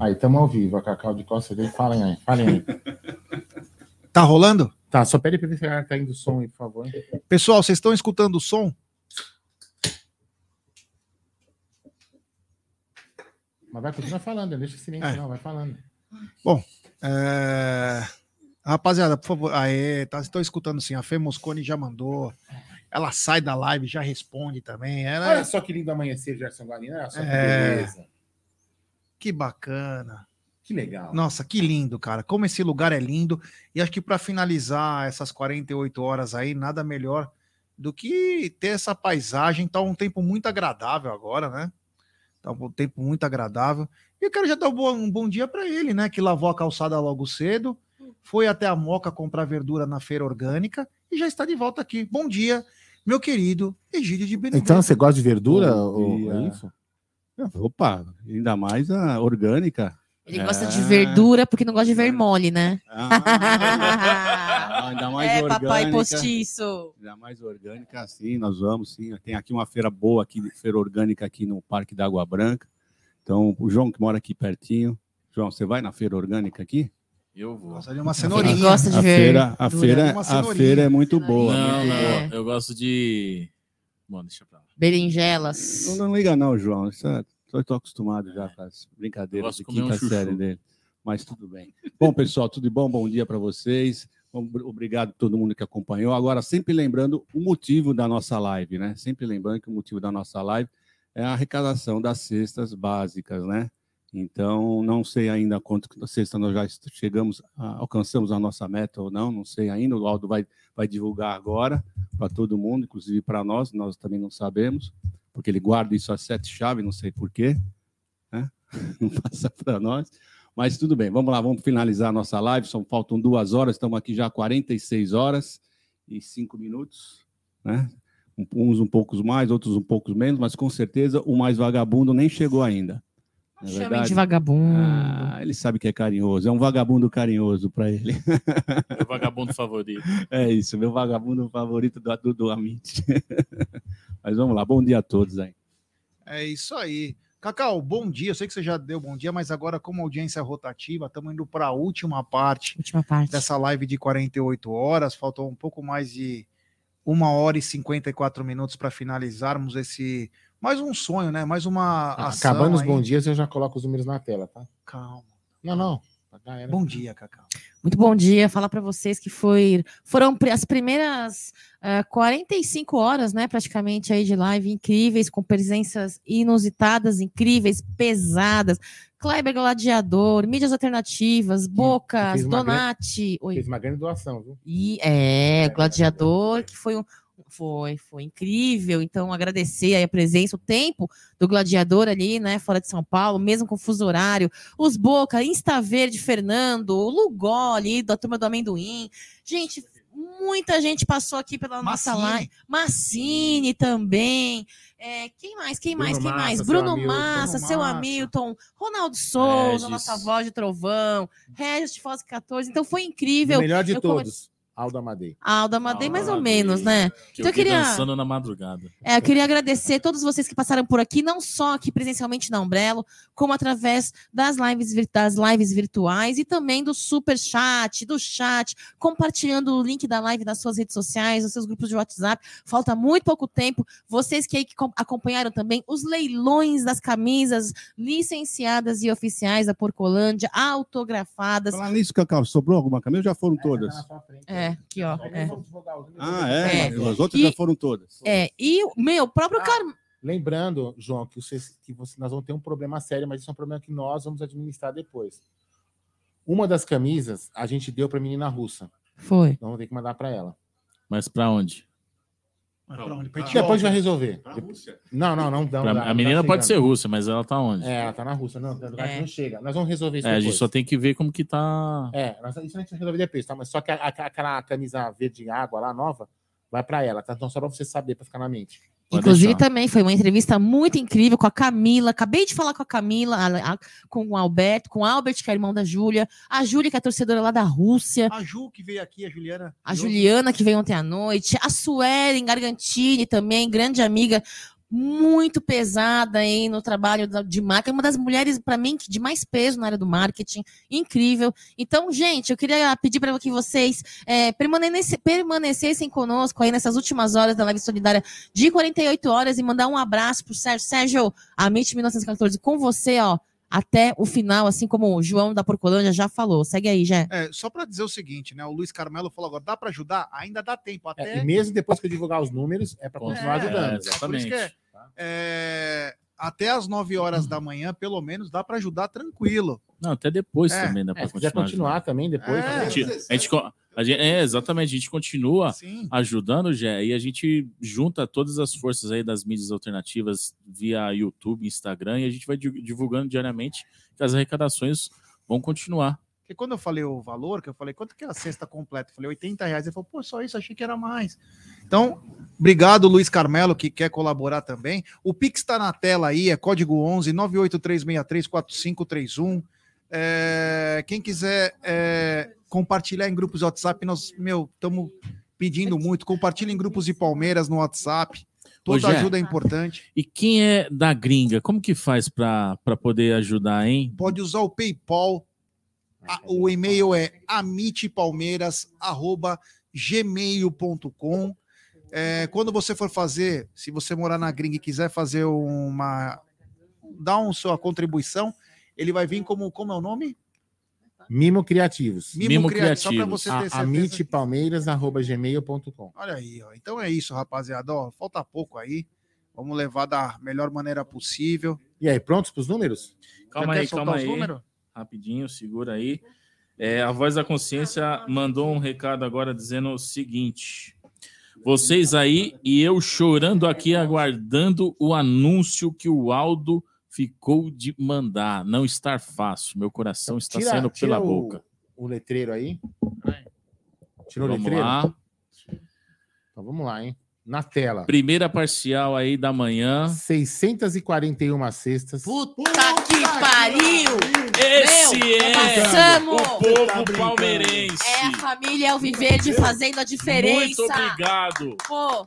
Aí, estamos ao vivo. A Cacau de Costa dele. Falem aí, falem aí. Tá rolando? Tá, só pede pra ver se tá indo o som aí, por favor. Pessoal, vocês estão escutando o som? Mas vai, continua falando, deixa o silêncio, É. não, vai falando. É, Rapaziada, por favor. Aê, tá, estou escutando sim. A Fê Moscone já mandou. Ela sai da live, já responde também. Ela Olha só que lindo amanhecer, Gerson Guarino. Olha só que É. beleza. Que bacana. Que legal. Nossa, que lindo, cara. Como esse lugar é lindo. E acho que para finalizar essas 48 horas aí, nada melhor do que ter essa paisagem. Tá um tempo muito agradável agora, né? Tá um tempo muito agradável. E eu quero já dar um bom, um bom dia para ele, né? Que lavou a calçada logo cedo, foi até a Moca comprar verdura na feira orgânica e já está de volta aqui. Bom dia, meu querido Egídio de Benedito. Então, você gosta de verdura? Bom ou é isso? Opa, ainda mais a orgânica. Ele gosta de É. verdura porque não gosta de vermole, né? Ah, ainda mais é, orgânica. papai postiço. Ainda mais orgânica, sim, nós vamos, sim. Tem aqui uma feira boa, aqui, feira orgânica aqui no Parque da Água Branca. Então, o João que mora aqui pertinho. João, você vai na feira orgânica aqui? Eu vou. Gosta de uma Ele cenourinha. gosta de A ver. feira, a feira, a feira é muito boa. Não, muito não. boa. É. Eu gosto de. Bom, deixa pra lá. Berinjelas. Não, não liga não, João. Isso é- acostumado já com as brincadeiras de um quinta chuchu. série dele. Mas tudo bem. Bom, pessoal, tudo de bom? Bom dia para vocês. Ob- Obrigado a todo mundo que acompanhou. Agora, sempre lembrando o motivo da nossa live, né? Sempre lembrando que o motivo da nossa live é a arrecadação das cestas básicas, né? Então, não sei ainda quanto cesta nós já chegamos, alcançamos a nossa meta ou não, não sei ainda. O Aldo vai, vai divulgar agora para todo mundo, inclusive para nós, nós também não sabemos, porque ele guarda isso a sete chaves, não sei porquê, né? não passa para nós. Mas tudo bem, vamos lá, vamos finalizar a nossa live. São, faltam duas horas, estamos aqui já há 46 horas e cinco minutos, né? Uns um poucos mais, outros um poucos menos, mas com certeza o mais vagabundo nem chegou ainda. É Chamem verdade? de vagabundo. Ah, ele sabe que é carinhoso, é um vagabundo carinhoso para ele. Meu vagabundo favorito. É isso, meu vagabundo favorito do, do, do Amit. Mas vamos lá, bom dia a todos aí. É isso aí. Cacau, bom dia. Eu sei que você já deu bom dia, mas agora, como audiência rotativa, estamos indo para a última parte Última parte. dessa live de 48 horas. Faltou um pouco mais de uma hora e 54 minutos para finalizarmos esse. Mais um sonho, né? Mais uma. ação Acabando os aí. bons dias, eu já coloco os números na tela, tá? Calma. Não, não. Era. Bom dia, Cacau. Muito bom dia. Falar para vocês que foi, foram as primeiras ah, 45 horas, né, praticamente aí de live incríveis, com presenças inusitadas, incríveis, pesadas. Kleber Gladiador, mídias alternativas, Bocas, Donati. Oi. Fez uma grande doação, viu? E é, Gladiador, que foi um. Foi, foi incrível. Então, agradecer aí a presença, o tempo do Gladiador ali, né, fora de São Paulo, mesmo com fuso horário. Os Boca, Insta Verde, Fernando, o Lugol ali, da turma do amendoim. Gente, muita gente passou aqui pela nossa Massini. live. Massini também. É, quem mais? Quem Bruno mais? Quem Massa, mais? Bruno Hamilton. Massa, Bruno seu Massa. Hamilton, Ronaldo Souza, Regis. nossa voz de trovão, Regis de Foz 14. Então foi O incrível. melhor de Eu todos, Aldo Amadei. Alda Amadei, mais ou menos, né? Que Então eu queria- dançando na madrugada. É, eu queria agradecer a todos vocês que passaram por aqui, não só aqui presencialmente na Umbrello, como através das lives, das lives virtuais e também do super chat, do chat, compartilhando o link da live nas suas redes sociais, nos seus grupos de WhatsApp. Falta muito pouco tempo. Vocês que aí que acompanharam também os leilões das camisas licenciadas e oficiais da Porcolândia, autografadas. Falar nisso, Cacau, sobrou alguma camisa? Já foram todas. É, aqui, ó. É. Ah, é? É. As outras E- já foram todas. É, e o meu próprio Ah, Car... Lembrando, João, que, vocês, que você, nós vamos ter um problema sério, mas isso é um problema que nós vamos administrar depois. Uma das camisas a gente deu para a menina russa. Foi. Então vamos ter que mandar para ela. Mas pra onde? Mas pra onde? Pra Depois a gente vai resolver. Não, não, não. não, Pra- não a menina tá pode ser russa, mas ela tá onde? É, ela tá na Rússia. Não, É. não chega. Nós vamos resolver isso É, a depois. gente só tem que ver como que tá. É, nós- isso a gente vai resolver depois, tá? Mas só que a- a- aquela camisa verde água lá, nova, vai para ela, tá? Então só para você saber, para ficar na mente. Pode Inclusive, deixar. também foi uma entrevista muito incrível com a Camila. Acabei de falar com a Camila, a- a- com o Alberto, com o Albert, que é irmão da Júlia, a Júlia, que é torcedora lá da Rússia, A Ju que veio aqui, a Juliana. a Juliana, que veio ontem à noite, a Suelen Gargantini também, grande amiga. Muito pesada aí no trabalho de marketing, uma das mulheres, para mim, que- de mais peso na área do marketing, incrível. Então, gente, eu queria pedir para que vocês é, permanece- permanecessem conosco aí nessas últimas horas da live solidária de 48 horas e mandar um abraço pro Sérgio. Sérgio, a MIT 1914, com você, ó, até o final, assim como o João da Porcolândia já falou. Segue aí, Jé. É, só para dizer o seguinte, né? O Luiz Carmelo falou agora, dá para ajudar? Ainda dá tempo, É, até e mesmo depois que eu divulgar os números, é para continuar É, ajudando. exatamente. Por isso que é, até as 9 horas da manhã, pelo menos, dá para ajudar tranquilo. Não, até depois É, também dá É, pra se quiser continuar. continuar também depois. É. né? A gente, a gente a gente- é, exatamente, a gente continua Sim. ajudando, Gé, e a gente junta todas as forças aí das mídias alternativas via YouTube, Instagram, e a gente vai di- divulgando diariamente que as arrecadações vão continuar. Porque quando eu falei o valor, que eu falei, quanto que é a cesta completa? Eu falei, 80 reais. Ele falou, pô, só isso, achei que era mais. Então, obrigado, Luiz Carmelo, que quer colaborar também. O Pix está na tela aí, é código 11 983634531. É, quem quiser é, compartilhar em grupos de WhatsApp, nós, meu, estamos pedindo muito. Compartilha em grupos de Palmeiras no WhatsApp. Toda Ô, ajuda é importante. E quem é da gringa, como que faz para poder ajudar, hein? Pode usar o PayPal. A- o e-mail é amitepalmeiras.gmail.com. É, quando você for fazer, se você morar na gringa e quiser fazer uma. dar um sua contribuição, ele vai vir como. Como é o nome? Mimo Criativos. Mimo Só para Criativos. você ter A, certeza. amitepalmeiras.gmail.com. Olha aí, ó. Então é isso, rapaziada. Ó, falta pouco aí. Vamos levar da melhor maneira possível. E aí, prontos para os números? Calma Já aí, calma os aí. números? Rapidinho, segura aí. É, a Voz da Consciência mandou um recado agora dizendo o seguinte: vocês aí e eu chorando aqui, aguardando o anúncio que o Aldo ficou de mandar. Não estar fácil, meu coração está Tira- saindo tira pela o- boca. O letreiro aí. Tirou o Vamos letreiro? lá. Então vamos lá, hein? Na tela. Primeira parcial aí da manhã. 641 cestas. Puta que pariu! Esse Meu, é passamos! o povo Tá palmeirense. É a família Alviverde fazendo a diferença. Muito obrigado. Pô,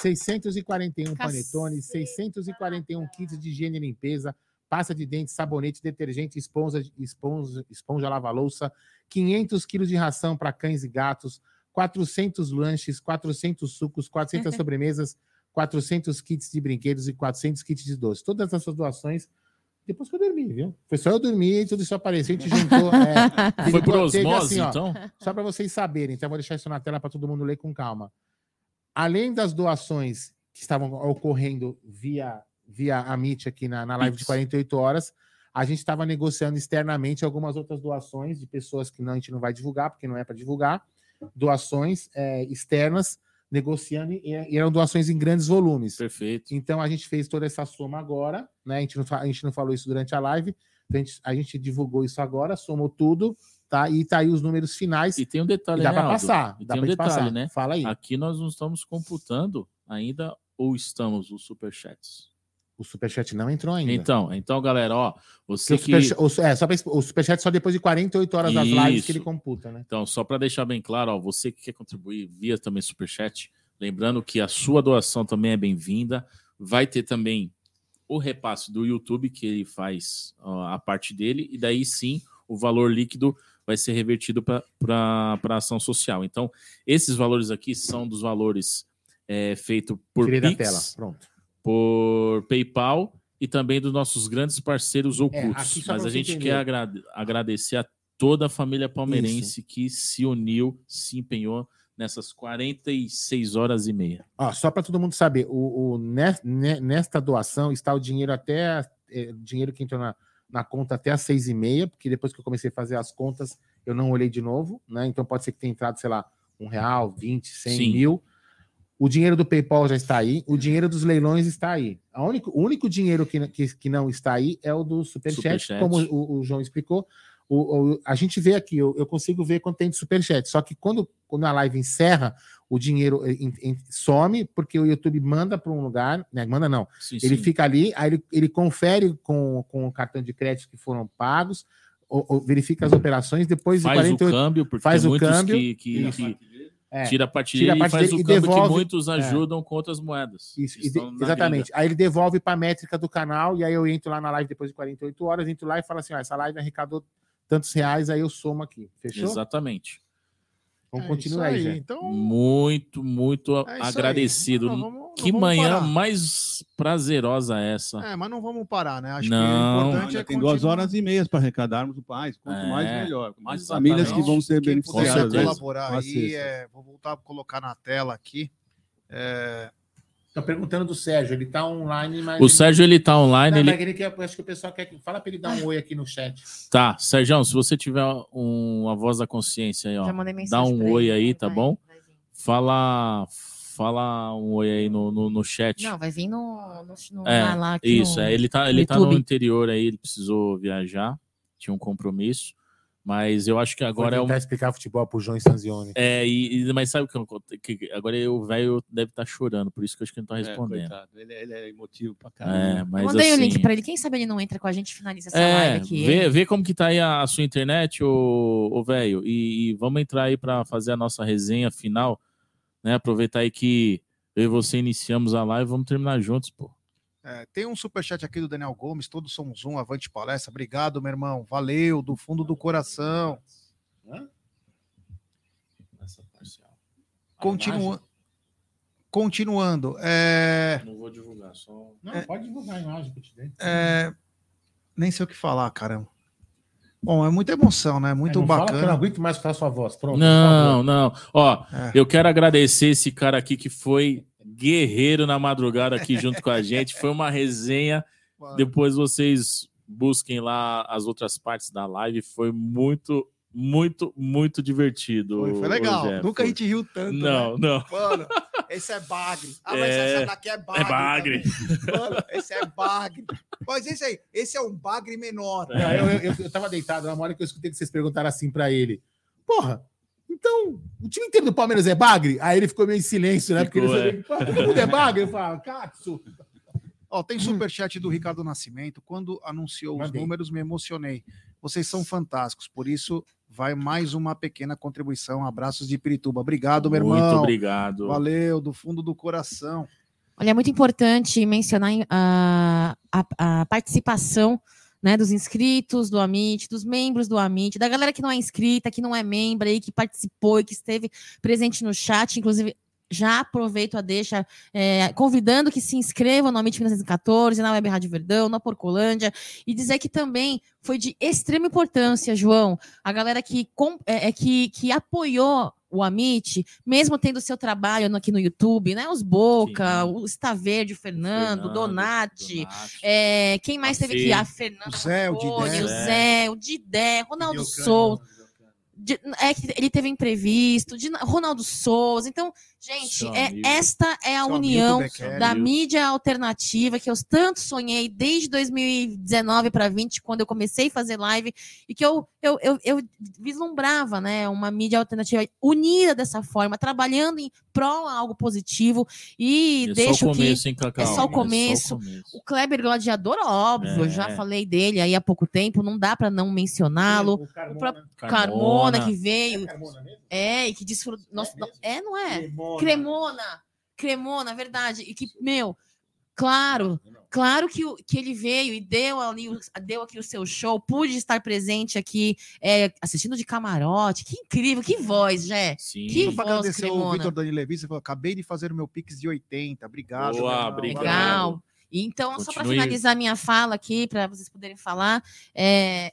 641 Cacete. panetones, 641 kits de higiene e limpeza, pasta de dente, sabonete, detergente, esponja, esponja, esponja lava-louça, 500 quilos de ração para cães e gatos, 400 lanches, 400 sucos, 400 sobremesas, 400 kits de brinquedos e 400 kits de doce. Todas essas doações depois que eu dormi, viu? Foi só eu dormir e tudo isso apareceu e te juntou. é, Foi por osmose, assim, ó, então? só para vocês saberem, então eu vou deixar isso na tela para todo mundo ler com calma. Além das doações que estavam ocorrendo via, via Amit aqui na, na live de Pix. 48 horas, a gente estava negociando externamente algumas outras doações de pessoas que não, a gente não vai divulgar, porque não é para divulgar, doações é, externas, negociando, e, eram doações em grandes volumes. Perfeito. Então a gente fez toda essa soma agora, né? A gente não, a gente não falou isso durante a live, então, a, gente, a gente divulgou isso agora, somou tudo, tá? E tá aí os números finais. E tem um detalhe, dá né, para passar, E dá tem para um detalhe, passar. né? Fala aí. Aqui nós não estamos computando ainda ou estamos os superchats. O superchat não entrou ainda. Então, então, galera, ó, você Porque o, que superchat, o, é, só pra, o superchat só depois de 48 horas das lives que ele computa, né? Então, só para deixar bem claro, ó, você que quer contribuir via também Superchat, lembrando que a sua doação também é bem-vinda. Vai ter também o repasse do YouTube, que ele faz ó, a parte dele, e daí sim o valor líquido vai ser revertido para a ação social. Então, esses valores aqui são dos valores é, feitos por Tirei da Pix, tela. Pronto. Por PayPal e também dos nossos grandes parceiros ocultos. É, aqui só Mas a gente entender. quer agrade- agradecer a toda a família palmeirense que se uniu, se empenhou nessas 46 horas e meia. Ó, só para todo mundo saber, o, o- ne- ne- nesta doação está o dinheiro até é, dinheiro que entrou na, na conta até às seis e meia, porque depois que eu comecei a fazer as contas, eu não olhei de novo, né? Então pode ser que tenha entrado, sei lá, um real, vinte, cem mil. O dinheiro do PayPal já está aí, o dinheiro dos leilões está aí. A único, o único dinheiro que, que, que não está aí é o do Superchat, Superchat. como o, o João explicou. O, o- a gente vê aqui, eu, eu consigo ver quanto tem de Superchat, só que quando, quando a live encerra, o dinheiro eh, em- em- some, porque o YouTube manda para um lugar, né? Manda não, Sim, ele sim. fica ali, aí ele, ele confere com, com o cartão de crédito que foram pagos, ou- ou verifica as operações, depois de faz 48 o câmbio, porque faz o câmbio, que, que, que- É, Tira a parte Tira a dele parte e faz dele o câmbio devolve- que muitos ajudam com outras moedas. Isso, de- exatamente. Aí ele devolve para a métrica do canal, e aí eu entro lá na live depois de 48 horas, entro lá e falo assim: ó, essa live arrecadou tantos reais, aí eu somo aqui. Fechou? Exatamente. Vamos É continuar isso aí, gente. Então, Muito, muito é aí. agradecido. Não, vamos- não que manhã parar. mais prazerosa essa. É, mas não vamos parar, né? Acho Não. que o Não, importante ainda é tem duas horas e meias para arrecadarmos o paz. Quanto É, mais, melhor. Mais exatamente. famílias que vão ser Quem beneficiadas. puder certeza. colaborar as aí, é, vou voltar a colocar na tela aqui. É, Tô perguntando do Sérgio, ele tá online, mas. O Sérgio, ele tá online, Não, ele mas ele quer, acho que o pessoal quer. que- Fala para ele dar um oi aqui no chat. Tá, Sérgio, se você tiver um, uma voz da consciência aí, ó, dá um oi ele, aí, tá vai, bom? vai. Fala, fala um oi aí no, no, no chat. Não, vai vir no, no, no É, lá, lá aqui Isso, no- é, ele tá, ele tá no interior aí, ele precisou viajar, tinha um compromisso, mas eu acho que agora é Vou um. tentar explicar futebol pro João Stanzioni. É, e, e- mas sabe o que, eu- que agora o velho deve estar chorando, por isso que eu acho que ele não tá É, respondendo. coitado, ele, ele é emotivo pra É, caramba. mas Eu mandei assim, o link pra ele. Quem sabe ele não entra com a gente e finaliza essa É, live aqui. vê, vê como que tá aí a, a sua internet, ô, velho, e, e vamos entrar aí para fazer a nossa resenha final, né? Aproveitar aí que eu e você iniciamos a live, vamos terminar juntos, pô. É, tem um superchat aqui do Daniel Gomes, todos somos um, avante palestra. Obrigado, meu irmão. Valeu, do fundo do coração. Essa parcial. Continua, continuando. É, Não vou divulgar, só. Não, pode divulgar a imagem que eu te dei. é, nem sei o que falar, caramba. Bom, é muita emoção, né? Muito É, não Fala que eu não bacana. aguento mais a sua voz. Pronto. Não, não. Ó, É. eu quero agradecer esse cara aqui que foi guerreiro na madrugada aqui junto com a gente. Foi uma resenha. Depois vocês busquem lá as outras partes da live. Foi muito, muito, muito divertido. Foi, foi legal. Rogério. Nunca a gente riu tanto. Não, né? não. Mano, esse é bagre. Ah, mas É, essa daqui é bagre. É bagre. Mano, esse é bagre. Mas esse aí, esse é um bagre menor. Não, eu, eu, eu, tava deitado na hora que eu escutei que vocês perguntaram assim pra ele. Porra, então o time inteiro do Palmeiras é bagre? Aí ele ficou meio em silêncio, né? Porque ele Ficou, que "Pô, todo mundo é bagre. Eu falo, Katsu. Ó, tem superchat do Ricardo Nascimento. Quando anunciou os Mandei. números, me emocionei. Vocês são fantásticos, por isso vai mais uma pequena contribuição. Abraços de Pirituba. Obrigado, meu irmão. Muito obrigado. Valeu, do fundo do coração. Olha, é muito importante mencionar a, a, a participação né, dos inscritos do Amit, dos membros do Amit, da galera que não é inscrita, que não é membro aí, que participou e que esteve presente no chat, inclusive. Já aproveito a deixa, é, convidando que se inscrevam no Amit 1914, na Web Rádio Verdão, na Porcolândia, e dizer que também foi de extrema importância, João, a galera que, com- é, é, que, que apoiou o Amit, mesmo tendo seu trabalho no- aqui no YouTube, né? Os Boca, Sim. o Staverde, o Fernando, o Donati, Donati. é, quem mais A teve aqui? A Fernanda, o Zé, o o Zé, o Didé, Ronaldo. Souza. de- é que ele teve imprevisto, de, Ronaldo Souza. Então, gente, é, essa é a Seu união da mídia alternativa que eu tanto sonhei desde 2019 para 20, quando eu comecei a fazer live, e que eu, eu, eu, eu vislumbrava né, uma mídia alternativa unida dessa forma, trabalhando em prol algo positivo. E É deixo só o que começo, hein, Cacau? é só o começo. começo. o Kleber Gladiador, óbvio, eu já É. falei dele aí há pouco tempo, não dá para não mencioná-lo. O Carmona. próprio Carmona, que veio, É Carmona mesmo? É, e que desfrutou. Nossa, É não- é, não é? Cremona. Cremona, Cremona, verdade. E que, meu, claro, claro que, o- que ele veio e deu ali, o- deu aqui o seu show, pude estar presente aqui, é, assistindo de camarote. Que incrível, que voz, Jé. Sim. Que Só voz, agradecer o Cremona. Vitor Dani Levi, você falou, acabei de fazer o meu Pix de 80. Obrigado. Boa, obrigado. Legal. E Então, só para Continue. finalizar minha fala aqui, para vocês poderem falar, é,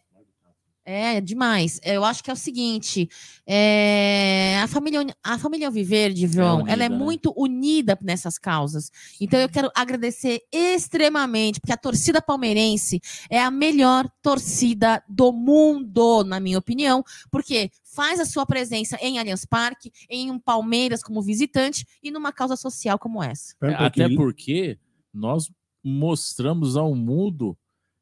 é demais. Eu acho que é o seguinte: é, a família, a família Alviverde, João, unida, ela é né? muito unida nessas causas. Então, eu quero agradecer extremamente, porque a torcida palmeirense é a melhor torcida do mundo, na minha opinião, porque faz a sua presença em Allianz Parque, em um Palmeiras como visitante e numa causa social como essa. É, Até porque nós mostramos ao mundo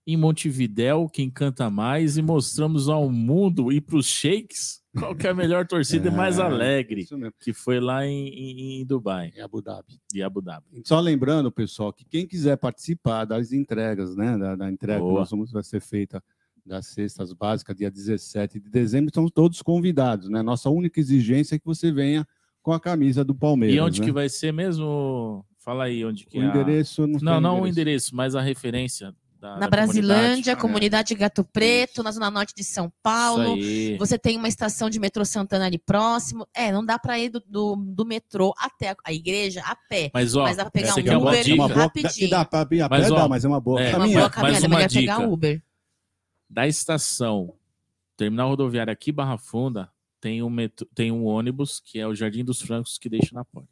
em Montevidéu quem canta mais e mostramos ao mundo e para os sheiks qual que é a melhor torcida e mais É, alegre, que foi lá em, em- em Dubai, Em Abu Dhabi. de Abu Dhabi. Só lembrando, pessoal, que quem quiser participar das entregas, né? Da, da entrega Boa. que nós vamos, vai ser feita das cestas básicas, dia 17 de dezembro, estão todos convidados, né? Nossa única exigência é que você venha com a camisa do Palmeiras. E onde né? que vai ser mesmo? Fala aí onde que O é. a- endereço não Não, tem não o endereço, mas a referência. Da, Na da Brasilândia, comunidade. comunidade Gato Preto, na zona norte de São Paulo. Você tem uma estação de metrô Santana ali próximo. É, não dá pra ir do, do, do metrô até a, a igreja a pé. Mas, ó, Mas dá pra pegar um aqui é uma Uber boa, rapidinho. que dá pra ir a pé, Mas, ó, dá, mas é uma boa é, É uma caminhada. boa caminhada, melhor pegar dica. Uber. da estação terminal rodoviária aqui Barra Funda tem um metrô, tem um ônibus que é o Jardim dos Francos que deixa na porta.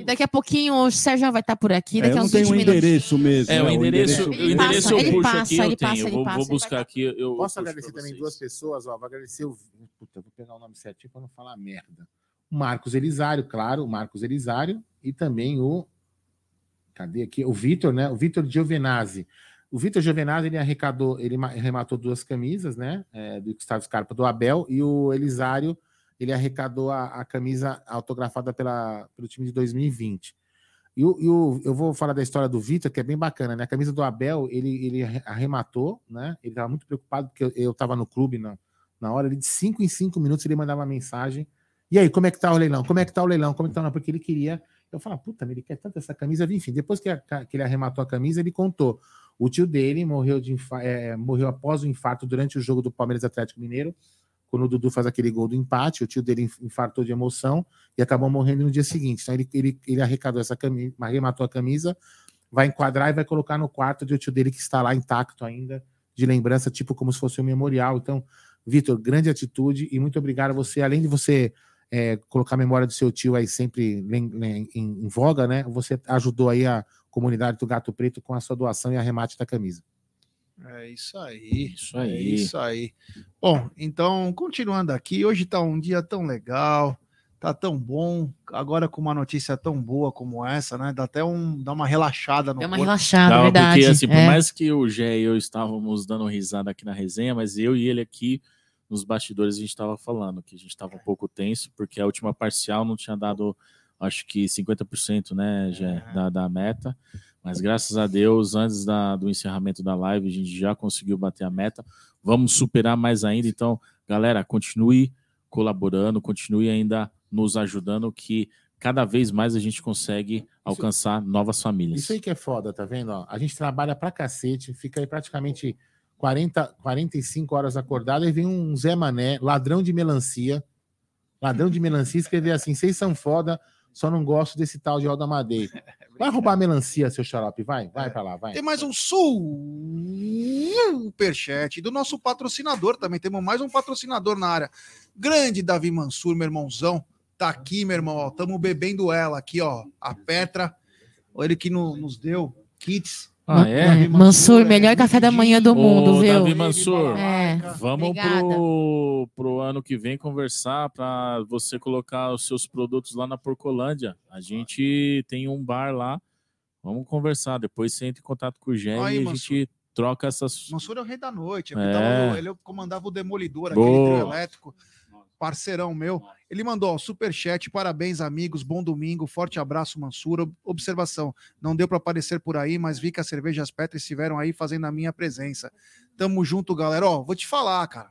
E daqui a pouquinho o Sérgio vai estar por aqui, É, daqui eu a não tenho 20 um endereço mesmo. É, né? o endereço, o Ele endereço passa, eu ele puxo passa, aqui, eu tenho. passa, eu vou, passa, vou buscar vai aqui. Eu, eu Posso agradecer também duas pessoas, ó. Vou agradecer o. Puta, vou pegar o nome certinho para não falar merda. O Marcos Elisário, claro, o Marcos Elisário, e também o. Cadê aqui? O Vitor, né? O Vitor Giovenazzi. O Vitor Giovenazzi, ele arrecadou, ele ma- arrematou duas camisas, né? é, do Gustavo Scarpa do Abel, e o Elisário, ele arrecadou a, a camisa autografada pela, pelo time de 2020. E, o, e o- eu vou falar da história do Vitor, que é bem bacana, né? A camisa do Abel, ele, ele arre- arrematou, né? Ele estava muito preocupado, porque eu estava no clube na, na hora, ele de cinco em cinco minutos ele mandava uma mensagem. E aí, como é que tá o leilão? Como é que tá o leilão? Como é que tá o leilão? Porque ele queria. Eu falava, puta, ele quer tanto essa camisa. Enfim, depois que, a- que ele arrematou a camisa, ele contou. O tio dele morreu, de é, morreu após o infarto durante o jogo do Palmeiras Atlético Mineiro, quando o Dudu faz aquele gol do empate. O tio dele inf- infartou de emoção e acabou morrendo no dia seguinte. Então ele, ele, ele arrecadou essa camisa, arrematou a camisa, vai enquadrar e vai colocar no quarto do tio dele que está lá intacto ainda, de lembrança, tipo como se fosse um memorial. Então, Vitor, grande atitude e muito obrigado a você. Além de você é, colocar a memória do seu tio aí sempre lem- em, em voga, né? Você ajudou aí a comunidade do Gato Preto com a sua doação e arremate da camisa. É isso aí. Isso É aí. isso aí. Bom, então, continuando aqui, hoje tá um dia tão legal, tá tão bom, agora com uma notícia tão boa como essa, né? Dá até um, dá uma relaxada no Deu uma corpo. relaxada, Não, verdade. Porque, assim, por É. mais que o Gé e eu estávamos dando risada aqui na resenha, mas eu e ele aqui nos bastidores a gente estava falando que a gente estava um pouco tenso, porque a última parcial não tinha dado, acho que 50%, né, Gé, É. da, da meta. Mas graças a Deus, antes da- do encerramento da live, a gente já conseguiu bater a meta. Vamos superar mais ainda. Então, galera, continue colaborando, continue ainda nos ajudando, que cada vez mais a gente consegue alcançar novas famílias. Isso aí que é foda, tá vendo? A gente trabalha pra cacete, fica aí praticamente 40, 45 horas acordado, e vem um Zé Mané, ladrão de melancia, ladrão de melancia, escrever assim: vocês são foda, só não gosto desse tal de Alda Madeira. Vai roubar melancia, seu xarope, vai, vai pra lá, vai. Tem mais um superchat do nosso patrocinador também. Temos mais um patrocinador na área. Grande Davi Mansur, meu irmãozão. Tá aqui, meu irmão. Ó, tamo bebendo ela aqui, ó. A Petra. Ele que no- nos deu kits. Ah, é? Davi Mansur, é melhor café da manhã do Ô, mundo, viu? Davi Mansur. É. Vamos Obrigada. pro, pro ano que vem conversar para você colocar os seus produtos lá na Porcolândia. A gente tem um bar lá. Vamos conversar. Depois você entra em contato com o Aí, e a Mansur. gente troca essas. Mansur é o rei da noite. É. Tava- Ele comandava o Demolidor, aquele Boa. elétrico. Parceirão meu. Ele mandou, ó, superchat, parabéns, amigos, bom domingo, forte abraço, Mansur. Ob- Observação, não deu para aparecer por aí, mas vi que as cervejas Petra estiveram aí fazendo a minha presença. Tamo junto, galera. Ó, vou te falar, cara.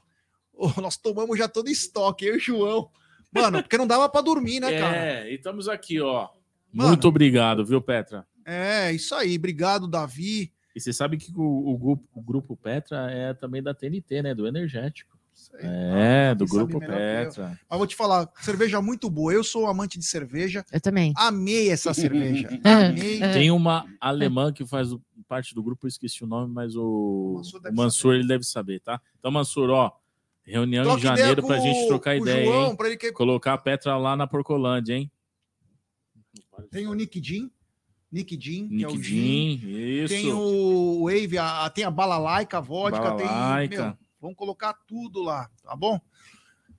Ô, nós tomamos já todo estoque, eu e o João. Mano, porque não dava para dormir, né, cara? É, e estamos aqui, ó. Mano. Muito obrigado, viu, Petra? É, isso aí. Obrigado, Davi. E você sabe que o, o grupo, o grupo Petra é também da TNT, né? Do Energético. Isso aí. É, do grupo. Petra. Mas vou te falar, cerveja muito boa. Eu sou amante de cerveja. Eu também. Amei essa cerveja. É, Amei. é. Tem uma alemã que faz parte do grupo, eu esqueci o nome, mas o, O Mansur o deve Mansur, ele deve saber, tá? Então, Mansur, ó, reunião Troca em janeiro pra com gente trocar ideia, João, hein? pra ele que Colocar a Petra lá na Porcolândia, hein? tem o Nick Jean. Nick Jean, que é Nick o Jean. Jean, isso. Tem o Wave, a, a- tem a Balalaica, a vodka, Balalaica. tem. Meu, vamos colocar tudo lá, tá bom? Um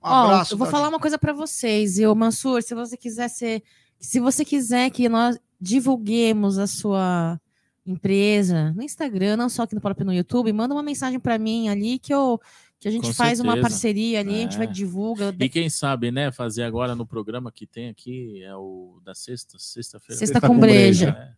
Ó, abraço. eu vou falar uma coisa para vocês, e o Mansur, se você quiser ser, se você quiser que nós divulguemos a sua empresa no Instagram, não só aqui no próprio no YouTube, manda uma mensagem para mim ali que eu que a gente Com faz uma certeza. parceria ali, a gente É. vai divulga. E quem sabe, né, fazer agora no programa que tem aqui, é o da sexta, sexta-feira. Sexta Sexta com breja. breja. É.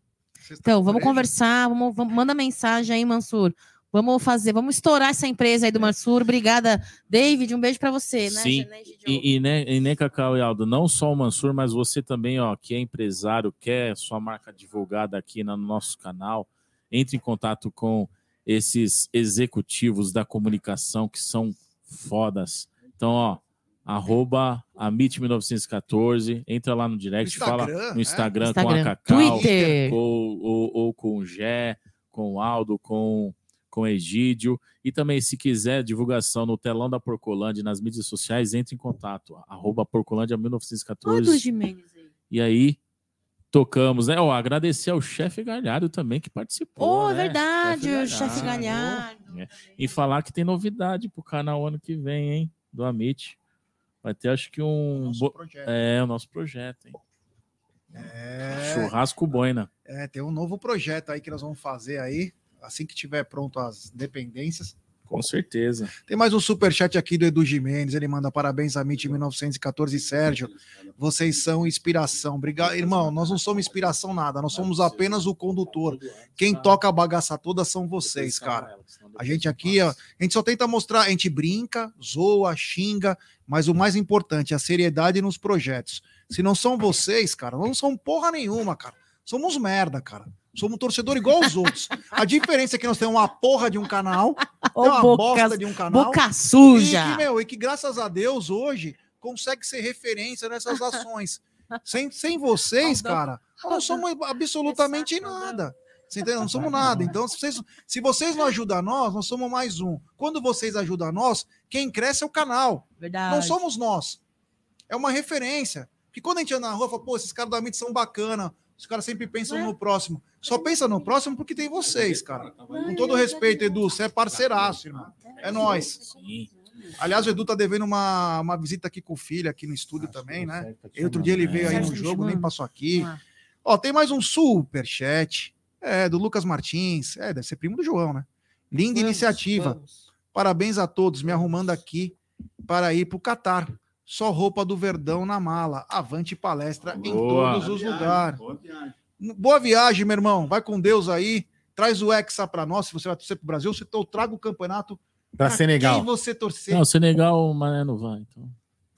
Então, estão vamos com breja? conversar, vamos, vamos- manda mensagem aí, Mansur. Vamos fazer, vamos estourar essa empresa aí do Mansur. Obrigada, David. Um beijo para você, né? Sim? E, e, né, e né, Cacau e Aldo, não só o Mansur, mas você também, ó, que é empresário, quer sua marca divulgada aqui no nosso canal, entre em contato com esses executivos da comunicação que são fodas. Então, ó, arroba amit1914, entra lá no direct, No fala Instagram, no é? Instagram, Instagram, com a Cacau, Twitter. ou, ou, ou com o Gé, com o Aldo, com, com o Egídio. E também, se quiser divulgação no telão da Porcolândia, nas mídias sociais, entre em contato. Arroba Porcolândia Olha o 1914. Jimenez aí. E aí, tocamos, né? Ó, agradecer ao chefe Galhardo também que participou. Oh, é né? verdade, o Chefe chefe Galhardo. Galhardo. E falar que tem novidade pro canal ano que vem, hein? Do Amit. Vai ter, acho que um. Nosso bo- projeto. É, o nosso projeto, hein? É, Churrasco Boina. é, tem um novo projeto aí que nós vamos fazer aí, assim que tiver pronto as dependências. Com certeza. Tem mais um superchat aqui do Edu Jimenez. Ele manda parabéns a MIT 1914 Sérgio. Vocês são inspiração. Obrigado, irmão. Nós não somos inspiração nada, nós somos apenas o condutor. Quem toca a bagaça toda são vocês, cara. A gente aqui, a gente só tenta mostrar, a gente brinca, zoa, xinga, mas o mais importante é a seriedade nos projetos. Se não são vocês, cara, nós não somos porra nenhuma, cara. Somos merda, cara. Somos um torcedor igual os outros. A diferença é que nós temos uma porra de um canal, Ô, tem uma boca, bosta de um canal. boca E suja. que, meu, e que graças a Deus hoje consegue ser referência nessas ações. sem, sem vocês, cara, nós não somos absolutamente nada. Você entendeu? Não somos nada. Então, se vocês, se vocês não ajudam nós, nós somos mais um. Quando vocês ajudam nós, quem cresce é o canal. Verdade. Não somos nós. É uma referência. Porque quando a gente anda na rua, fala, pô, esses caras da mídia são bacana. Os caras sempre pensam É. no próximo. Só pensa no próximo porque tem vocês, cara. Com todo respeito, Edu, você é parceiraço, irmão. É nós. Sim. Aliás, o Edu tá devendo uma, uma visita aqui com o filho, aqui no estúdio também, né? E outro dia ele veio aí no Sérgio jogo, nem passou aqui. Ó, tem mais um super chat. É, do Lucas Martins. É, deve ser primo do João, né? Linda Vamos, iniciativa. vamos. Parabéns a todos, me arrumando aqui para ir pro Catar. Só roupa do Verdão na mala. Avante palestra em Boa. todos os lugares. Boa viagem, meu irmão. Vai com Deus aí. Traz o Hexa para nós. Se você vai torcer pro Brasil, você eu trago o campeonato Pra pra Senegal. quem você torcer. Não, Senegal, o Mané não vai. Então.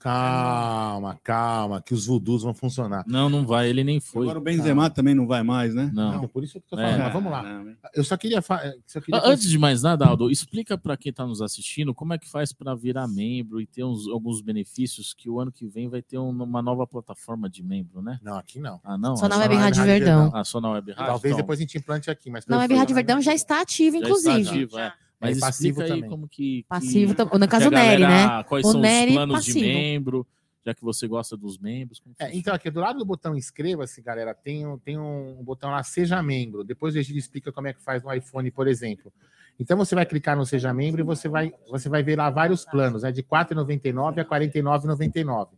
Calma, calma, que os voodoos vão funcionar. Não, não vai. Ele nem foi. Agora o Benzema também não vai mais, né? Não. Então, por isso que eu tô É. falando. Mas vamos lá. Não? Eu só queria. fa- Só queria Ah, Antes de mais nada, Aldo, explica para quem está nos assistindo como é que faz para virar membro e ter uns, alguns benefícios que o ano que vem vai ter um- uma nova plataforma de membro, né? Não, aqui não. Ah, não? Só É na Web Rádio Verdão. Verdão. Ah, só na Web Rádio? Talvez Então, depois a gente implante aqui, mas Na Web. Rádio Verdão já está ativa, já está inclusive. ativo, é. Mas É passivo explica aí também. como que... que- Passivo, tam- no caso a o Nery, né? Quais O são Nery os planos de passivo. membro, já que você gosta dos membros. como É, então, aqui do lado do botão inscreva-se, galera, tem, um- tem um botão lá, seja membro. Depois a gente explica como é que faz no iPhone, por exemplo. Então você vai clicar no Seja Membro e você vai, você vai ver lá vários planos, é de R$ 4,99 a R$ 49,99.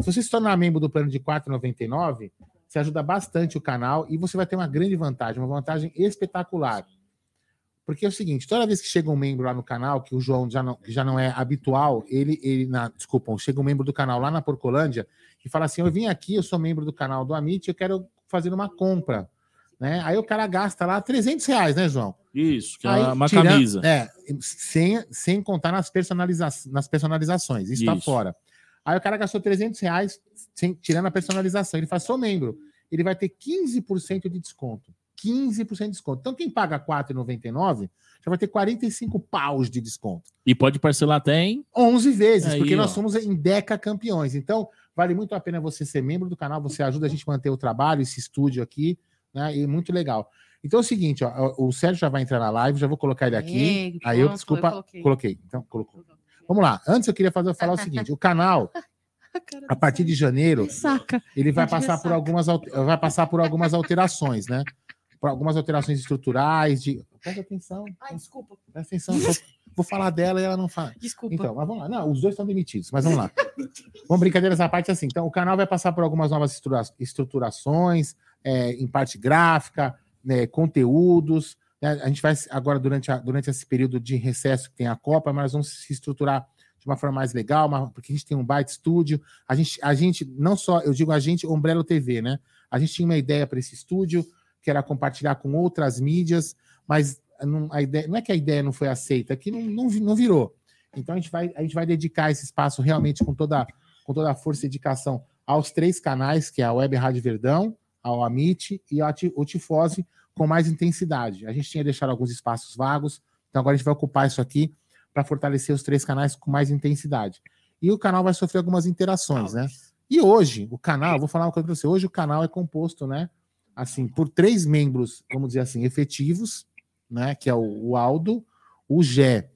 Se você se tornar membro do plano de R$ 4,99, você ajuda bastante o canal e você vai ter uma grande vantagem, uma vantagem espetacular. Porque é o seguinte, toda vez que chega um membro lá no canal, que o João já não, já não é habitual, ele, ele na, desculpa, chega um membro do canal lá na Porcolândia e fala assim: Eu vim aqui, eu sou membro do canal do Amit, eu quero fazer uma compra. Né? Aí o cara gasta lá 300 reais, né, João? Isso, que Aí, é uma tirando- camisa. É, sem, sem contar nas, personaliza nas personalizações. Isso está Isso. fora. Aí o cara gastou 300 reais, sem- tirando a personalização. Ele faz só membro. Ele vai ter 15% de desconto. 15% de desconto. Então, quem paga R$ 4,99 já vai ter 45 paus de desconto. E pode parcelar até em 11 vezes, Aí, porque ó. nós somos em Deca campeões. Então, vale muito a pena você ser membro do canal, você ajuda a gente a manter o trabalho, esse estúdio aqui, né? E muito legal. Então é o seguinte, ó, o Sérgio já vai entrar na live, já vou colocar ele aqui. Ei, Aí eu, pronto, desculpa, eu coloquei. coloquei. Então, colocou. Vamos lá. Antes eu queria fazer, falar o seguinte: o canal, a partir de janeiro, ele vai passar por algumas vai passar por algumas alterações, né? Por algumas alterações estruturais de presta atenção, Ai, desculpa. presta atenção, vou, vou falar dela e ela não fala. Desculpa. Então, mas vamos lá. Não, os dois estão demitidos, mas vamos lá. vamos brincadeiras à parte assim. Então, o canal vai passar por algumas novas estrutura- estruturações, é, em parte gráfica, né, conteúdos. né? A gente vai agora durante, a- durante esse período de recesso que tem a Copa, mas vamos se estruturar de uma forma mais legal, uma- porque a gente tem um baita estúdio. A gente, a gente, não só, eu digo a gente, Umbrella TV, né? A gente tinha uma ideia para esse estúdio, que era compartilhar com outras mídias, mas não, a ideia, não é que a ideia não foi aceita, é que não, não, não virou. Então a gente, vai, a gente vai dedicar esse espaço realmente com toda, com toda a força e dedicação aos três canais, que é a Web Rádio Verdão, ao Amit e ao Tifose, com mais intensidade. A gente tinha deixado alguns espaços vagos, então agora a gente vai ocupar isso aqui para fortalecer os três canais com mais intensidade. E o canal vai sofrer algumas interações, né? E hoje, o canal, vou falar uma coisa para você, hoje o canal é composto, né? Assim, por três membros, vamos dizer assim, efetivos, né? Que é o, o Aldo, o Gé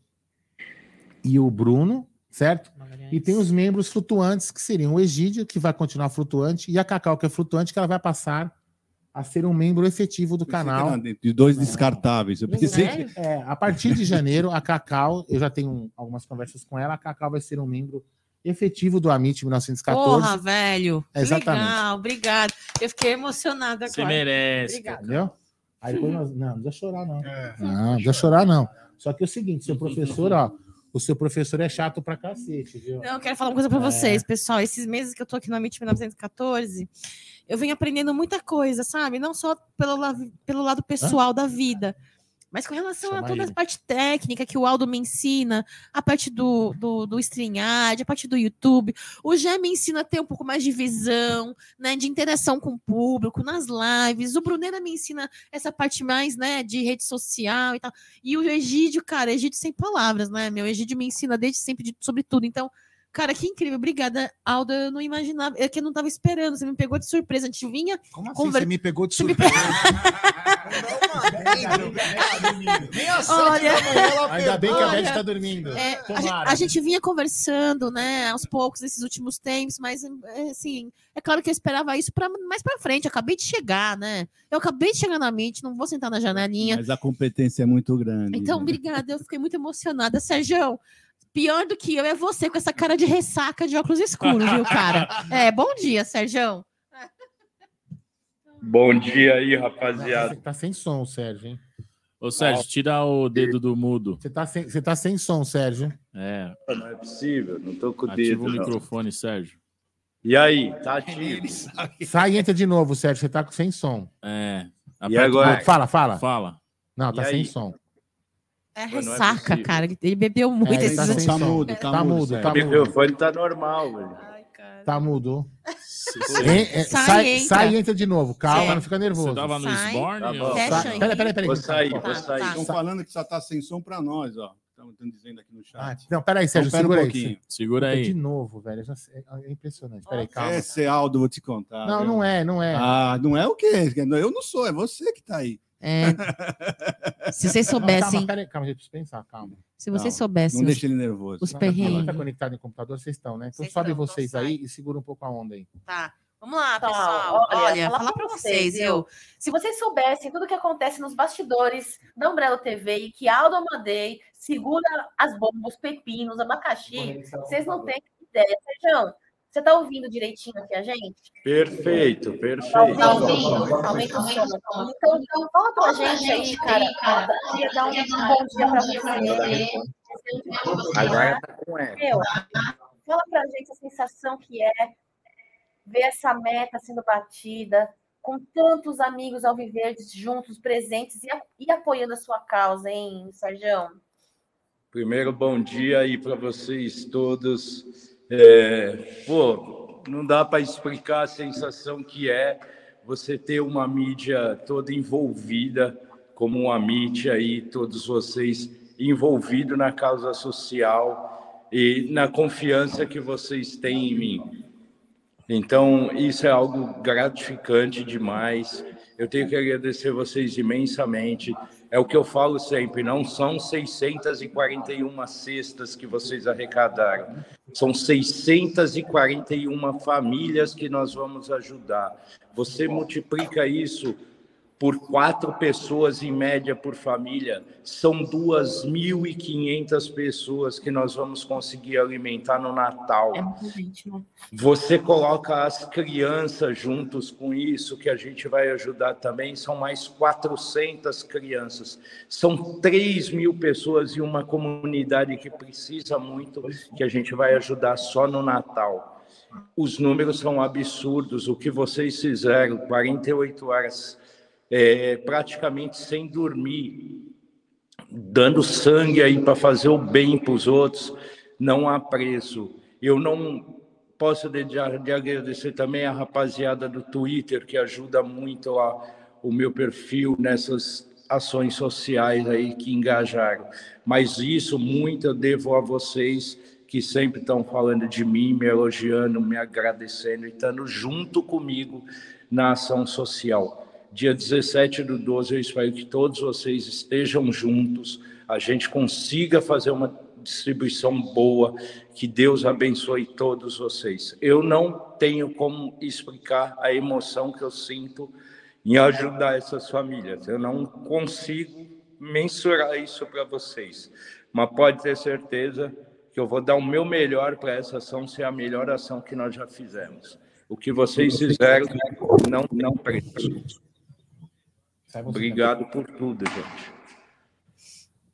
e o Bruno, certo? E tem os membros flutuantes, que seriam o Egídio, que vai continuar flutuante, e a Cacau, que é flutuante, que ela vai passar a ser um membro efetivo do canal. De dois descartáveis. Eu pensei que... É, a partir de janeiro, a Cacau, eu já tenho algumas conversas com ela, a Cacau vai ser um membro efetivo do Amit 1914. Porra, velho. É, exatamente. Legal, obrigado. Eu fiquei emocionada Você agora. merece. Obrigada. Entendeu? Aí depois nós, não, não precisa chorar, não. É. Não, não precisa chorar, não. Só que é o seguinte, seu professor, ó, o seu professor é chato pra cacete, viu? Não, eu quero falar uma coisa para vocês, pessoal. Esses meses que eu tô aqui no Amit 1914, eu venho aprendendo muita coisa, sabe? Não só pelo, la- pelo lado pessoal da vida, mas com relação a toda ele. a parte técnica que o Aldo me ensina, a parte do, do, do StreamYard, a parte do YouTube. O Gé me ensina a ter um pouco mais de visão, né? De interação com o público, nas lives. O Brunera me ensina essa parte mais, né? De rede social e tal. E o Egídio, cara, Egídio sem palavras, né? Meu Egídio me ensina desde sempre de- sobre tudo. Então, cara, que incrível. Obrigada, Aldo. Eu não imaginava, é que eu não tava esperando. Você me pegou de surpresa. A gente vinha. Como assim? Conver- Você me pegou de surpresa. Olha. Ainda bem que a Beth tá dormindo. é, a, a gente vinha conversando, né, aos poucos nesses últimos tempos, mas é, assim, é claro que eu esperava isso para mais para frente. Eu acabei de chegar, né? Eu acabei de chegar na mente, não vou sentar na janelinha. Mas a competência é muito grande. Então, né? obrigada, eu fiquei muito emocionada. Sérgio, pior do que eu é você com essa cara de ressaca de óculos escuros, viu, cara? É, bom dia, Sérgio. Bom dia aí, rapaziada. Você tá sem som, Sérgio, hein? Ô, Sérgio, tira o dedo do mudo. Você tá sem, você tá sem som, Sérgio. É, Não é possível, não tô com o ativa dedo. o não. microfone, Sérgio. E aí, tá ativo? Sai e entra de novo, Sérgio. Você tá com sem som. É. E aperta o agora? Fala, fala. Fala. Não, E tá aí? sem som. É é ressaca, possível. cara. Ele bebeu muito É, esses tá Tá mudo, tá, Tá mudo. tá O microfone tá normal, velho. Ai, cara. Tá mudo. Você Hein? É, Sai, sai, entra. sai e entra de novo. Calma, não fica nervoso. tava no Sai. Sborne? Tá. Peraí, peraí, peraí. Vou sair, Tá, vou sair. tá. Estão falando que só tá sem som pra nós, ó. Estão dizendo aqui no Ah, chat. não, peraí, Sérgio, Então, pera um segura aí. Segura De aí. novo, velho. sei- É impressionante. Peraí, calma. Esse é Aldo, vou te contar. Não, viu? não é, não é. Ah, não é o quê? Eu não sou, é você que tá aí. É. Se vocês Não, soubessem, calma, peraí, calma, gente, precisa pensar, calma. se vocês Não, soubessem Não os- deixa ele nervoso. os Não, perrengues. Tá conectado no computador, vocês estão, né? Então Vocês sobe estão, então vocês sai. aí e segura um pouco a onda aí. Tá. Vamos lá, Então, pessoal. olha, Olha, falar falar pra pra vocês, vocês, eu. Se vocês soubessem tudo o que acontece nos bastidores da Umbrella TV e que Aldo Amadei segura as bombas, os pepinos, abacaxi, vocês não têm ideia. Sérgio, você tá ouvindo direitinho aqui a gente? Perfeito, Tá perfeito. ouvindo? Aumenta o som. Então, então fala pra gente aí, cara. Eu queria dar um bom dia pra você. Agora tá com ela. Meu, fala pra gente a sensação que é ver essa meta sendo batida, com tantos amigos alviverdes juntos, presentes e, a- e apoiando a sua causa, hein, Sérgio? Primeiro, bom dia aí para vocês todos. É, pô, não dá para explicar a sensação que é você ter uma mídia toda envolvida, como a mídia aí, todos vocês envolvidos na causa social e na confiança que vocês têm em mim. Então, isso é algo gratificante demais. Eu tenho que agradecer vocês imensamente. É o que eu falo sempre, não são 641 cestas que vocês arrecadaram. São 641 famílias que nós vamos ajudar. Você multiplica isso por quatro pessoas em média por família, são 2.500 pessoas que nós vamos conseguir alimentar no Natal. É muita gente, né? Você coloca as crianças juntos com isso, que a gente vai ajudar também, são mais 400 crianças. São 3 mil pessoas em uma comunidade que precisa muito, que a gente vai ajudar só no Natal. Os números são absurdos. O que vocês fizeram, 48 horas, é, praticamente sem dormir, dando sangue aí para fazer o bem para os outros, não há preço. Eu não posso deixar de agradecer também a rapaziada do Twitter que ajuda muito a, o meu perfil nessas ações sociais aí que engajaram. Mas isso muito eu devo a vocês que sempre estão falando de mim, me elogiando, me agradecendo e estando junto comigo na ação social. Dia 17 do 12, eu espero que todos vocês estejam juntos, a gente consiga fazer uma distribuição boa, que Deus abençoe todos vocês. Eu não tenho como explicar a emoção que eu sinto em ajudar essas famílias, eu não consigo mensurar isso para vocês, mas pode ter certeza que eu vou dar o meu melhor para essa ação ser a melhor ação que nós já fizemos. O que vocês fizeram, não, não preço. Obrigado por tudo, gente.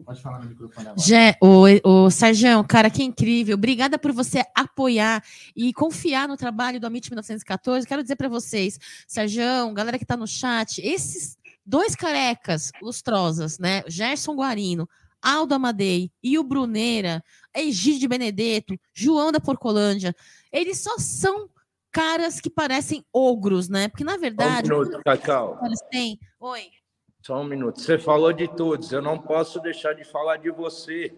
Pode falar no microfone agora. O, o Sérgio, cara, que incrível. Obrigada por você apoiar e confiar no trabalho do Amit 1914. Quero dizer para vocês, Sérgio, galera que está no chat, esses dois carecas lustrosas, né? Gerson Guarino, Aldo Amadei e o Bruneira, Egídio de Benedetto, João da Porcolândia, eles só são caras que parecem ogros, né? Porque na verdade, Só um minuto, Cacau. têm. Oi. Só um minuto. Você falou de todos, eu não posso deixar de falar de você.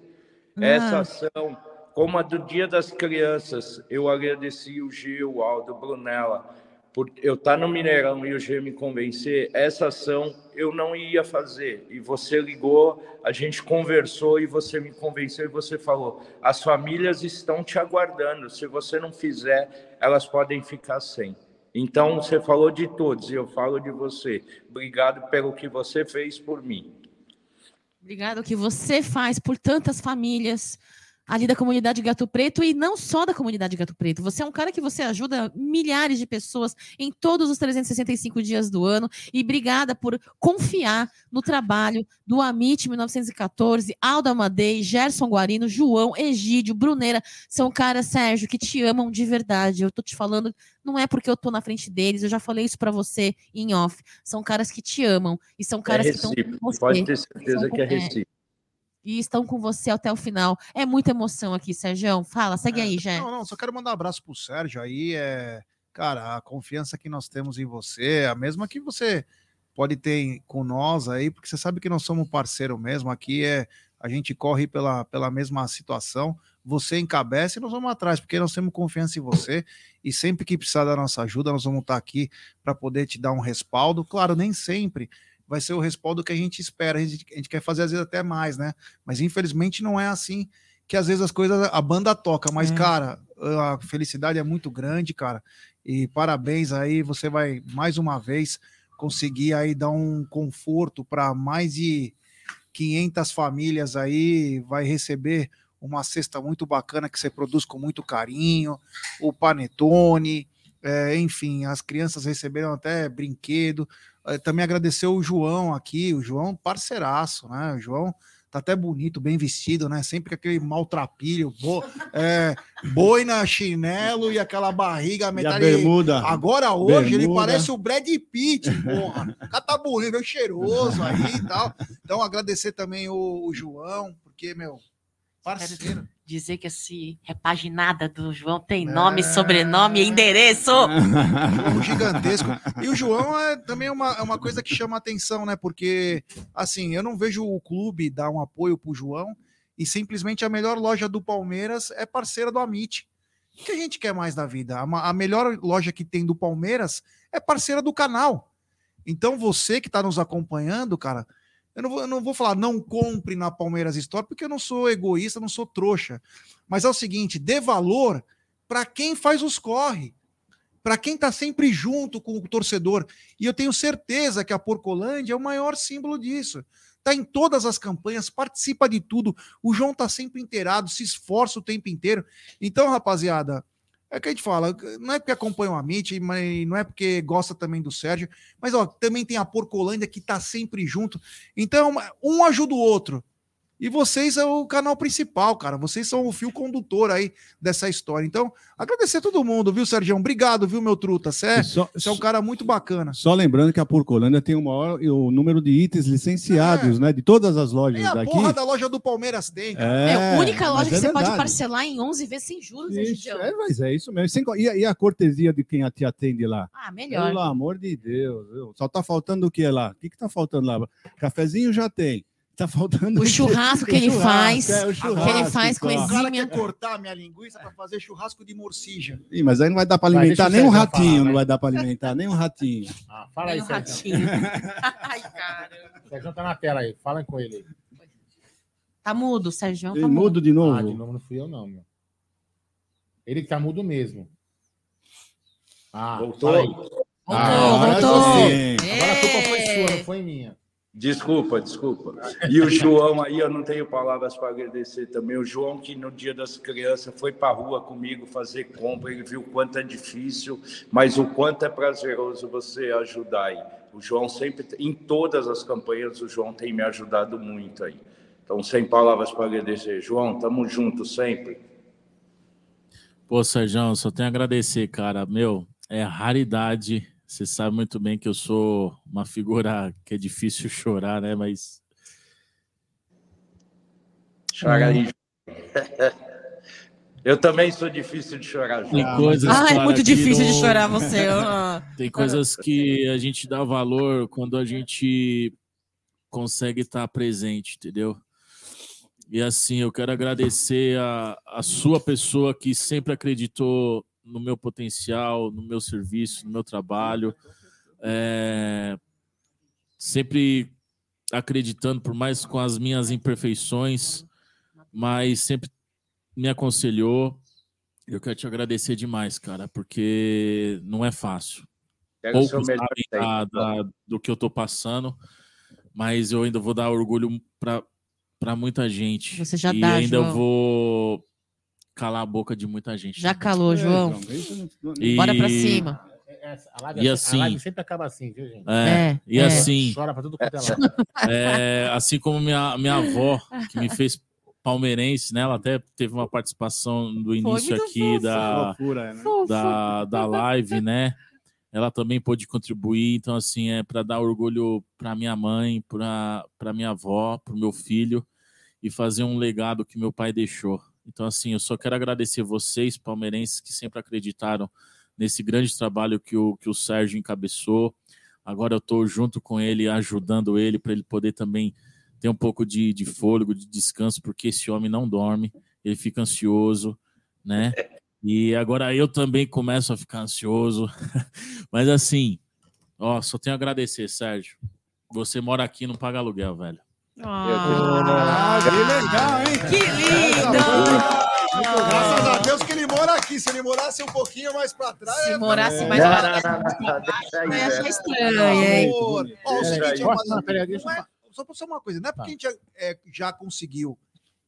Essa Ah. ação, como a do Dia das Crianças, eu agradeci o Gil, o Aldo, o Brunella, por eu estar no Mineirão e o Gil me convencer. Essa ação eu não ia fazer. E você ligou, a gente conversou e você me convenceu e você falou: as famílias estão te aguardando. Se você não fizer, elas podem ficar sem. Então, você falou de todos e eu falo de você. Obrigado pelo que você fez por mim. Obrigado que você faz por tantas famílias ali da comunidade Gato Preto e não só da comunidade Gato Preto. Você é um cara que você ajuda milhares de pessoas em todos os 365 dias do ano e obrigada por confiar no trabalho do Amit 1914, Aldo Amadei, Gerson Guarino, João, Egídio, Bruneira. São caras, Sérgio, que te amam de verdade. Eu tô te falando, não é porque eu tô na frente deles, eu já falei isso para você em off. São caras que te amam e são É caras que estão com recíproco. você Pode ter certeza São que é é. E estão com você até o final. É muita emoção aqui, Sérgio. Fala, segue aí, Jé. Não, não, só quero mandar um abraço pro Sérgio aí. É, cara, a confiança que nós temos em você, é a mesma que você pode ter com nós aí, porque você sabe que nós somos parceiro mesmo. Aqui é a gente corre pela, pela mesma situação. Você encabeça e nós vamos atrás, porque nós temos confiança em você. E sempre que precisar da nossa ajuda, nós vamos estar aqui para poder te dar um respaldo. Claro, nem sempre vai ser o respaldo que a gente espera. A gente, a gente quer fazer às vezes até mais, né? Mas infelizmente não é assim que às vezes as coisas a banda toca, mas É. cara, a felicidade é muito grande, cara. E parabéns aí, você vai mais uma vez conseguir aí dar um conforto para mais de 500 famílias aí, vai receber uma cesta muito bacana que você produz com muito carinho, o panetone, é, enfim, as crianças receberam até brinquedo. Eh, Também agradecer o João aqui, o João parceiraço, né? O João tá até bonito, bem vestido, né? Sempre com aquele maltrapilho, bo, é, boina, chinelo e aquela barriga E metade. bermuda. Agora hoje ele Bermuda. parece o Brad Pitt, porra. O cara tá bonito, cheiroso aí e tal. Então agradecer também o, o João, porque, meu, parceiro. Dizer que esse repaginada do João tem É. nome, sobrenome e endereço. João gigantesco. E o João é também uma, é uma coisa que chama atenção, né? Porque, assim, eu não vejo o clube dar um apoio pro João e simplesmente a melhor loja do Palmeiras é parceira do Amit. O que a gente quer mais da vida? A, a melhor loja que tem do Palmeiras é parceira do canal. Então, você que está nos acompanhando, cara, eu não, vou, eu não vou falar não compre na Palmeiras Store, porque eu não sou egoísta, não sou trouxa. Mas é o seguinte: dê valor para quem faz os corre para quem está sempre junto com o torcedor. E eu tenho certeza que a Porcolândia é o maior símbolo disso. Está em todas as campanhas, participa de tudo. O João está sempre inteirado, se esforça o tempo inteiro. Então, rapaziada, é o que a gente fala, não é porque acompanha o Amit, mas não é porque gosta também do Sérgio, mas ó, também tem a Porcolândia que está sempre junto. Então, um ajuda o outro. E vocês é o canal principal, cara. Vocês são o fio condutor aí dessa história. Então, agradecer a todo mundo, viu, Sérgio? Obrigado, viu, meu truta? Você é, é um cara muito bacana. só lembrando que a Porcolândia tem o maior o número de itens licenciados, né? De todas as lojas E a daqui. porra da loja do Palmeiras tem, cara. É, a única loja que é você pode verdade. parcelar em 11 vezes sem juros, Isso, é, mas é isso mesmo. Sem E, a- e a cortesia de quem te atende lá? Ah, melhor. Pelo amor de Deus. viu? Só tá faltando o que lá? O que, que tá faltando lá? Cafezinho já tem. Tá faltando O churrasco que o ele churrasco, faz, é, o que ele faz com. O cara exímia. quer cortar minha linguiça pra fazer churrasco de morcija. Ih, mas aí não vai dar para Vai, alimentar o nem um ratinho, falar, não vai. vai dar para alimentar nem um ratinho. Ah, fala aí, Sérgio. ratinho. Ai, cara. O Sérgio tá na tela aí. Fala com ele aí. Tá mudo, Sérgio. Tá mudo. mudo de novo. Ah, de novo não fui eu, não, meu. Ele que tá mudo mesmo. Ah, Voltou? Voltou, Ah, agora voltou. Agora a culpa foi É. sua, não foi minha. Desculpa, desculpa. E o João aí, eu não tenho palavras para agradecer também. O João, que no Dia das Crianças foi para a rua comigo fazer compra, ele viu o quanto é difícil, mas o quanto é prazeroso você ajudar aí. O João sempre, em todas as campanhas, o João tem me ajudado muito aí. Então, sem palavras para agradecer. João, tamo junto sempre. Pô, Sérgio, só tenho a agradecer, cara. Meu, é raridade. Você sabe muito bem que eu sou uma figura que é difícil chorar, né? Mas Chora aí. Eu também sou difícil de chorar, tem coisas. Ah, é muito difícil de chorar você. ah. Tem coisas que a gente dá valor quando a gente consegue estar presente, entendeu? E assim, eu quero agradecer a, a sua pessoa que sempre acreditou no meu potencial, no meu serviço, no meu trabalho. É, sempre acreditando, por mais com as minhas imperfeições, mas sempre me aconselhou. Eu quero te agradecer demais, cara, porque não é fácil seu poucos melhor sabem da- da- do que eu tô passando, mas eu ainda vou dar orgulho para muita gente. Você já e dá, ainda João. vou calar a boca de muita gente. Já também. calou, É, João. E- Bora pra cima. É, A live, E a assim- live sempre acaba assim, viu, gente? É, É, e é. assim, Chora pra tudo quanto é lado. é, assim como minha, minha avó, que me fez palmeirense, né? Ela até teve uma participação do início aqui fofo. da, Loucura, né? da, da live, né? Ela também pôde contribuir, então assim é para dar orgulho para minha mãe, para para minha avó, para o meu filho e fazer um legado que meu pai deixou. Então assim, eu só quero agradecer vocês palmeirenses que sempre acreditaram nesse grande trabalho que o que o Sérgio encabeçou. Agora eu estou junto com ele, ajudando ele para ele poder também ter um pouco de, de fôlego, de descanso, porque esse homem não dorme, ele fica ansioso, né? E agora eu também começo a ficar ansioso. Mas assim, ó, só tenho a agradecer, Sérgio. Você mora aqui não paga aluguel, velho. Ah, que legal, hein? Que lindo! Graças a Deus que ele mora aqui. Se ele morasse um pouquinho mais pra trás. Se é- morasse mais não, deixa aí, vai achar né? estranho, hein? Ó, o seguinte, é- falar. só pra só uma coisa, não é porque Tá. a gente é, já conseguiu,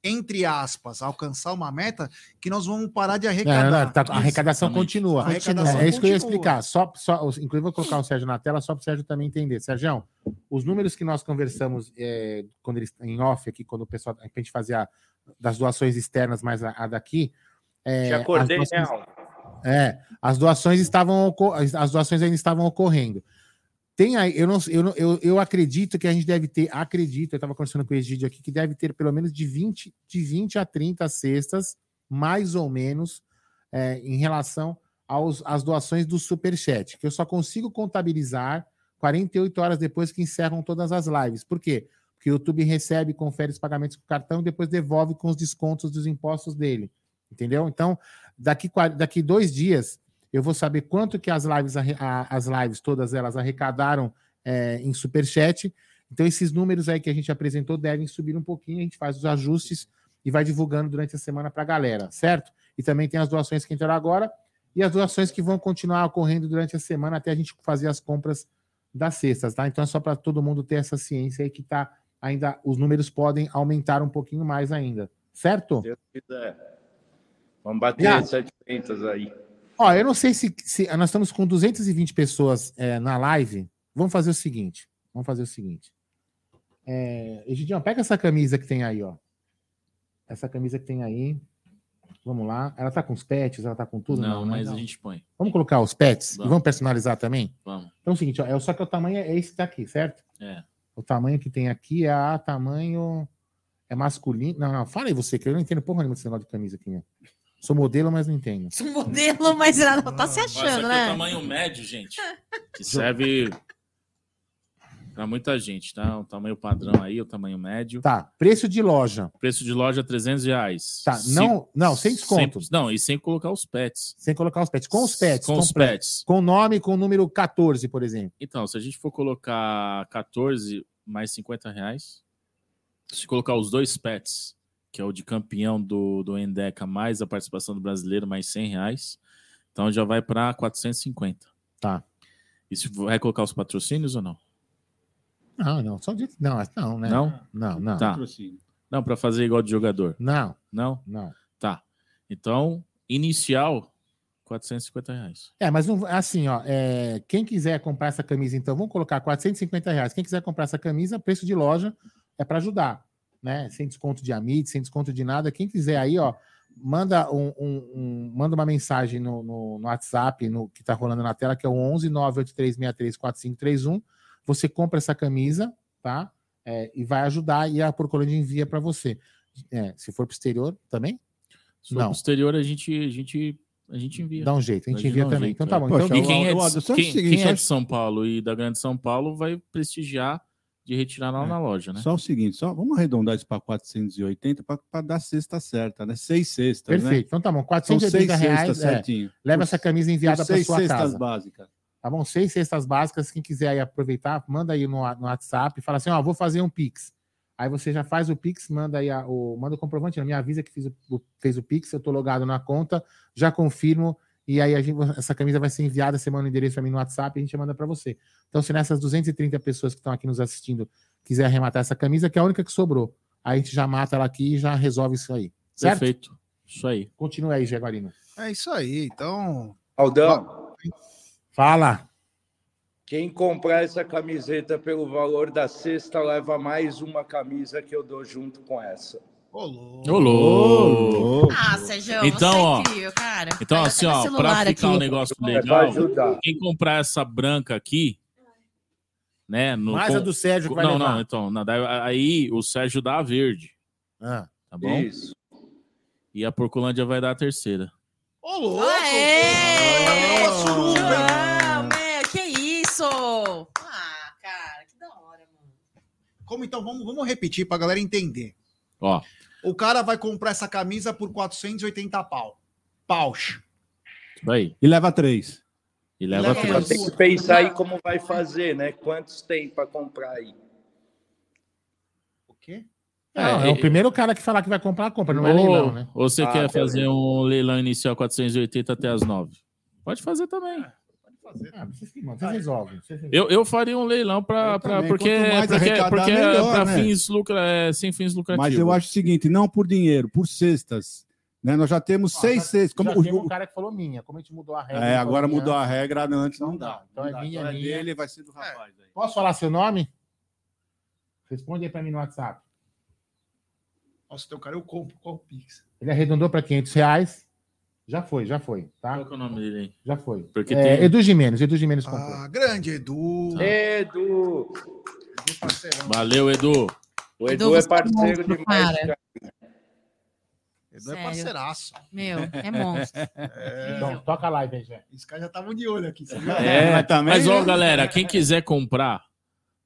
entre aspas, alcançar uma meta que nós vamos parar de Não, arrecadar. não, não, tá- a arrecadação Exatamente. continua. A arrecadação É, é isso que eu ia continua. explicar. Só, só, inclusive, vou colocar o Sérgio na tela só para o Sérgio também entender. Sérgio, os números que nós conversamos é, quando eles em off aqui, quando o pessoal a gente fazia das doações externas mais a, a daqui. é, Já acordei, as né, doações- Al? É, as doações estavam as doações ainda estavam ocorrendo. Tem aí, eu não eu, eu, eu acredito que a gente deve ter, acredito, eu estava conversando com o Egídio aqui, que deve ter pelo menos de 20, de 20 a 30 cestas, mais ou menos, é, em relação aos, às doações do Superchat, que eu só consigo contabilizar 48 horas depois que encerram todas as lives. Por quê? Porque o YouTube recebe, confere os pagamentos com o cartão e depois devolve com os descontos dos impostos dele. Entendeu? Então, daqui, daqui dois dias, eu vou saber quanto que as lives, a- as lives todas elas arrecadaram é, em superchat. Então, esses números aí que a gente apresentou devem subir um pouquinho, a gente faz os ajustes e vai divulgando durante a semana para a galera, certo? E também tem as doações que entraram agora e as doações que vão continuar ocorrendo durante a semana até a gente fazer as compras das cestas, tá? Então é só para todo mundo ter essa ciência aí que tá ainda os números podem aumentar um pouquinho mais ainda, certo? Se Deus quiser. Vamos bater Já. 700 aí. Ó, eu não sei se, se- nós estamos com 220 pessoas é, na live. Vamos fazer o seguinte. Vamos fazer o seguinte. É, Egidião, pega essa camisa que tem aí, ó. Essa camisa que tem aí. Vamos lá. Ela tá com os pets, ela tá com tudo? Não, né? mas a gente põe. Vamos colocar os pets e Vamos. vamos personalizar também? Vamos. Então é o seguinte, ó, é, só que o tamanho é esse daqui, certo? É. O tamanho que tem aqui é a tamanho. É masculino. Não, não, fala aí você, que eu não entendo porra nenhuma desse negócio de camisa aqui, meu. Sou modelo, mas não entendo. Um modelo, mas ela não tá se Essa aqui achando, é o né? tamanho médio, gente. Que serve para muita gente, tá? O tamanho padrão aí, o tamanho médio. Tá, preço de loja. Preço de loja 300 reais. Tá, não, não, sem desconto. Sem- não, e sem colocar os pets. Sem colocar os pets. Com os pets. Com os pets. Com nome, com o número 14, por exemplo. Então, se a gente for colocar 14 mais 50 reais, se colocar os dois pets, que é o de campeão do, do Endeca, mais a participação do brasileiro, mais 100 reais, então já vai para 450. Tá. E se vai colocar os patrocínios ou não? Não, não, só de. Não, não, né? Não? Não, não. Tá. Não, para fazer igual de jogador. Não, Não? não. Tá. Então, inicial, 450 reais. É, mas não, assim, ó, é, quem quiser comprar essa camisa, então, vamos colocar 450 reais. Quem quiser comprar essa camisa, preço de loja é para ajudar, né? Sem desconto de Amit, sem desconto de nada. Quem quiser aí, ó, manda um, um- um- manda uma mensagem no, no- no WhatsApp, no que tá rolando na tela, que é o 11 98363 4531. Você compra essa camisa, tá? É, e vai ajudar e a Procolândia envia para você. É, se for pro exterior, também Se for Não. posterior, a gente, a gente, a gente envia. dá um jeito. A gente envia um também. jeito, então tá é. bom. Poxa, então, quem é, Eu- eu- de, o quem, quem é de São Paulo e da Grande São Paulo vai prestigiar de retirar lá É. na loja, né? Só o seguinte, só vamos arredondar isso para 480 para dar cesta certa, né? Seis cestas, né? Perfeito. Então tá bom. São 480 seis reais. cestas é, certinho. leva essa camisa enviada para seis sua cestas casa. básicas. Tá bom? Seis cestas básicas. Quem quiser aí aproveitar, manda aí no, no WhatsApp e fala assim: ó, vou fazer um Pix. Aí você já faz o Pix, manda aí a- o, manda o comprovante, não, me avisa que fiz o, o- fez o Pix, eu tô logado na conta, já confirmo, e aí a gente- essa camisa vai ser enviada, você manda o endereço para mim no WhatsApp e a gente manda para você. Então, se nessas 230 pessoas que estão aqui nos assistindo quiser arrematar essa camisa, que é a única que sobrou, aí a gente já mata ela aqui e já resolve isso aí. Certo? Perfeito. Isso aí. Continua aí, Jaguarino. É isso aí. Então, Aldão, Fala. quem comprar essa camiseta pelo valor da cesta leva mais uma camisa que eu dou junto com essa. Ô louco. Ô, louco. Ah, Sérgio, Então, você ó, incrível, cara. Então, assim, ó, para ficar aqui. um negócio pra legal, quem comprar essa branca aqui, né? No, Mais com- a do Sérgio que vai não, levar. não, então, aí o Sérgio dá a verde, Ah. tá bom? Isso. E a Porcolândia vai dar a terceira. Ô louco. Aê! Suruba, meu, que isso? Ah, cara, que da hora, mano. Como então? Vamos, vamos repetir pra galera entender. Ó, O cara vai comprar essa camisa por 480 pau. Paus. isso aí. E leva três. E leva três. tem que pensar aí como vai fazer, né? Quantos tem para comprar aí? O quê? Não, é, É, o primeiro cara que falar que vai comprar, compra, não é ou, leilão, né? ou você Ah, quer beleza. fazer um leilão inicial 480 até as 9? Pode fazer também. Pode fazer. Ah, vocês, que mandam, vocês resolvem. Vocês resolvem. Eu, eu faria um leilão para porque mais porque, arrecadar, porque é melhor, para né? fins lucra, é, sem fins lucrativos. Mas eu acho o seguinte, não por dinheiro, por cestas. Né? Nós já temos Ah, seis já- cestas. Como Já o- um o- cara que falou minha, como a gente mudou a regra. é, agora mudou minha. a regra, antes não Não dá. dá. Então Não é dá. minha, Então é minha. dele, vai ser do rapaz. aí. Posso falar seu nome? Responde aí pra mim no WhatsApp. Nossa, teu cara eu compro. Qual o Pix? Ele arredondou pra 500 reais. Já foi, já foi, tá? Qual que é o nome dele aí? Já foi. Porque É, tem- Edu Jimenez, Edu Jimenez comprou. Ah, grande Edu. Edu! Edu parceirão. Valeu, Edu. O Edu, Edu é é parceiro monstro, demais. cara. Edu é Sério. parceiraço. Meu, é monstro. É, Então, toca a live aí, Jé. Os caras já estavam de olho aqui. Você viu? É, mas também, Mas, ó, galera, quem quiser comprar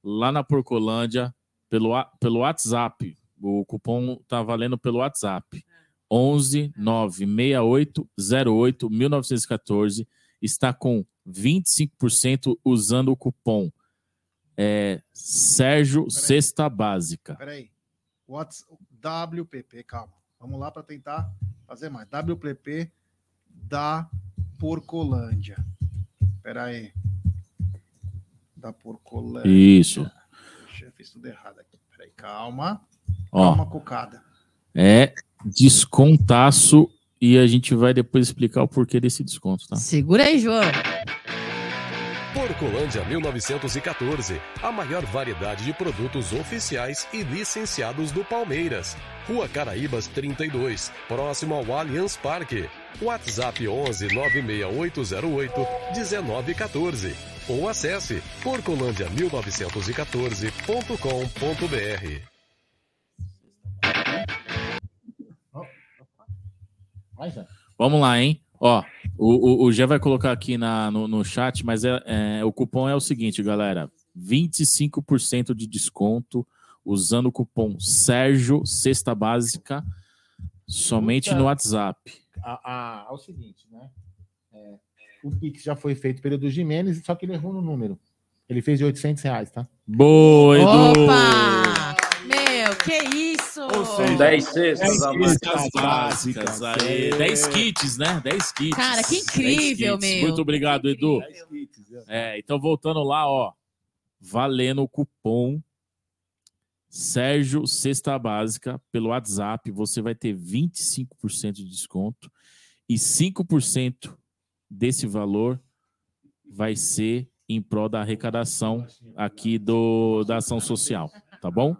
lá na Porcolândia, pelo, pelo WhatsApp, o cupom tá valendo pelo WhatsApp. 11 968 08 1914 está com 25% usando o cupom é, Sérgio Cesta Básica. Peraí. Whats... WPP, calma. Vamos lá para tentar fazer mais. WPP da Porcolândia. Peraí. Da Porcolândia. Isso. Eu fiz tudo errado aqui. Peraí, calma. Ó, Calma, cocada. é descontaço e a gente vai depois explicar o porquê desse desconto, tá? Segura aí, João. Porcolândia 1914, a maior variedade de produtos oficiais e licenciados do Palmeiras. Rua Caraíbas 32, próximo ao Allianz Parque. WhatsApp 11 96808 1914 ou acesse porcolândia1914.com.br. Vai, já. Vamos lá, hein? Ó, o, o, o Gé vai colocar aqui na, no, no chat, mas é, é, o cupom é o seguinte, galera: 25% de desconto usando o cupom Sérgio Cesta Básica somente Puta. no WhatsApp. A, a- é o seguinte, né? É, o Pix já foi feito pelo Edu Jimenez, só que ele errou no número. Ele fez de 800 reais, tá? Boa, Edu! Opa! Meu, que isso? Seja, 10 cestas a mais. Cestas básicas aí. 10 kits, né? 10 kits. Cara, que 10 incrível, meu. Muito obrigado, Edu. É, então voltando lá, ó. Valendo o cupom Sérgio Cesta Básica pelo WhatsApp, você vai ter 25% de desconto e 5% desse valor vai ser em prol da arrecadação aqui do da ação social, tá bom?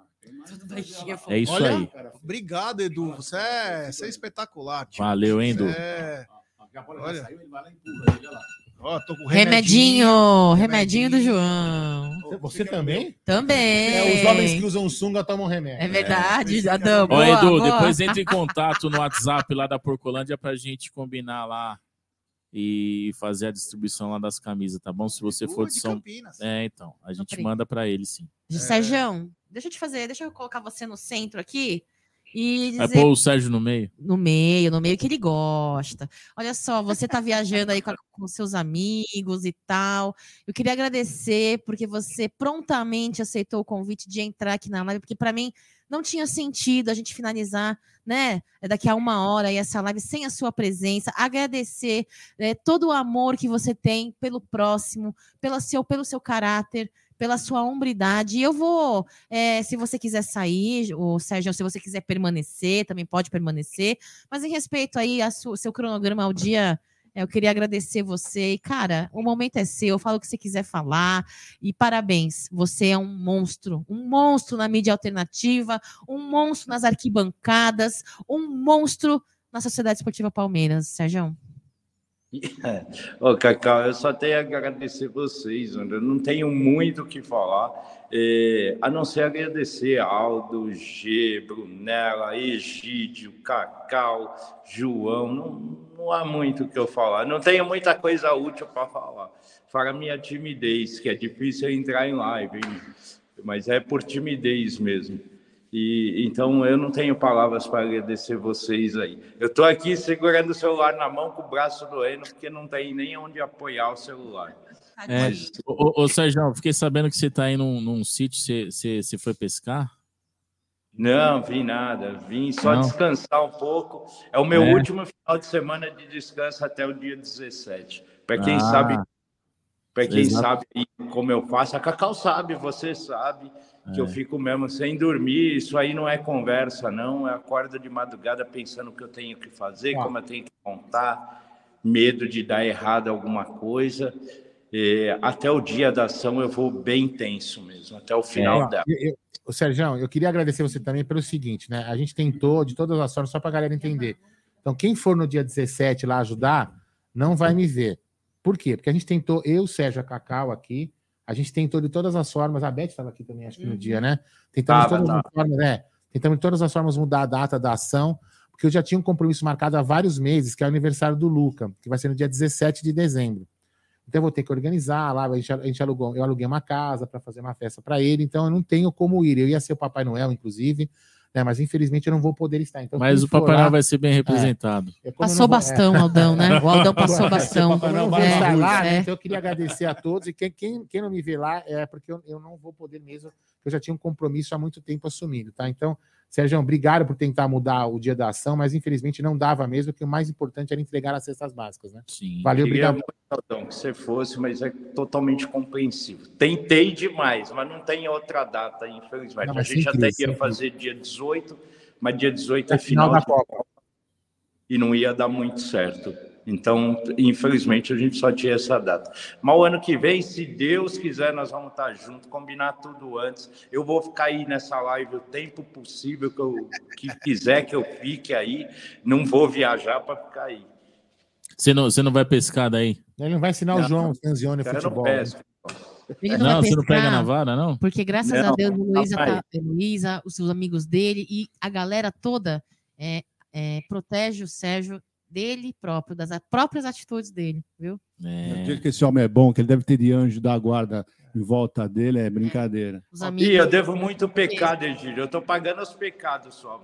É isso Olha, aí. Obrigado, Edu. Você é, você é espetacular. tio. Valeu, hein, Edu? É- Olha. Ó, tô com Remedinho, remedinho do João. Você também? Também. É, os homens que usam sunga tomam remédio. É verdade, Adão. Ó, boa, Edu, boa. depois entre em contato no WhatsApp lá da Porcolândia pra gente combinar lá e fazer a distribuição lá das camisas, tá bom? Se você for de São Campinas. É, então, a gente manda pra ele sim. Sérgio, deixa eu te fazer, deixa eu colocar você no centro aqui e Vai dizer pôr o Sérgio no meio? no meio, no meio que ele gosta. Olha só, você tá viajando aí com, a- com seus amigos e tal. Eu queria agradecer porque você prontamente aceitou o convite de entrar aqui na live, porque para mim não tinha sentido a gente finalizar, né, daqui a uma hora aí essa live sem a sua presença. Agradecer né, todo o amor que você tem pelo próximo, pela seu, pelo seu caráter, pela sua hombridade. Eu vou, é, se você quiser sair, ou Sérgio, se você quiser permanecer, também pode permanecer. Mas em respeito aí ao seu cronograma ao dia, eu queria agradecer você. E, cara, o momento é seu, fala o que você quiser falar. E parabéns, você é um monstro, um monstro na mídia alternativa, um monstro nas arquibancadas, um monstro na Sociedade Esportiva Palmeiras, Sérgio. Ô, Cacau, eu só tenho a agradecer vocês. Eu não tenho muito o que falar, é, a não ser agradecer Aldo, G, Brunella, Egídio, Cacau, João. Não, não há muito o que eu falar. Não tenho muita coisa útil para falar. Fora minha timidez, que é difícil entrar em live, hein? mas é por timidez mesmo. E então eu não tenho palavras para agradecer vocês aí. Eu estou aqui segurando o celular na mão com o braço doendo, porque não tem nem onde apoiar o celular. É, ô, ô, ô, Sérgio, fiquei sabendo que você tá aí num, num sítio, você, você, você foi pescar? Não, vim nada, vim só Não? descansar um pouco. É o meu É. último final de semana de descanso até o dia 17. Para quem Ah, sabe, para quem exato. sabe como eu faço, a Cacau sabe, você sabe que É. eu fico mesmo sem dormir. Isso aí não é conversa, não. É acorda de madrugada pensando o que eu tenho que fazer, Ó. como eu tenho que contar, medo de dar errado alguma coisa. É, até o dia da ação eu vou bem tenso mesmo, até o final Ó, dela. eu- eu- Sérgio, eu queria agradecer você também pelo seguinte, né? A gente tentou de todas as formas, só para a galera entender. Então, quem for no dia 17 lá ajudar, não vai me ver. Por quê? Porque a gente tentou, eu, Sérgio, a Cacau aqui, a gente tentou de todas as formas, a Beth estava aqui também, acho que no Uhum. dia, né? Tentamos de todas as formas, né? Tentamos de todas as formas mudar a data da ação, porque eu já tinha um compromisso marcado há vários meses, que é o aniversário do Luca, que vai ser no dia 17 de dezembro. Então eu vou ter que organizar lá, a gente, a gente alugou, eu aluguei uma casa para fazer uma festa para ele, então eu não tenho como ir. Eu ia ser o Papai Noel, inclusive, né? Mas infelizmente eu não vou poder estar. Então, Mas o Papai lá- Noel vai ser bem representado. é, como eu Passou vou- bastão, Aldão, né? O Aldão passou bastão. Eu não vou É, estar lá, né? é. Então eu queria agradecer a todos. E quem, quem, quem não me vê lá é porque eu, eu não vou poder mesmo, porque eu já tinha um compromisso há muito tempo assumido, tá? Então, Sérgio, obrigado por tentar mudar o dia da ação, mas infelizmente não dava mesmo, porque o mais importante era entregar as cestas básicas, né? Sim. Valeu, Queria obrigado. muito, que você fosse, mas é totalmente compreensível. Tentei demais, mas não tem outra data, infelizmente. Não, a gente até isso, ia sempre fazer dia 18, mas dia 18 é É final final da Copa. e não ia dar muito certo. Então, infelizmente, a gente só tinha essa data. Mas o ano que vem, se Deus quiser, nós vamos estar juntos, combinar tudo antes. Eu vou ficar aí nessa live o tempo possível que eu que quiser que eu fique aí. Não vou viajar para ficar aí. Você não, você não vai pescar daí? Ele não vai ensinar o João Sanzione eu não futebol. né? pesco. Ele Não, vai você não pega na vara, não? Porque graças a Não, Deus, o Luísa, tá, Luísa, os seus amigos dele e a galera toda é, é, protege o Sérgio dele próprio, das próprias atitudes dele, viu? O É. que esse homem é bom, que ele deve ter de anjo da guarda em volta dele, é brincadeira. Os amigos. Ih, eu devo muito pecado, Egílio. Eu estou pagando os pecados só.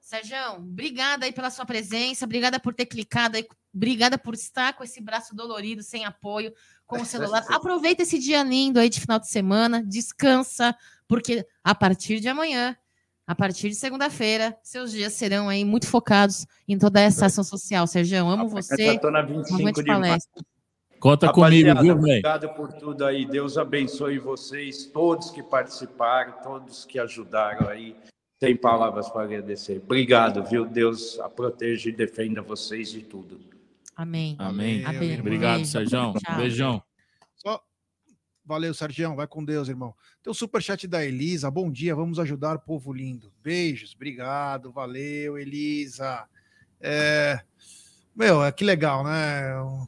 Sérgio, obrigada aí pela sua presença, obrigada por ter clicado aí, obrigada por estar com esse braço dolorido, sem apoio, com o celular. Aproveita esse dia lindo aí de final de semana, descansa, porque a partir de amanhã, a partir de segunda-feira, seus dias serão aí muito focados em toda essa ação social. Sérgio, amo você. Eu tô na Uma 25 grande de maio. palestra. Conta comigo, viu, velho? Obrigado por tudo aí. Deus abençoe vocês, todos que participaram, todos que ajudaram aí. Tem palavras para agradecer. Obrigado, viu? Deus a proteja e defenda vocês de tudo. Amém. Amém. Amém. irmão. Obrigado. Sérgio. Tchau. Beijão. Valeu, Sergião. Vai com Deus, irmão. Tem o superchat da Elisa. Bom dia, vamos ajudar o povo lindo. Beijos, obrigado. Valeu, Elisa. É... Meu, é que legal, né?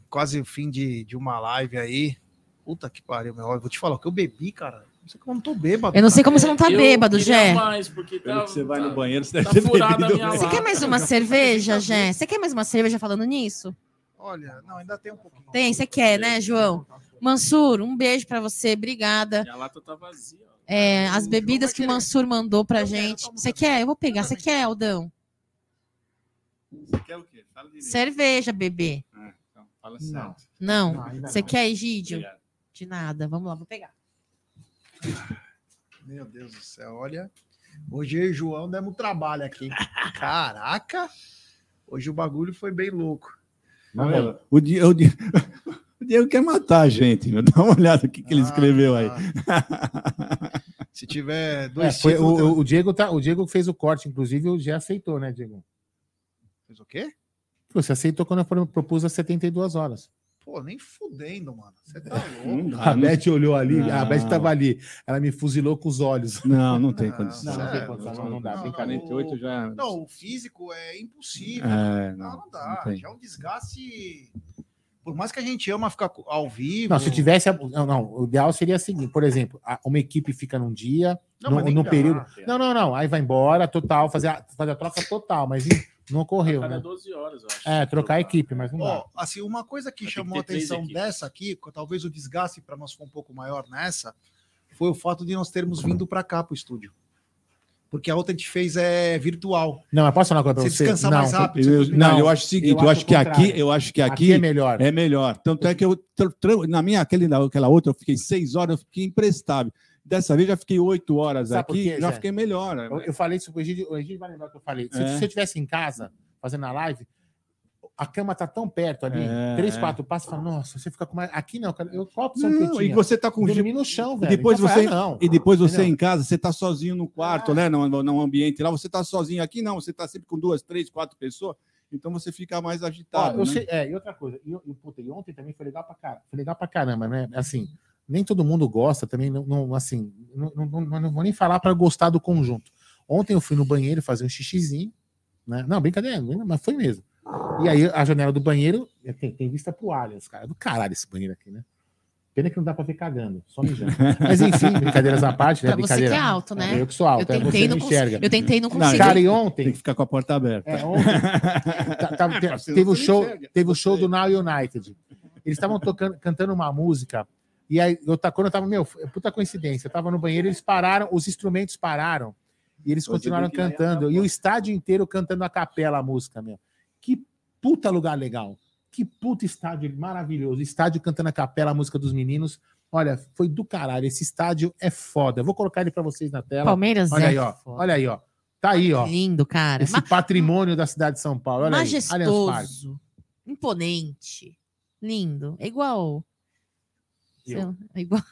Quase o fim de, de uma live aí. Puta que pariu, meu. Eu vou te falar o que eu bebi, cara. Não sei como eu não tô bêbado. Eu não sei como você não tá Eu bêbado, Gé. mais, porque Pelo tá- que você vai tá- no banheiro, você deve tá ter furada a bebido. Você quer mais uma cerveja, Gé? Você quer mais uma cerveja falando nisso? Olha, não, ainda tem um pouquinho. Tem, você quer, né, João? Mansur, um beijo pra você, obrigada. Minha lata tá vazia. ó. É, as bebidas que o Mansur mandou pra gente. Você quer? Eu vou pegar. Você quer, Aldão? Você quer o quê? Fala direito. Cerveja, bebê. É, então, fala certo. Não. ainda Você não. quer, Egídio? Obrigado. De nada. Vamos lá, vou pegar. Meu Deus do céu, olha. Hoje eu e o João demos trabalho aqui. Caraca! Hoje o bagulho foi bem louco. Olha, O, Di- o, Di- o Diego quer matar a gente, meu. Dá uma olhada no que, que ele escreveu aí. Ah. Se tiver É, dois foi- títulos, o, o Diego tá, o Diego fez o corte, inclusive, o Gé aceitou, né, Diego? Fez o quê? Você aceitou quando eu pro- propus as 72 horas. Pô, nem fudendo, mano. Você tá Não louco. dá, A não- Beth olhou ali, a Não. Beth tava ali. Ela me fuzilou com os olhos. Não, não tem Não, condição. não tem sério, condição, não, não dá, não, brincadeira. 48 já. Não, o físico é impossível. É, não, não, não dá. não tem. Já é um desgaste. Por mais que a gente ama ficar ao vivo. Não, se tivesse. Não, não, o ideal seria o seguinte: por exemplo, uma equipe fica num dia, Não, no, no dá, período. Não, não, não. Aí vai embora, total, fazer a, fazer a troca total, mas não ocorreu, Cada né? 12 horas, eu acho. É, trocar a equipe, mas não dá. Ó, assim, uma coisa que Vai chamou a atenção dessa aqui, que talvez o desgaste para nós for um pouco maior nessa, foi o fato de nós termos vindo para cá para o estúdio. Porque a outra a gente fez é virtual. Não, mas posso falar uma coisa pra Você descansa não, mais rápido. Eu, você não, Não, eu acho o seguinte, eu eu, acho acho o que aqui, contrário. eu acho que aqui, aqui, é melhor. é melhor. Tanto é que eu na minha aquele aquela outra eu fiquei seis horas, eu fiquei imprestável. Dessa vez já fiquei oito horas Sabe aqui, quê, já Zé? fiquei melhor. Eu, eu falei isso pro Egídio, o Egídio vai lembrar o que eu falei. Se, É. se eu estivesse em casa, fazendo a live, a cama tá tão perto ali, É, três, é. quatro passos, fala, nossa, você fica com mais. Aqui não, cara. Eu, qual a opção Não, e você tá com Dormir no chão, velho. depois Então eu falei, você- ah, não. E depois você Entendeu? em casa, você tá sozinho no quarto, né? No, no, ambiente lá, você tá sozinho aqui, não. Você tá sempre com duas, três, quatro pessoas, então você fica mais Ó, agitado. eu né? sei- é, e outra coisa, e, e, puta, e ontem também foi legal pra caramba, foi legal pra caramba, né? Assim, nem todo mundo gosta também, não, não, assim, não, não, não- não vou nem falar pra gostar do conjunto. Ontem eu fui no banheiro fazer um xixizinho, né? Não, brincadeira, mas foi mesmo. E aí a janela do banheiro é, tem, tem vista pro Allianz, cara. Do caralho esse banheiro aqui, né? Pena que não dá pra ver cagando, só mijando. Mas enfim, brincadeiras à parte, né? Pra você que é alto, né? Eu que sou alto, Eu é, tentei, você não enxerga. Eu tentei, não consegui. Cara, e Tem ontem, que ficar com a porta aberta. é, ontem tá- tá- Parceiro, teve o show, enxerga. teve o show do Now United. Eles estavam tocando, cantando uma música. E aí, eu, quando eu tava, meu, é puta coincidência. Eu tava no banheiro, eles pararam, os instrumentos pararam. E eles continuaram tem cantando. E o estádio inteiro cantando a capela a música, meu. Puta lugar legal. Que puta estádio maravilhoso. Estádio cantando a capela a música dos meninos. Olha, foi do caralho. Esse estádio é foda. Eu vou colocar ele pra vocês na tela. Palmeiras Olha é aí, ó. foda. Olha aí, ó. Tá aí, ó. Lindo, cara. Esse Ma- patrimônio da cidade de São Paulo. Olha aí. Majestoso. Imponente. Lindo. É igual. Eu. É igual.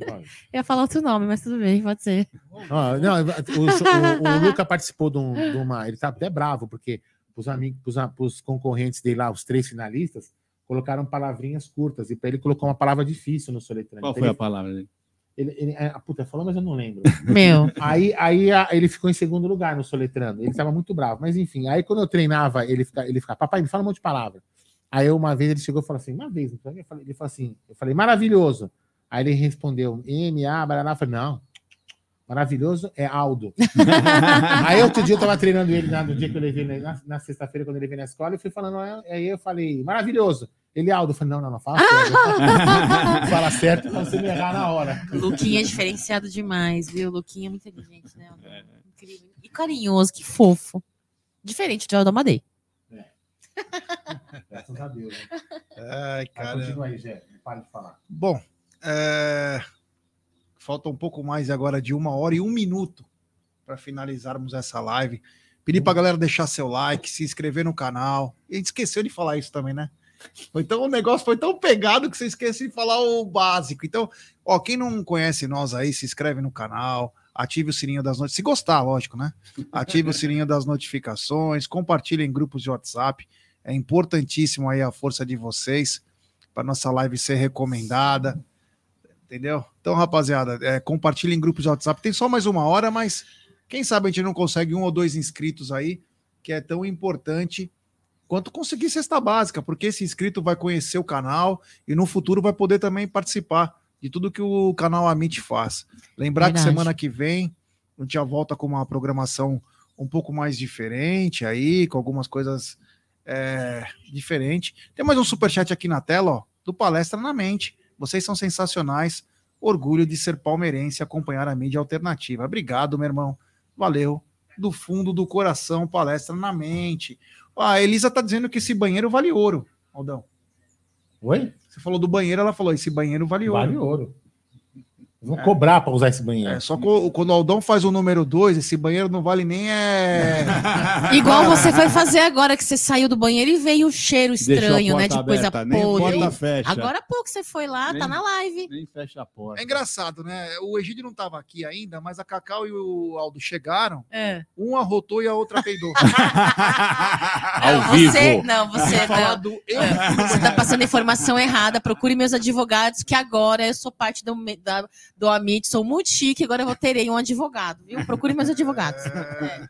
Eu ia falar outro nome, mas tudo bem, pode ser. Ó, não, o, o- o Luca participou de, um- de uma. Ele tá até bravo, porque pros amigos, pros, a- pros concorrentes dele lá, os três finalistas, colocaram palavrinhas curtas. E para ele colocou uma palavra difícil no soletrando. Qual Então, foi a ele, palavra dele? ele, ele, é, a puta falou, mas eu não lembro. Meu. Aí, aí a- ele ficou em segundo lugar no soletrando. Ele estava muito bravo. Mas enfim, aí quando eu treinava, ele ficava, ele ficava, papai, me fala um monte de palavra. Aí uma vez ele chegou e falou assim, uma vez, então, ele falou assim, eu falei, maravilhoso. Aí ele respondeu, M, A, barará. Eu falei, não, maravilhoso é Aldo. aí outro dia eu tava treinando ele lá no dia que eu levei, na, na sexta-feira, quando ele veio na escola, eu fui falando, ah, aí eu falei, maravilhoso. Ele, Aldo, eu falei, não, não, não, fala certo. fala certo pra você me errar na hora. Luquinha é diferenciado demais, viu? Luquinha é muito inteligente, né? Incrível. E carinhoso, que fofo. Diferente de Aldo Amadei. Graças a Deus. Né? Ai, cara. Continua aí, Jé. Para de falar. Bom, é, falta um pouco mais agora de uma hora e um minuto para finalizarmos essa live. Pedir para galera deixar seu like, se inscrever no canal. A gente esqueceu de falar isso também, né? Então o negócio foi tão pegado que você esqueceu de falar o básico. Então, ó, quem não conhece nós aí, se inscreve no canal, ative o sininho das notificações. Se gostar, lógico, né? Ative o sininho das notificações, compartilhe em grupos de WhatsApp. É importantíssimo aí a força de vocês para nossa live ser recomendada. Entendeu? Então, rapaziada, é, compartilhe em grupos de WhatsApp. Tem só mais uma hora, mas quem sabe a gente não consegue um ou dois inscritos aí, que é tão importante quanto conseguir cesta básica, porque esse inscrito vai conhecer o canal e no futuro vai poder também participar de tudo que o canal Amit faz. Lembrar Verdade. que semana que vem a gente já volta com uma programação um pouco mais diferente aí, com algumas coisas é, diferentes. Tem mais um superchat aqui na tela, ó, do Palestra na Mente. Vocês são sensacionais. Orgulho de ser palmeirense e acompanhar a mídia alternativa. Obrigado, meu irmão. Valeu. Do fundo do coração, palestra na mente. A Elisa tá dizendo que esse banheiro vale ouro, Aldão. Oi? Você falou do banheiro, ela falou: esse banheiro vale ouro. Vale ouro. Vão cobrar para usar esse banheiro. É, só co- quando o Aldão faz o número 2, esse banheiro não vale nem é. Igual você foi fazer agora, que você saiu do banheiro e veio o cheiro estranho, né? De coisa aberta, nem a podre. porta fecha. Agora há pouco você foi lá, Nem- tá na live. Nem fecha a porta. É engraçado, né? O Egídio não tava aqui ainda, mas a Cacau e o Aldo chegaram, É. um arrotou e a outra peidou. Não, Ao você, vivo. não, você não. do É, Você tá passando informação errada. Procure meus advogados, que agora eu sou parte do, da, do Amit, sou muito chique, agora eu terei um advogado, viu? Procure meus advogados. É.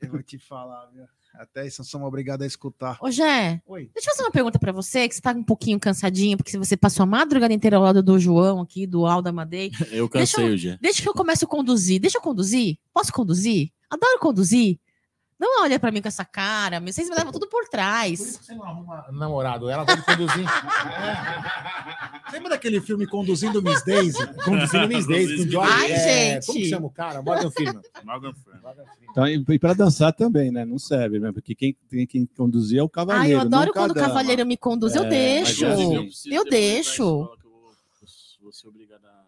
Eu vou te, eu falar, viu? Até isso somos obrigados a escutar. Ô, Jé, Oi. deixa eu fazer uma pergunta pra você, que você tá um pouquinho cansadinho, porque você passou a madrugada inteira ao lado do João aqui, do Aldo Amadei. Eu cansei o dia. Deixa que eu comece a conduzir. Deixa eu conduzir? Posso conduzir? Adoro conduzir. Não olha pra mim com essa cara, vocês me levam tudo por Por trás. isso que você não arruma namorado. Ela pode conduzir. Lembra daquele filme Conduzindo Miss Daisy? Conduzindo Miss Daisy com Johnny. Ai, é, gente. Como que chama o cara? Morgan Freeman. Morgan Freeman. Então, e para dançar também, né? Não serve, né? Porque quem tem que conduzir é o Ai, cavaleiro. eu adoro quando o dama. cavalheiro me conduz, eu É, deixo. eu Eu deixo. eu vou- Vou ser obrigado a.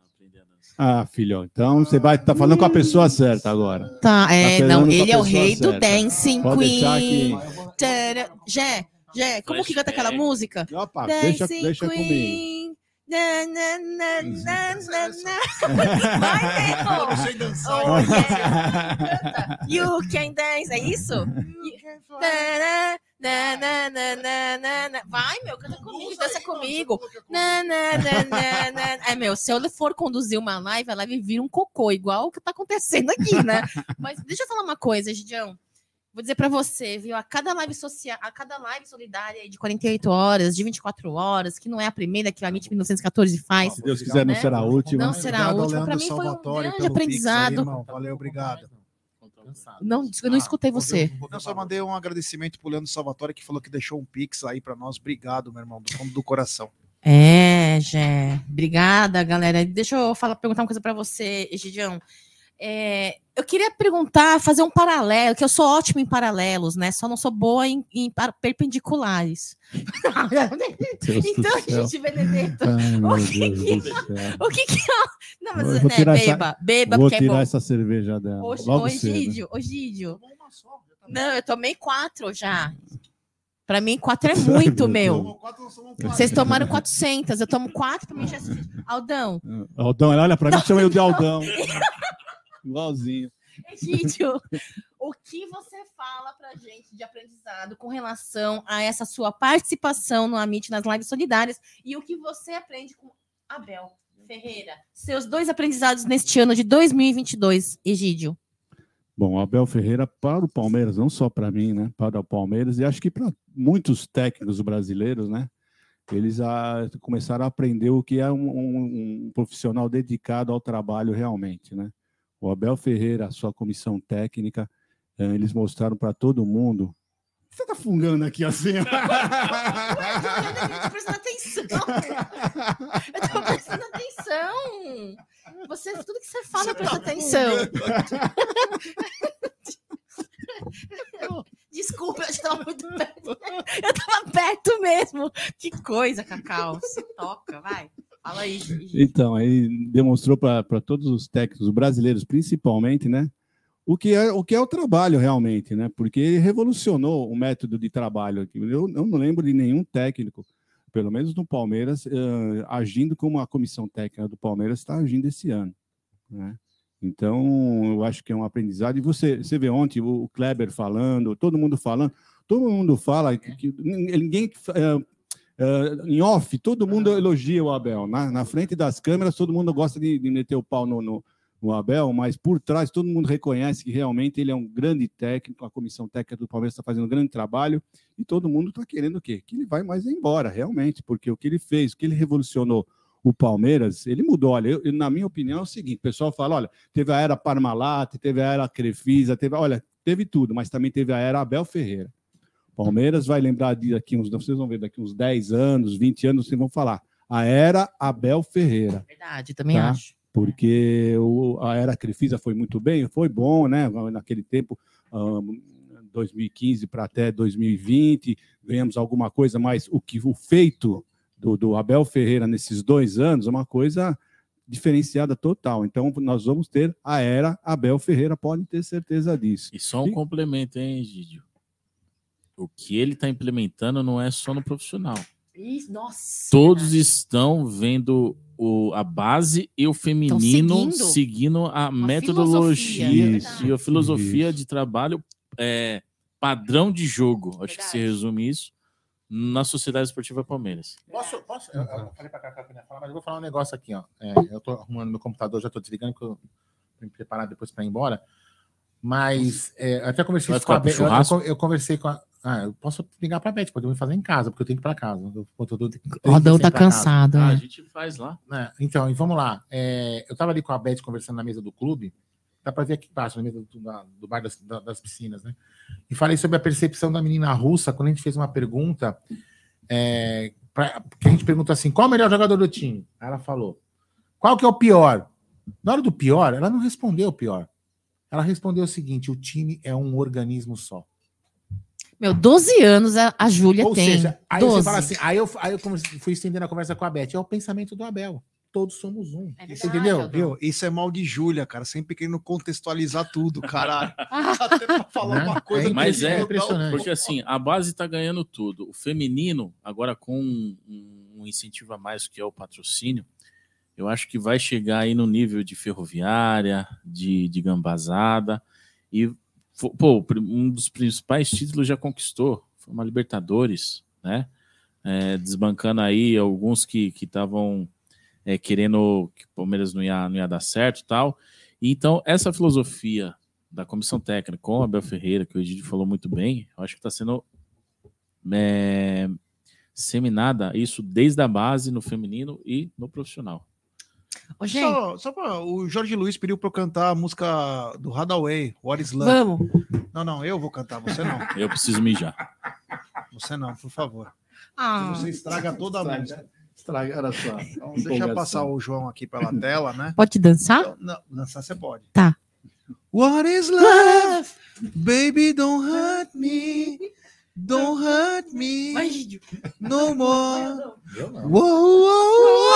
Ah, filho, então você vai estar falando com a pessoa certa agora. Tá, é, Tá não, ele é o rei do certa. Dancing Pode Queen. que. Tara- Jé, Jé, como que canta aquela música? Opa, deixa, Dancing deixa comigo. Queen. Na, na, na, na, na, na. Vai, Eu sei dançar. Oh, yeah. You can dance, é isso? Na, na, na, na, na, na, na. Vai, meu, canta comigo, dança comigo. Na, na, na, na, na. É, meu, se eu for conduzir uma live, a live vira um cocô, igual o que tá acontecendo aqui, né? Mas deixa eu falar uma coisa, Gidião. Vou dizer pra você, viu? A cada live social, a cada live solidária aí de 48 horas, de 24 horas, que não é a primeira que a MIT 1914 faz, Se Deus quiser, não né? será a última. Não será a última. Pra mim foi um grande aprendizado. irmão. Valeu, obrigado. Cansado. Não, eu não escutei você. Eu só mandei um agradecimento pro Leandro Salvatore, que falou que deixou um pix aí pra nós. Obrigado, meu irmão, do fundo do coração. É, Jé. Obrigada, galera. Deixa eu falar, perguntar uma coisa pra você, Egidião. É, eu queria perguntar, fazer um paralelo, que eu sou ótimo em paralelos, né? Só não sou boa em, em perpendiculares. Então, gente, Benedetto, Ai, o que que- céu. o que que é? Não, mas Eu vou né, tirar essa- beba, beba, Vou porque é tirar bom. essa cerveja dela. Egídio, ô, Egídio. Não, eu tomei quatro já. Pra mim, quatro é muito, meu. Vocês tomaram 400, eu tomo quatro, pra mim já é suficiente. Aldão, Aldão, ela olha pra mim chama eu de Aldão. Igualzinho. Egídio, o que você fala pra gente de aprendizado com relação a essa sua participação no Amit nas lives solidárias e o que você aprende com Abel Ferreira. Seus dois aprendizados neste ano de 2022, Egídio. Bom, Abel Ferreira para o Palmeiras, não só para mim, né? Para o Palmeiras e acho que para muitos técnicos brasileiros, né? Eles a, começaram a aprender o que é um, um- um profissional dedicado ao trabalho realmente, né? O Abel Ferreira, a sua comissão técnica, eh, eles mostraram para todo mundo. Você tá fungando aqui assim? Eu tô prestando atenção. Eu tô prestando atenção. Você, tudo que você fala, presta atenção. Desculpa, eu estava muito perto. Eu tava perto mesmo. Que coisa, Cacau. Se toca, vai. Fala aí. Então, aí demonstrou para todos os técnicos brasileiros, principalmente, né? O que, é, o que é o trabalho realmente, né? Porque ele revolucionou o método de trabalho. Eu, eu não lembro de nenhum técnico, pelo menos no Palmeiras, eh, agindo como a comissão técnica do Palmeiras está agindo esse ano. Né? Então, eu acho que é um aprendizado. E você, você vê ontem o Kleber falando, todo mundo falando, todo mundo fala que, que ninguém. eh, eh, em off, todo mundo elogia o Abel. Na, na frente das câmeras, todo mundo gosta de, de meter o pau no, no, no Abel, mas por trás todo mundo reconhece que realmente ele é um grande técnico, a comissão técnica do Palmeiras está fazendo um grande trabalho e todo mundo está querendo o quê? Que ele vai mais embora, realmente, porque o que ele fez, o que ele revolucionou o Palmeiras, ele mudou. Olha, eu- na minha opinião é o seguinte: o pessoal fala, olha, teve a era Parmalat, teve a era Crefisa, teve, olha, teve tudo, mas também teve a era Abel Ferreira. Palmeiras vai lembrar de daqui uns, vocês vão ver daqui uns 10 anos, 20 anos, vocês vão falar. A era Abel Ferreira Verdade, também Tá. acho. porque o, a era Crefisa foi muito bem, foi bom, né? Naquele tempo, ahn, 2015 para até 2020, ganhamos alguma coisa, mas o que o feito do, do Abel Ferreira nesses dois anos é uma coisa diferenciada total. Então, nós vamos ter a era Abel Ferreira, podem ter certeza disso. E só um complemento, hein, Gidio? O que ele está implementando não é só no profissional. Nossa. Todos estão vendo o, a base e o feminino seguindo seguindo, a uma metodologia filosofia, é isso, e a filosofia de trabalho é, padrão de jogo. Acho que se Verdade. resume isso na Sociedade Esportiva Palmeiras. Posso? posso eu, eu falei pra Cacá que eu ia falar, mas eu vou falar um negócio aqui, ó. É, eu tô arrumando meu computador, já tô desligando, que eu vou me preparar depois para ir embora. Mas é, até conversei Vai isso com a eu- eu conversei com a. Ah, eu posso ligar pra Beth, podemos fazer em casa, porque eu tenho que ir pra casa. Eu, O Rodão tá pra cansado. Ah, a né? gente faz lá. né? Então, e vamos lá. É, eu estava ali com a Beth conversando na mesa do clube. Dá para ver aqui embaixo, na mesa do, da- do bar das, da- das piscinas, né? E falei sobre a percepção da menina russa quando a gente fez uma pergunta. É, pra, que a gente perguntou assim: qual é o melhor jogador do time? Aí ela falou: qual que é o pior? Na hora do pior, ela não respondeu o pior. Ela respondeu o seguinte: o time é um organismo só. Meu, 12 anos a, a Júlia Ou tem. seja, aí 12. você fala assim, aí eu, aí eu fui estendendo a conversa com a Beth. É o pensamento do Abel. Todos somos um. É verdade, entendeu? Viu? Isso é mal de Júlia, cara. Sempre querendo contextualizar tudo, caralho. Até pra falar Né? uma coisa. É Mas é impressionante. Porque assim, a base tá ganhando tudo. O feminino, agora com um, um incentivo a mais que é o patrocínio, eu acho que vai chegar aí no nível de ferroviária, de, de gambazada. E, pô, um dos principais títulos já conquistou. Foi uma Libertadores, né? É, desbancando aí alguns que estavam é, querendo que o Palmeiras não ia, não ia dar certo e tal. E então, essa filosofia da comissão técnica com o Abel Ferreira, que o Egídio falou muito bem, eu acho que está sendo é, seminada isso desde a base no feminino e no profissional. Ô, gente, Só, só pra, o Jorge Luiz pediu pra eu cantar a música do Hadaway, What is Love. vamos. Não, não, eu vou cantar, você não. Eu preciso mijar. Você não, por favor. Ah, Você estraga toda a Estraga. música. Estragaram a sua Então, deixa eu passar o João aqui pela tela, né? pode dançar? Então, Não, dançar você pode. Tá. What is love? Baby, don't hurt me. Don't hurt me no more. Eu não. Uou, uou, uou.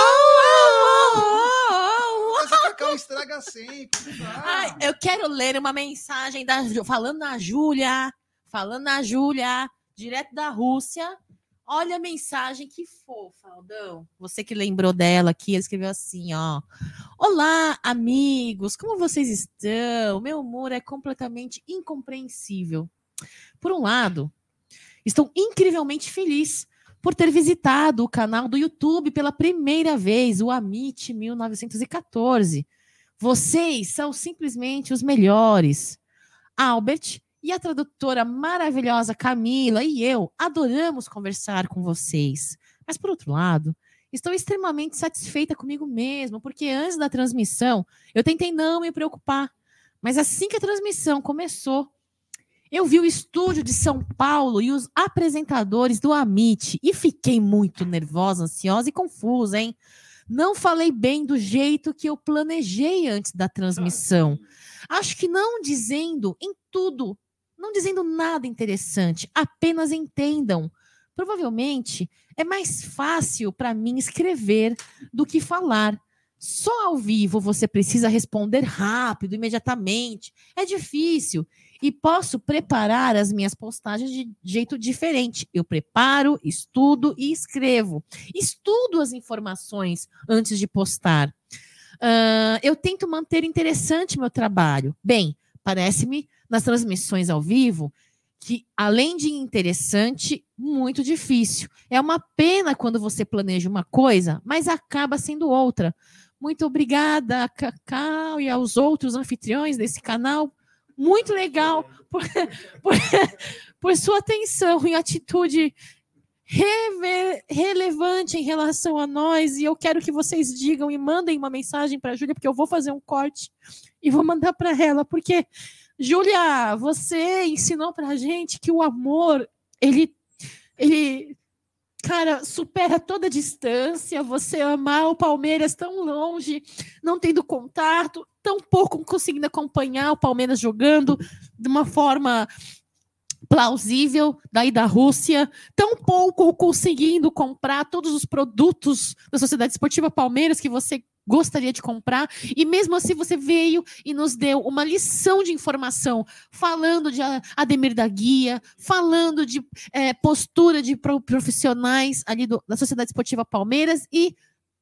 Cacau estraga sempre. Ai, eu quero ler uma mensagem da falando na Júlia, falando na Júlia, direto da Rússia. Olha a mensagem que fofa, Aldão. Você que lembrou dela aqui, ela escreveu assim, ó. Olá, amigos, como vocês estão? Meu humor é completamente incompreensível. Por um lado, estou incrivelmente feliz por ter visitado o canal do YouTube pela primeira vez, o Amit 1914. Vocês são simplesmente os melhores. Albert e a tradutora maravilhosa Camila e eu adoramos conversar com vocês. Mas, por outro lado, estou extremamente satisfeita comigo mesma, porque antes da transmissão eu tentei não me preocupar. Mas assim que a transmissão começou, eu vi o estúdio de São Paulo e os apresentadores do Amit e fiquei muito nervosa, ansiosa e confusa, hein? Não falei bem do jeito que eu planejei antes da transmissão. Acho que não dizendo em tudo, não dizendo nada interessante, apenas entendam. Provavelmente é mais fácil para mim escrever do que falar. Só ao vivo você precisa responder rápido, imediatamente. É difícil. E posso preparar as minhas postagens de jeito diferente. Eu preparo, estudo e escrevo. Estudo as informações antes de postar. Uh, eu tento manter interessante meu trabalho. Bem, parece-me nas transmissões ao vivo que, além de interessante, muito difícil. É uma pena quando você planeja uma coisa, mas acaba sendo outra. Muito obrigada a Cacau e aos outros anfitriões desse canal. Muito legal por, por, por sua atenção e atitude reve, relevante em relação a nós. E eu quero que vocês digam e mandem uma mensagem para a Júlia, porque eu vou fazer um corte e vou mandar para ela. Porque, Júlia, você ensinou para a gente que o amor, ele, ele cara, supera toda a distância, você amar o Palmeiras tão longe, não tendo contato, tão pouco conseguindo acompanhar o Palmeiras jogando de uma forma plausível daí da Rússia, tão pouco conseguindo comprar todos os produtos da Sociedade Esportiva Palmeiras que você gostaria de comprar, e mesmo assim você veio e nos deu uma lição de informação, falando de Ademir da Guia, falando de é, postura de profissionais ali do, da Sociedade Esportiva Palmeiras e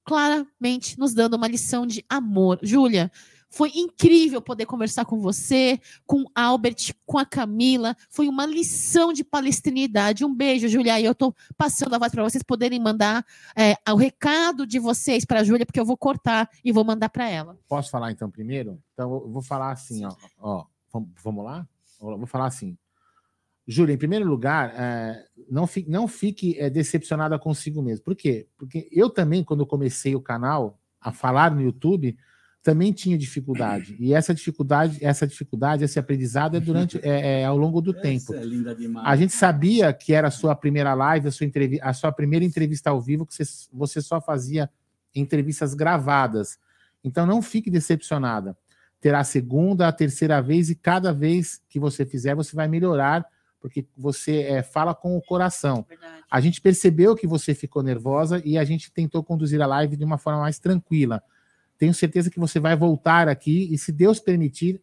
claramente nos dando uma lição de amor. Júlia, foi incrível poder conversar com você, com Albert, com a Camila. Foi uma lição de palestinidade. Um beijo, Júlia. E eu estou passando a voz para vocês poderem mandar é, o recado de vocês para a Júlia, porque eu vou cortar e vou mandar para ela. Posso falar então primeiro? Então, eu vou falar assim, ó. ó vamos lá? Vou falar assim. Júlia, em primeiro lugar, é, não, fique, não fique é, decepcionada consigo mesmo. Por quê? Porque eu também, quando comecei o canal a falar no YouTube, também tinha dificuldade. E essa dificuldade, essa dificuldade, esse aprendizado é durante é, é ao longo do essa tempo. É a gente sabia que era a sua primeira live, a sua, a sua primeira entrevista ao vivo, que você, você só fazia entrevistas gravadas. Então não fique decepcionada. Terá a segunda, a terceira vez, e cada vez que você fizer, você vai melhorar, porque você é, fala com o coração. Verdade. A gente percebeu que você ficou nervosa e a gente tentou conduzir a live de uma forma mais tranquila tenho certeza que você vai voltar aqui e, se Deus permitir,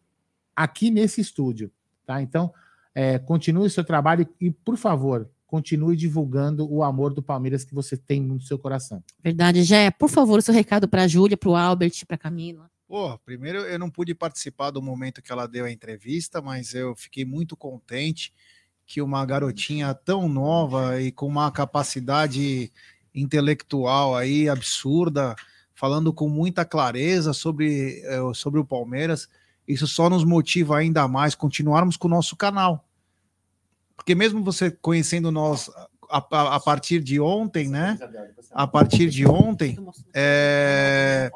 aqui nesse estúdio. Tá? Então, é, continue o seu trabalho e, por favor, continue divulgando o amor do Palmeiras que você tem no seu coração. Verdade, Jé. Por favor, o seu recado para a Júlia, para o Albert, para a Camila. Pô, primeiro eu não pude participar do momento que ela deu a entrevista, mas eu fiquei muito contente que uma garotinha tão nova e com uma capacidade intelectual aí absurda falando com muita clareza sobre, eh, sobre o Palmeiras. Isso só nos motiva ainda mais continuarmos com o nosso canal. Porque mesmo você conhecendo nós a, a, a partir de ontem, né? A partir de ontem, é,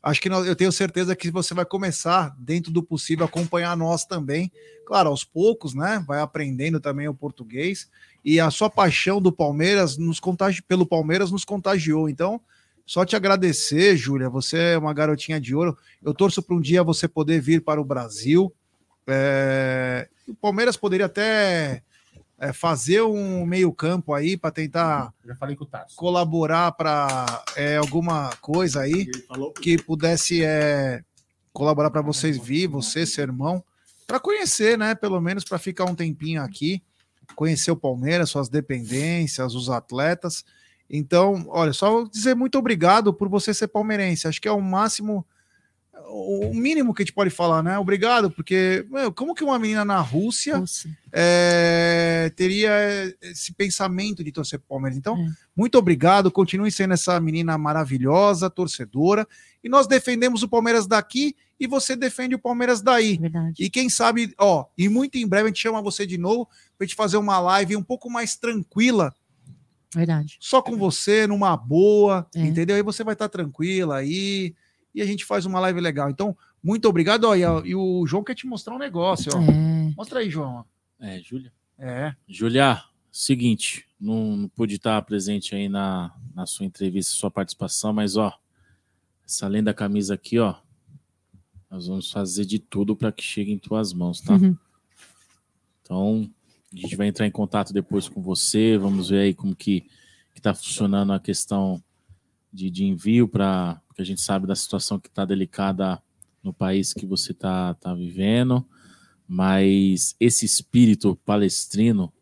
acho que eu tenho certeza que você vai começar, dentro do possível, acompanhar nós também. Claro, aos poucos, né? Vai aprendendo também o português. E a sua paixão do Palmeiras nos contagi pelo Palmeiras nos contagiou. Então, só te agradecer, Júlia. Você é uma garotinha de ouro. Eu torço para um dia você poder vir para o Brasil. É... O Palmeiras poderia até é, fazer um meio-campo aí para tentar colaborar para é, alguma coisa aí que pudesse é, colaborar para vocês vir, você, seu irmão, para conhecer, né? Pelo menos para ficar um tempinho aqui, conhecer o Palmeiras, suas dependências, os atletas. Então, olha, só dizer muito obrigado por você ser palmeirense. Acho que é o máximo, o mínimo que a gente pode falar, né? Obrigado, porque meu, como que uma menina na Rússia é, teria esse pensamento de torcer Palmeiras? Então, É. muito obrigado. Continue sendo essa menina maravilhosa, torcedora. E nós defendemos o Palmeiras daqui e você defende o Palmeiras daí. Verdade. E quem sabe, ó, e muito em breve a gente chama você de novo pra gente fazer uma live um pouco mais tranquila, Verdade. só com você, numa boa, É. entendeu? Aí você vai estar tranquila aí e a gente faz uma live legal. Então, muito obrigado. Ó, e, e o João quer te mostrar um negócio, ó. É. Mostra aí, João. É, Júlia. É. Júlia, seguinte, não, não pude estar presente aí na, na sua entrevista, sua participação, mas ó, essa linda camisa aqui, ó, nós vamos fazer de tudo para que chegue em tuas mãos, tá? Uhum. Então, a gente vai entrar em contato depois com você, vamos ver aí como que, que tá funcionando a questão de, de envio para porque a gente sabe da situação que está delicada no país que você tá, tá vivendo, mas esse espírito palestrino,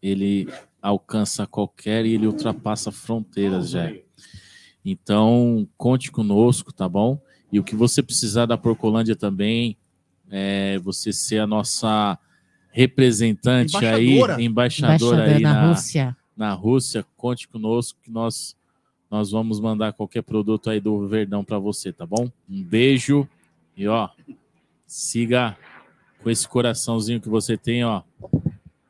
ele alcança qualquer e ele ultrapassa fronteiras, já. Então, conte conosco, tá bom? E o que você precisar da Porcolândia também, é você ser a nossa representante Embaixadora. aí, embaixadora, Embaixador aí na na, Rússia. na Rússia, conte conosco que nós nós vamos mandar qualquer produto aí do Verdão para você, tá bom? Um beijo e ó, siga com esse coraçãozinho que você tem, ó.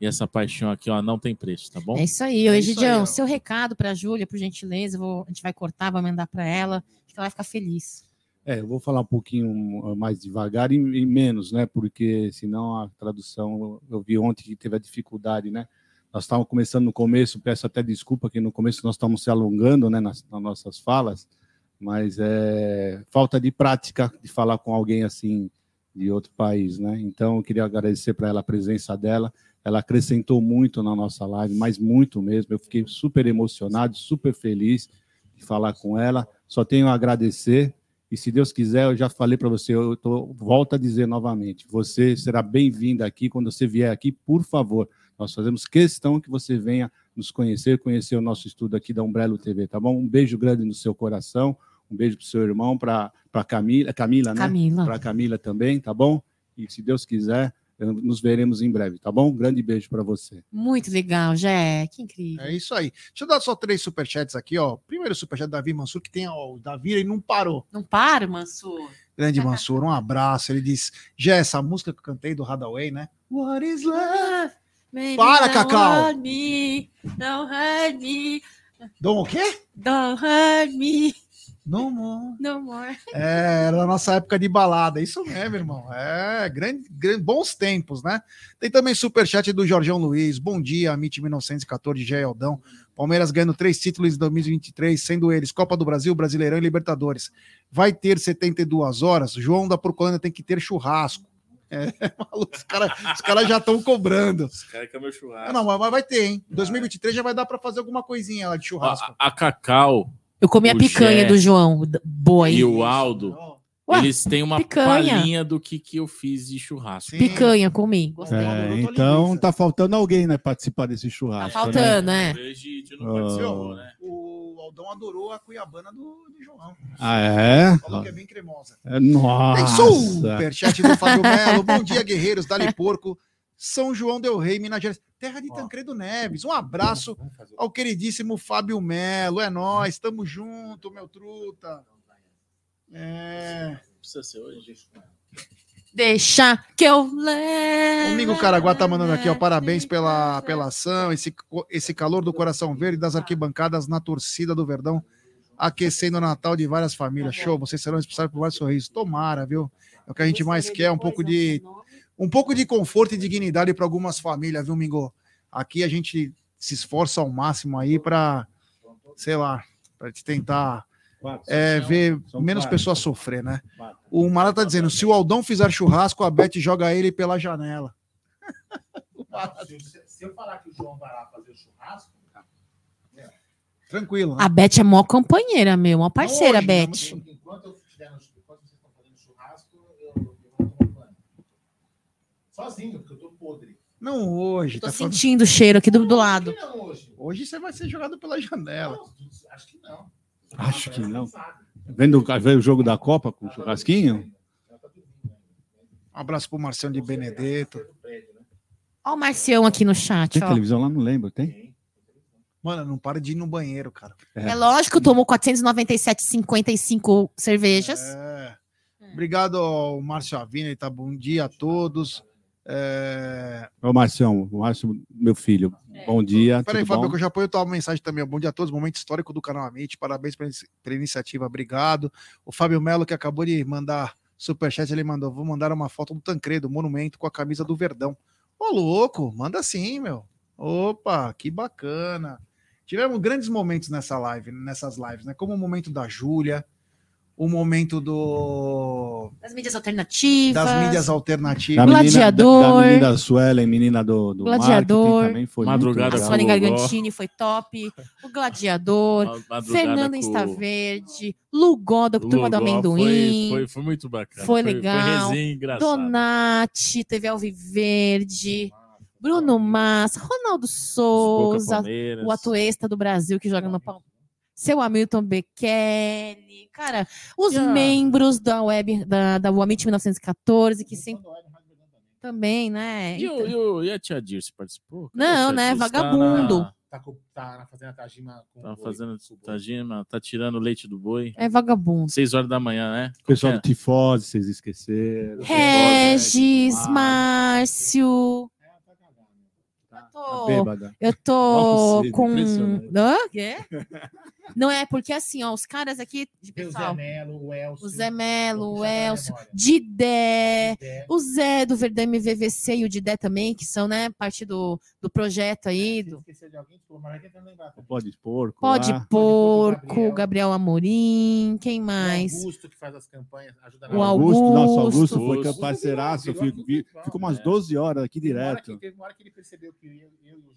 E essa paixão aqui, ó, não tem preço, tá bom? É isso aí, É Egidião. seu recado para a Júlia, por gentileza, vou- a gente vai cortar, vai mandar para ela, acho que ela vai ficar feliz. É, eu vou falar um pouquinho mais devagar e, e menos, né? Porque senão a tradução, eu vi ontem que teve a dificuldade, né? Nós estávamos começando no começo, peço até desculpa que no começo nós estamos se alongando, né, nas, nas nossas falas, mas é falta de prática de falar com alguém assim de outro país, né? Então eu queria agradecer para ela a presença dela. Ela acrescentou muito na nossa live, mas muito mesmo. Eu fiquei super emocionado, super feliz de falar com ela. Só tenho a agradecer. E se Deus quiser, eu já falei para você, eu tô, volto a dizer novamente: você será bem-vinda aqui. Quando você vier aqui, por favor, nós fazemos questão que você venha nos conhecer, conhecer o nosso estudo aqui da Umbrello TV, tá bom? Um beijo grande no seu coração, um beijo para o seu irmão, para Camila, Camila, né? Camila. Para Camila também, tá bom? E se Deus quiser, nos veremos em breve, tá bom? Um grande beijo para você. Muito legal, Jé, que incrível. É isso aí. Deixa eu dar só três superchats aqui, ó. Primeiro superchat Davi Mansur, que tem ó, o Davi, ele não parou. Não para, Mansur. Grande Mansur, um abraço. Ele diz: Jé, essa música que eu cantei do Hadaway, né? What is love? Baby, Para, don't Cacau. hurt me, don't hurt me, Dom o quê? don't hurt me, No more. no more. É, era a nossa época de balada, isso mesmo, irmão. É, grande, grande, bons tempos, né? Tem também superchat do Jorgão Luiz. Bom dia, Amit 1914, Gé Aldão. Palmeiras ganhando três títulos em 2023, sendo eles Copa do Brasil, Brasileirão e Libertadores. Vai ter 72 horas. João da Porcolândia tem que ter churrasco. É, maluco, os caras os cara já estão cobrando. Esse cara que é meu churrasco. não, mas vai ter, hein? 2023 já vai dar para fazer alguma coisinha lá de churrasco. a, a Cacau Eu comi a picanha Jé do João, boa aí. e o Aldo, Ué, eles têm uma picanha. palhinha do que, que eu fiz de churrasco. Sim. Picanha, comi. Gostei. É, então tá faltando alguém, né, participar desse Tá churrasco. faltando, né? Não Ah. né? O Aldão adorou a cuiabana do, do João. Ah, é? Falou que é bem cremosa. É, Nossa. Tem superchat do Fábio Melo. Bom dia, guerreiros. Dali Porco. São João Del Rei, Minas Gerais. Terra de Tancredo Neves. Um abraço ao queridíssimo Fábio Melo. É nós, tamo junto, meu truta. É. Não precisa ser hoje. Deixa que eu levo. Domingo Caraguá tá mandando aqui, ó. Parabéns pela, pela ação, esse, esse calor do coração verde das arquibancadas na torcida do Verdão, aquecendo o Natal de várias famílias. Show, vocês serão responsáveis por vários sorrisos. Tomara, viu? É o que a gente mais quer, um pouco de um pouco de conforto e dignidade para algumas famílias, viu, Mingo? Aqui a gente se esforça ao máximo aí para, sei lá, para tentar é, ver são menos quatro. pessoas sofrer, né? O Mara tá dizendo: se o Aldão fizer churrasco, a Beth joga ele pela janela. Se eu falar que o João vai lá fazer o churrasco, Tranquilo. né? A Beth é mó companheira, meu, uma parceira, Hoje? Beth. enquanto eu estiver no enquanto vocês estão fazendo churrasco, eu, eu vou tomar banho. Sozinho, porque eu tô podre. Não hoje. Tô Tá falando... sentindo o cheiro aqui do, do lado. Não hoje? Hoje você vai ser jogado pela janela. Não, acho que não. Acho que não. Vendo, vendo o jogo da Copa com o churrasquinho? Um abraço pro Marcião de Benedetto. Ó o Marcião aqui no chat, Tem ó. televisão lá? Não lembro, tem? Mano, não para de ir no banheiro, cara. É lógico, tomou 497,55 cervejas. É. Obrigado ao Márcio Avina, tá bom dia a todos. É... Ô, Marcião, o Márcio, meu filho, bom dia. Peraí, tudo Fábio, bom? que eu já ponho tua mensagem também. Bom dia a todos, momento histórico do canal Amit. Parabéns pela, pela iniciativa, obrigado. O Fábio Melo, que acabou de mandar superchat, ele mandou: vou mandar uma foto do Tancredo, monumento com a camisa do Verdão. Ô, louco, manda sim, meu. Opa, que bacana. Tivemos grandes momentos nessa live, nessas lives, né? Como o momento da Júlia, o momento do Das mídias alternativas. das mídias Da alternativas. menina, Gladiador. Da, da menina Suelen, menina do, do Gladiador. também foi Madrugada com. Sônia. Gargantini foi top. O Gladiador. Com Insta Verde. Lugó, da Turma do. Amendoim. Foi, foi, foi muito bacana. Foi legal. Foi resenha. Donati, teve Alviverde. Bruno Massa, Ronaldo Souza, o atuesta do Brasil que joga no Palmeiras. Seu Hamilton Bekele, cara, os Yeah. membros da web da, da Wamit 1914, que sempre também, né? E, o, e, o- e a tia Dirce participou? Cadê Não, né? Dirce? Tá Vagabundo. na- Tá, tá fazendo a Tajima com Tá o boi, fazendo com o boi. Tajima, tá tirando o leite do boi. É vagabundo. Seis horas da manhã, né? O pessoal É. do Tifose, vocês esqueceram. Regis, Márcio. Tá tô- bêbada. Eu tô Nossa, com. impressionante. Hã? Quê? Não é, porque assim, ó, os caras aqui, de Tem o Zé pessoal, Melo, o Elcio. o Zé Melo, o Elcio. Didé, Zé, o Zé do Verdão MVVC e o Didé também, que são, né, parte do, do projeto aí, do esquecer de alguém, desculpa, mas lembrar. Pode porco. Pode lá. Porco, Gabriel. Gabriel Amorim, quem O mais? Augusto que faz as campanhas, ajuda O na Augusto, nosso Augusto Augusto. foi Augusto. parceiraço, ficou umas é. 12 horas aqui Teve uma hora direto. que- Teve uma hora que ele percebeu que eu, eu e o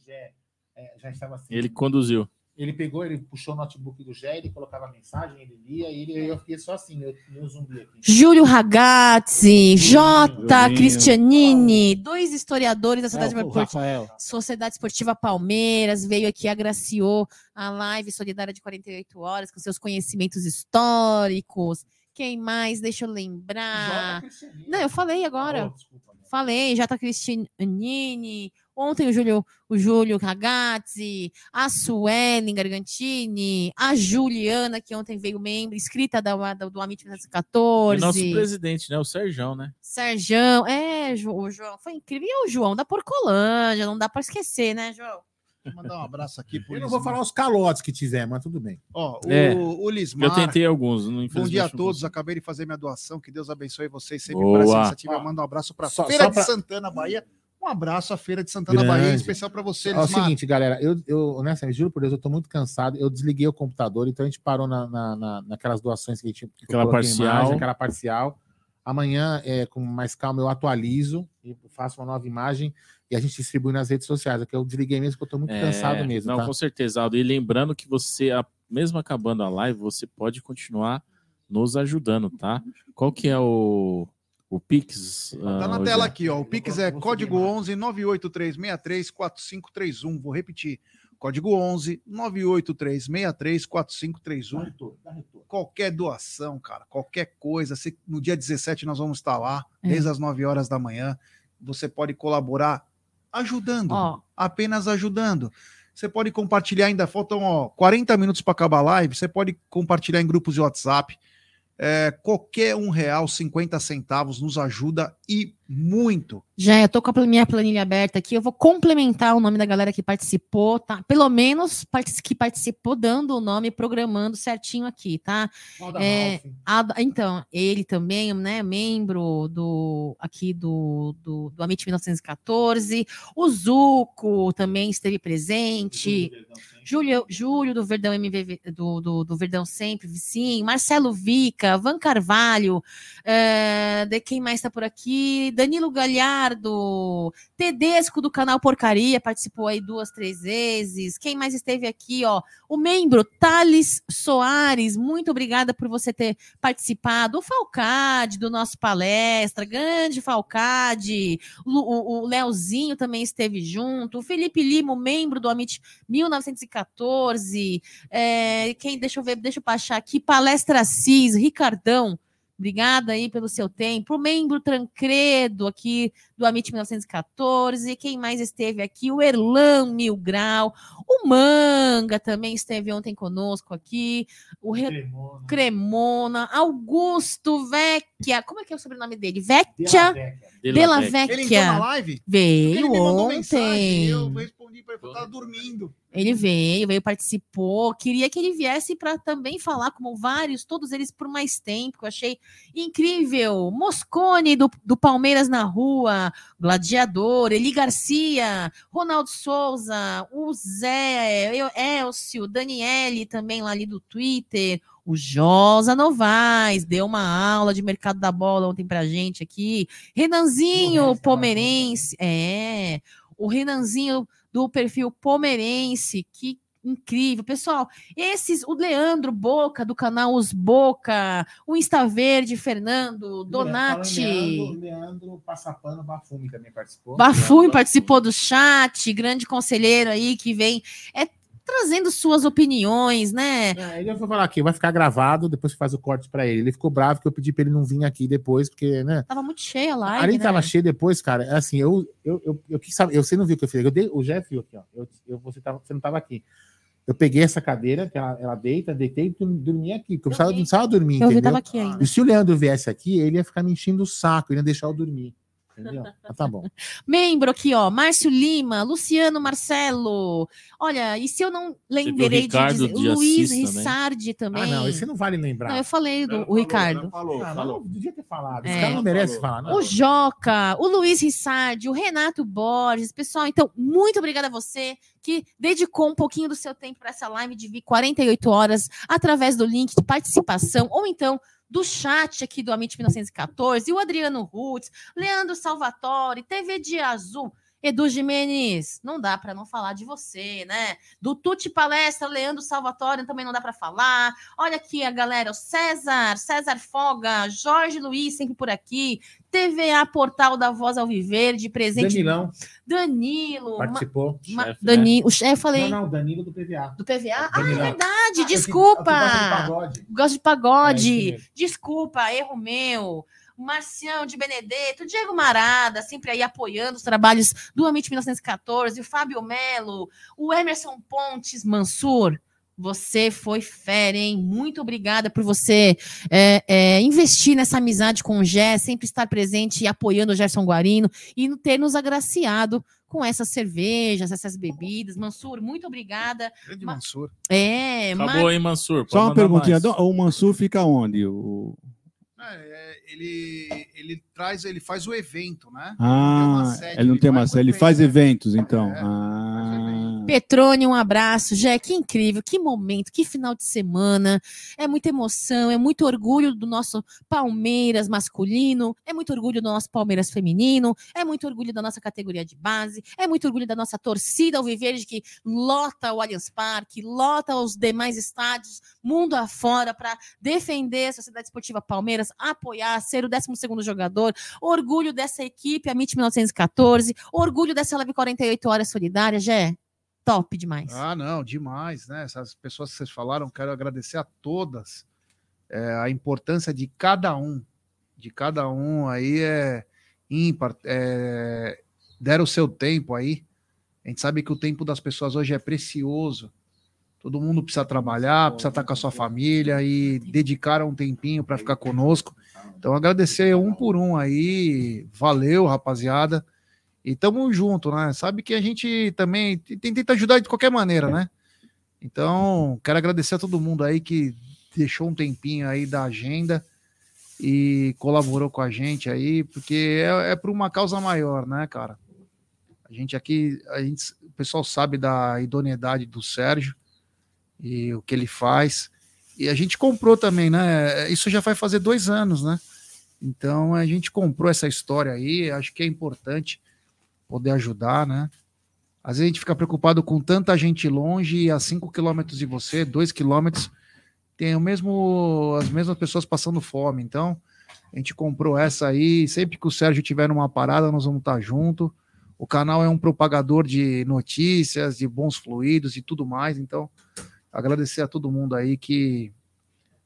é, já estava assim. Ele conduziu. Ele pegou, ele puxou o notebook do Zé, ele colocava a mensagem, ele lia, e ele, eu fiquei só assim, meu, meu zumbi aqui. Júlio Ragazzi, J. Julinho. Cristianini, dois historiadores da Sociedade, É, o Esportiva, Rafael. Sociedade Esportiva Palmeiras, veio aqui, agraciou a live solidária de 48 horas com seus conhecimentos históricos. Quem mais? Deixa eu lembrar. Jota Cristianini. Não, eu falei agora. Oh, desculpa, né? Falei, J. Cristianini. Ontem o Júlio, o Júlio Ragazzi, a Suelen Gargantini, a Juliana, que ontem veio membro, inscrita da, da- do Amit E 1914. nosso presidente, né? O Serjão, né? Serjão, é, o João, foi incrível. E o João da Porcolândia, não dá para esquecer, né, João? Vou mandar um abraço aqui pro Eu não vou falar os calotes que tiver, mas tudo bem. Ó, o, É. o Lismar. Eu tentei alguns. Não, Bom dia a todos, acabei de fazer minha doação. Que Deus abençoe vocês sempre Boa. por essa iniciativa. Eu mando um abraço para Feira só de pra- Santana, Bahia. Um abraço à Feira de Santana, Grande. Bahia, especial para você, É o seguinte, galera, eu, eu honestamente, juro por Deus, eu tô muito cansado. Eu desliguei o computador, então a gente parou na, na- na- naquelas doações que a gente Aquela parcial. aquela parcial. Amanhã, é, com mais calma, eu atualizo e faço uma nova imagem e a gente distribui nas redes sociais. É que eu desliguei mesmo, porque eu tô muito É, cansado mesmo. Não, tá? com certeza, Aldo. E lembrando que você, a- mesmo acabando a live, você pode continuar nos ajudando, tá? Qual que é o, o Pix? Tá ah, na tela aqui, ó. O Pix é vou código subir 11 983634531. Vou repetir. Código 11 983634531. Dá retorno, dá retorno. Qualquer doação, cara, qualquer coisa. Se, no dia 17 nós vamos estar lá, É. desde as 9 horas da manhã. Você pode colaborar ajudando. Ó, apenas ajudando. Você pode compartilhar ainda, faltam ó, 40 minutos para acabar a live, você pode compartilhar em grupos de WhatsApp. É, qualquer um real, 50 centavos nos ajuda e muito. já eu tô com a minha planilha aberta aqui, eu vou complementar o nome da galera que participou, tá? Pelo menos que participou dando o nome, programando certinho aqui, tá? É. A- então, ele também, né, membro do aqui do, do, do Amit 1914, o Zuco também esteve presente, Júlio, Júlio do Verdão MVV, do, do, do Verdão Sempre, sim, Marcelo Vica, Van Carvalho, eh, de quem mais está por aqui? Danilo Galhardo, Tedesco do canal Porcaria, participou aí duas, três vezes. Quem mais esteve aqui, ó? O membro Thales Soares, muito obrigada por você ter participado. O Falcade, do nosso palestra, grande Falcade. O, o, o Leozinho também esteve junto. O Felipe Limo, membro do Amit 1914. É, quem, deixa eu ver, deixa eu baixar aqui. Palestra Cis, Ricardão. Obrigada aí pelo seu tempo. O membro Trancredo aqui do Amit 1914. Quem mais esteve aqui? O Erlan Mil Grau. O Manga também esteve ontem conosco aqui. O Re- Cremona. Cremona. Augusto Vecchia. Como é que é o sobrenome dele? Vecchia De Della La Vecchia. Ele entrou na live? Veio ele me mandou ontem. mensagem. Eu respondi pra ele, eu tava dormindo. Ele veio, veio, participou. Queria que ele viesse para também falar, como vários, todos eles por mais tempo, que eu achei incrível. Moscone do, do Palmeiras na rua, Gladiador, Eli Garcia, Ronaldo Souza, o Zé, eu, Elcio, Daniele também lá ali do Twitter. O Josa Novaes deu uma aula de mercado da bola ontem pra gente aqui. Renanzinho, Pomerense. É, o Renanzinho do perfil Pomerense, que incrível. Pessoal, esses, o Leandro Boca, do canal Os Boca, o Insta Verde, Fernando, Donati. Leandro, Leandro Passapano Bafume também participou. Bafui participou do chat, grande conselheiro aí que vem é, trazendo suas opiniões, né? É, ele foi falar aqui, vai ficar gravado, depois faz o corte pra ele. Ele ficou bravo que eu pedi pra ele não vir aqui depois, porque, né? Tava muito cheia a live, né? tava cheia depois, cara. é Assim, eu, eu, eu, eu quis saber, eu, você não viu o que eu fiz. Eu dei, o Jeff viu aqui, ó. Eu, eu, você, tava, você não tava aqui. Eu peguei essa cadeira, que ela, ela deita, deitei e dormi aqui, porque eu precisava, vi. precisava dormir, Eu vi, entendeu? tava aqui ainda. E se o Leandro viesse aqui, ele ia ficar me enchendo o saco, ele ia deixar eu dormir. Entendeu? Mas tá bom. Membro aqui, ó, Márcio Lima, Luciano Marcelo. Olha, e se eu não lembrei de Ricardo dizer, de Luiz Assis também. Rissardi também. Ah, não, esse não vale lembrar. Não, eu falei do Já o falou, Ricardo. Falou, Ah, falou. não, podia ter falado. É. Esse cara não merece Falou. falar, não. O Joca, o Luiz Rissardi, o Renato Borges. Pessoal, então, muito obrigada a você que dedicou um pouquinho do seu tempo para essa live de vir 48 horas através do link de participação ou então do chat aqui do Amit 1914, e o Adriano Rutz, Leandro Salvatore, TV de Azul, Edu Jimenez, não dá para não falar de você, né? Do Tuti Palestra, Leandro Salvatore, também não dá para falar. Olha aqui a galera, o César, César Foga, Jorge Luiz, sempre por aqui. TVA Portal da Voz Alviverde, presente. Danilão Danilo. Participou. ma, Chefe, Dani, o chefe, eu falei. Não, não, Danilo do PVA. Do PVA? Ah, é verdade, que- desculpa. eu gosto de pagode. Gosto de É, pagode. mesmo. Desculpa, erro meu. Marcião de Benedetto, Diego Marada, sempre aí apoiando os trabalhos do Amit 1914, o Fábio Melo, o Emerson Pontes Mansur. Você foi fera, hein? Muito obrigada por você é, é, investir nessa amizade com o Gé, sempre estar presente e apoiando o Gerson Guarino e ter nos agraciado com essas cervejas, essas bebidas. Mansur, muito obrigada. Grande Ma- Mansur. É, Mar- Acabou, hein, Mansur? Pode Só uma perguntinha. mais. O Mansur fica onde? O... É, é, ele, ele traz, ele faz o evento, né? Ah, sede, ele não tem uma sede, ele faz né? eventos, então. É, ah. Petrone, um abraço. Jé, que incrível, que momento, que final de semana. É muita emoção, é muito orgulho do nosso Palmeiras masculino, é muito orgulho do nosso Palmeiras feminino, é muito orgulho da nossa categoria de base, é muito orgulho da nossa torcida Alviverde que lota o Allianz Parque, lota os demais estádios, mundo afora, para defender a Sociedade Esportiva Palmeiras, apoiar, ser o 12º jogador, orgulho dessa equipe, a MIT 1914, orgulho dessa Live 48 Horas Solidária, Jé, top demais. Ah, não, demais, né? Essas pessoas que vocês falaram, quero agradecer a todas. É, a importância de cada um, de cada um aí é ímpar. É, deram o seu tempo aí. A gente sabe que o tempo das pessoas hoje é precioso. Todo mundo precisa trabalhar, precisa estar com a sua família e dedicaram um tempinho para ficar conosco. Então, agradecer um por um aí. Valeu, rapaziada. E tamo junto, né? Sabe que a gente também tem- tenta ajudar de qualquer maneira, né? Então, quero agradecer a todo mundo aí que deixou um tempinho aí da agenda e colaborou com a gente aí, porque é, é por uma causa maior, né, cara? A gente aqui, a gente, o pessoal sabe da idoneidade do Sérgio e o que ele faz. E a gente comprou também, né? Isso já vai fazer dois anos, né? Então a gente comprou essa história aí, acho que é importante poder ajudar, né? Às vezes a gente fica preocupado com tanta gente longe e a 5 quilômetros de você, 2 quilômetros, tem o mesmo, as mesmas pessoas passando fome. Então, a gente comprou essa aí. Sempre que o Sérgio tiver numa parada, nós vamos estar junto. O canal é um propagador de notícias, de bons fluidos e tudo mais. Então, agradecer a todo mundo aí que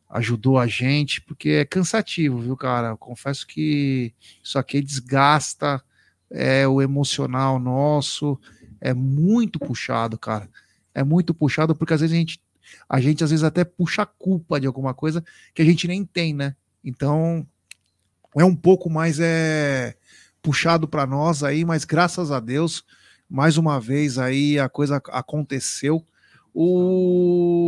ajudou a gente, porque é cansativo, viu, cara? Eu confesso que isso aqui desgasta é, o emocional nosso, é muito puxado, cara. É muito puxado, porque às vezes a gente, a gente às vezes até puxa a culpa de alguma coisa que a gente nem tem, né? Então, é um pouco mais é, puxado para nós aí, mas graças a Deus, mais uma vez aí a coisa aconteceu. O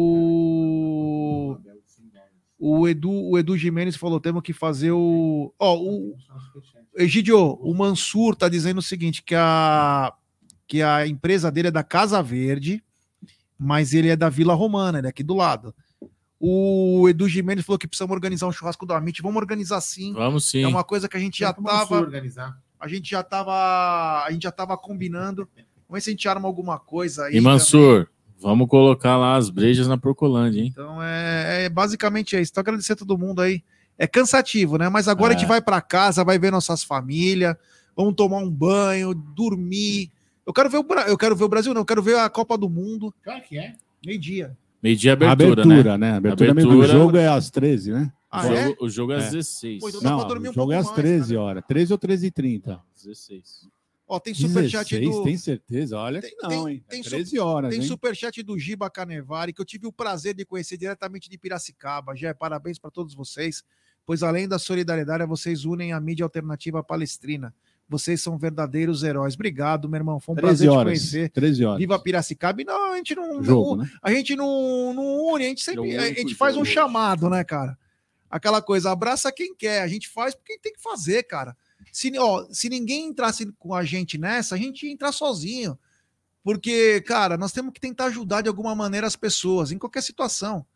o Edu, o Edu Jimenez falou: temos que fazer o. Ó, o Egidio, o Mansur tá dizendo o seguinte: que a, que a empresa dele é da Casa Verde, mas ele é da Vila Romana, ele é aqui do lado. O Edu Jimenez falou que precisamos organizar um churrasco do Amit. Vamos organizar sim. Vamos sim. É uma coisa que a gente já tava. organizar. A gente já tava. A gente já tava combinando. Vamos ver se a gente arma alguma coisa aí. E Mansur, vamos colocar lá as brejas na Procolândia, hein? Então é, é basicamente isso. Então agradecer a todo mundo aí. É cansativo, né? Mas agora a gente É. vai para casa, vai ver nossas famílias, vamos tomar um banho, dormir. Eu quero ver o, Bra- eu quero ver o Brasil, não, eu quero ver a Copa do Mundo, Claro que é. meio-dia. Meio-dia abertura, né? Abertura, né? Abertura, mesmo. O Abertura. jogo é às 13, né? Ah, o, é? jogo, o jogo é às É. 16. Pô, então dá Não, pra dormir um o jogo é pouco às mais, 13 cara. horas. 13 ou 13 e 30. 16. Ó, tem superchat 16, do. tem certeza? Olha Tem- que não, tem- hein? É tem su- 13 horas, Tem hein? superchat do Giba Canevari, que eu tive o prazer de conhecer diretamente de Piracicaba. Já parabéns para todos vocês, pois além da solidariedade, vocês unem a mídia alternativa palestrina. Vocês são verdadeiros heróis. Obrigado, meu irmão. Foi um 13 prazer te horas. conhecer. 13 horas. Viva Piracicaba. E não, a gente não. Jogo, não- né? A gente não, não une, a gente sempre. É A gente faz um chamado, né, cara? Aquela coisa, abraça quem quer. A gente faz porque tem que fazer, cara. Se, ó, se ninguém entrasse com a gente nessa, a gente ia entrar sozinho. Porque, cara, nós temos que tentar ajudar de alguma maneira as pessoas, em qualquer situação.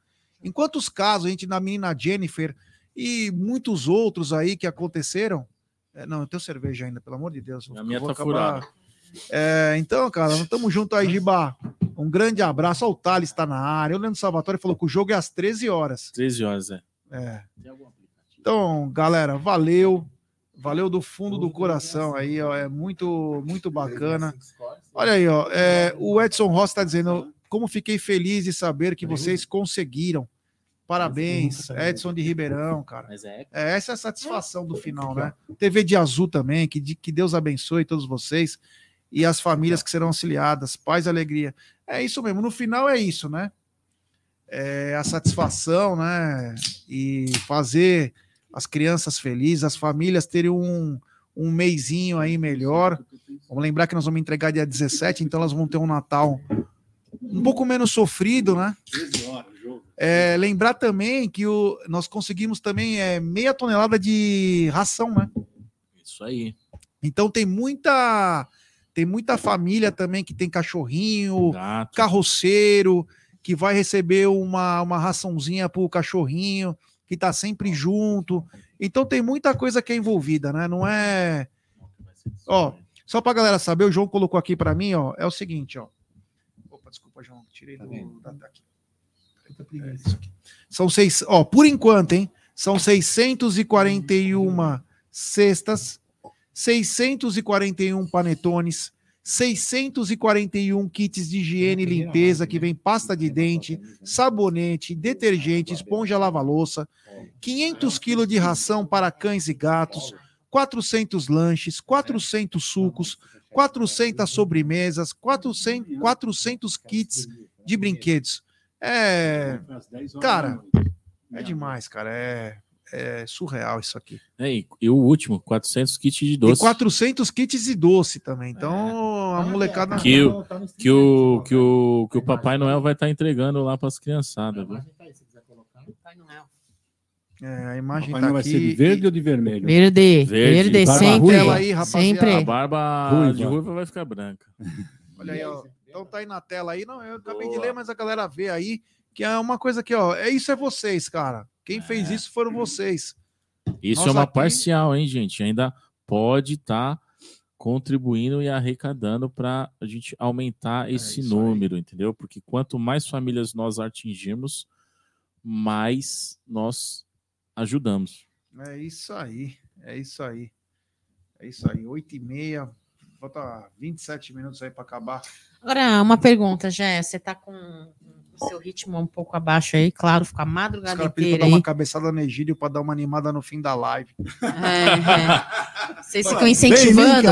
Em quantos casos a gente, na menina Jennifer e muitos outros aí que aconteceram. É, não, eu tenho cerveja ainda, pelo amor de Deus. A minha tá acabar- furada. É, então, cara, nós estamos juntos aí, Giba. Um grande abraço. Ó, o Thales está na área. O Leandro Salvatore falou que o jogo é às 13 horas. 13 horas, é. É. Então, galera, valeu. Valeu do fundo do coração aí, ó. É muito, muito bacana. Olha aí, ó. é, o Edson Rossi está dizendo como fiquei feliz de saber que vocês conseguiram. Parabéns, Edson de Ribeirão, cara. É. É, essa é a satisfação do final, né? TV de Azul também, que, que Deus abençoe todos vocês e as famílias que serão auxiliadas, paz e alegria. É isso mesmo, no final é isso, né? É a satisfação, né? E fazer as crianças felizes, as famílias terem um, um meizinho aí melhor. Vamos lembrar que nós vamos entregar dia 17, então elas vão ter um Natal um pouco menos sofrido, né? 13 horas, o jogo. É, lembrar também que o, nós conseguimos também é, meia tonelada de ração, né? Isso aí. Então tem muita tem muita família também que tem cachorrinho, Gato. carroceiro, que vai receber uma, uma raçãozinha pro cachorrinho, que tá sempre junto. Então tem muita coisa que é envolvida, né? Não é. Ó, só pra galera saber, o João colocou aqui pra mim, ó, é o seguinte, ó. Opa, desculpa, João, tirei do. da- daqui. É isso aqui. São seis, ó, por enquanto, hein? São 641 cestas, 641 panetones, 641 kits de higiene e limpeza que vem pasta de dente, sabonete, detergente, esponja lava-louça, 500 quilos de ração para cães e gatos, 400 lanches, 400 sucos, 400 sobremesas, 400, 400 kits de brinquedos. É, Cara, é demais, cara. É, é surreal isso aqui. É, e, e o último, 400 kits de E doce. 400 kits de doce também. Então, a molecada. Que o- Que o, que, o, que o Papai Noel vai estar entregando lá para as criançadas. viu? Papai Noel. É, a imagem Papai tá vai aqui. ser de verde ou de vermelho? Verde, Verde, verde, sempre. ruiva aí, sempre. A barba Ruiva. de ruiva vai ficar branca. Olha aí, ó. Então tá aí na tela aí. Não, eu acabei de Boa. ler, mas a galera vê aí que é uma coisa que, ó. É isso é vocês, cara. Quem fez isso foram vocês. Isso Nós é uma aqui- parcial, hein, gente? Ainda pode estar contribuindo e arrecadando para a gente aumentar esse É número, entendeu? Porque quanto mais famílias nós atingirmos, mais nós ajudamos. É isso aí. É isso aí. É isso aí. 8 e meia. Falta 27 minutos aí para acabar. Agora, uma pergunta, Jé. Você tá com o seu ritmo um pouco abaixo aí, claro, fica Os madrugada inteira pra dar uma cabeçada no Egídio pra dar uma animada no fim da live. É, é. Vocês ficam mim, incentivando.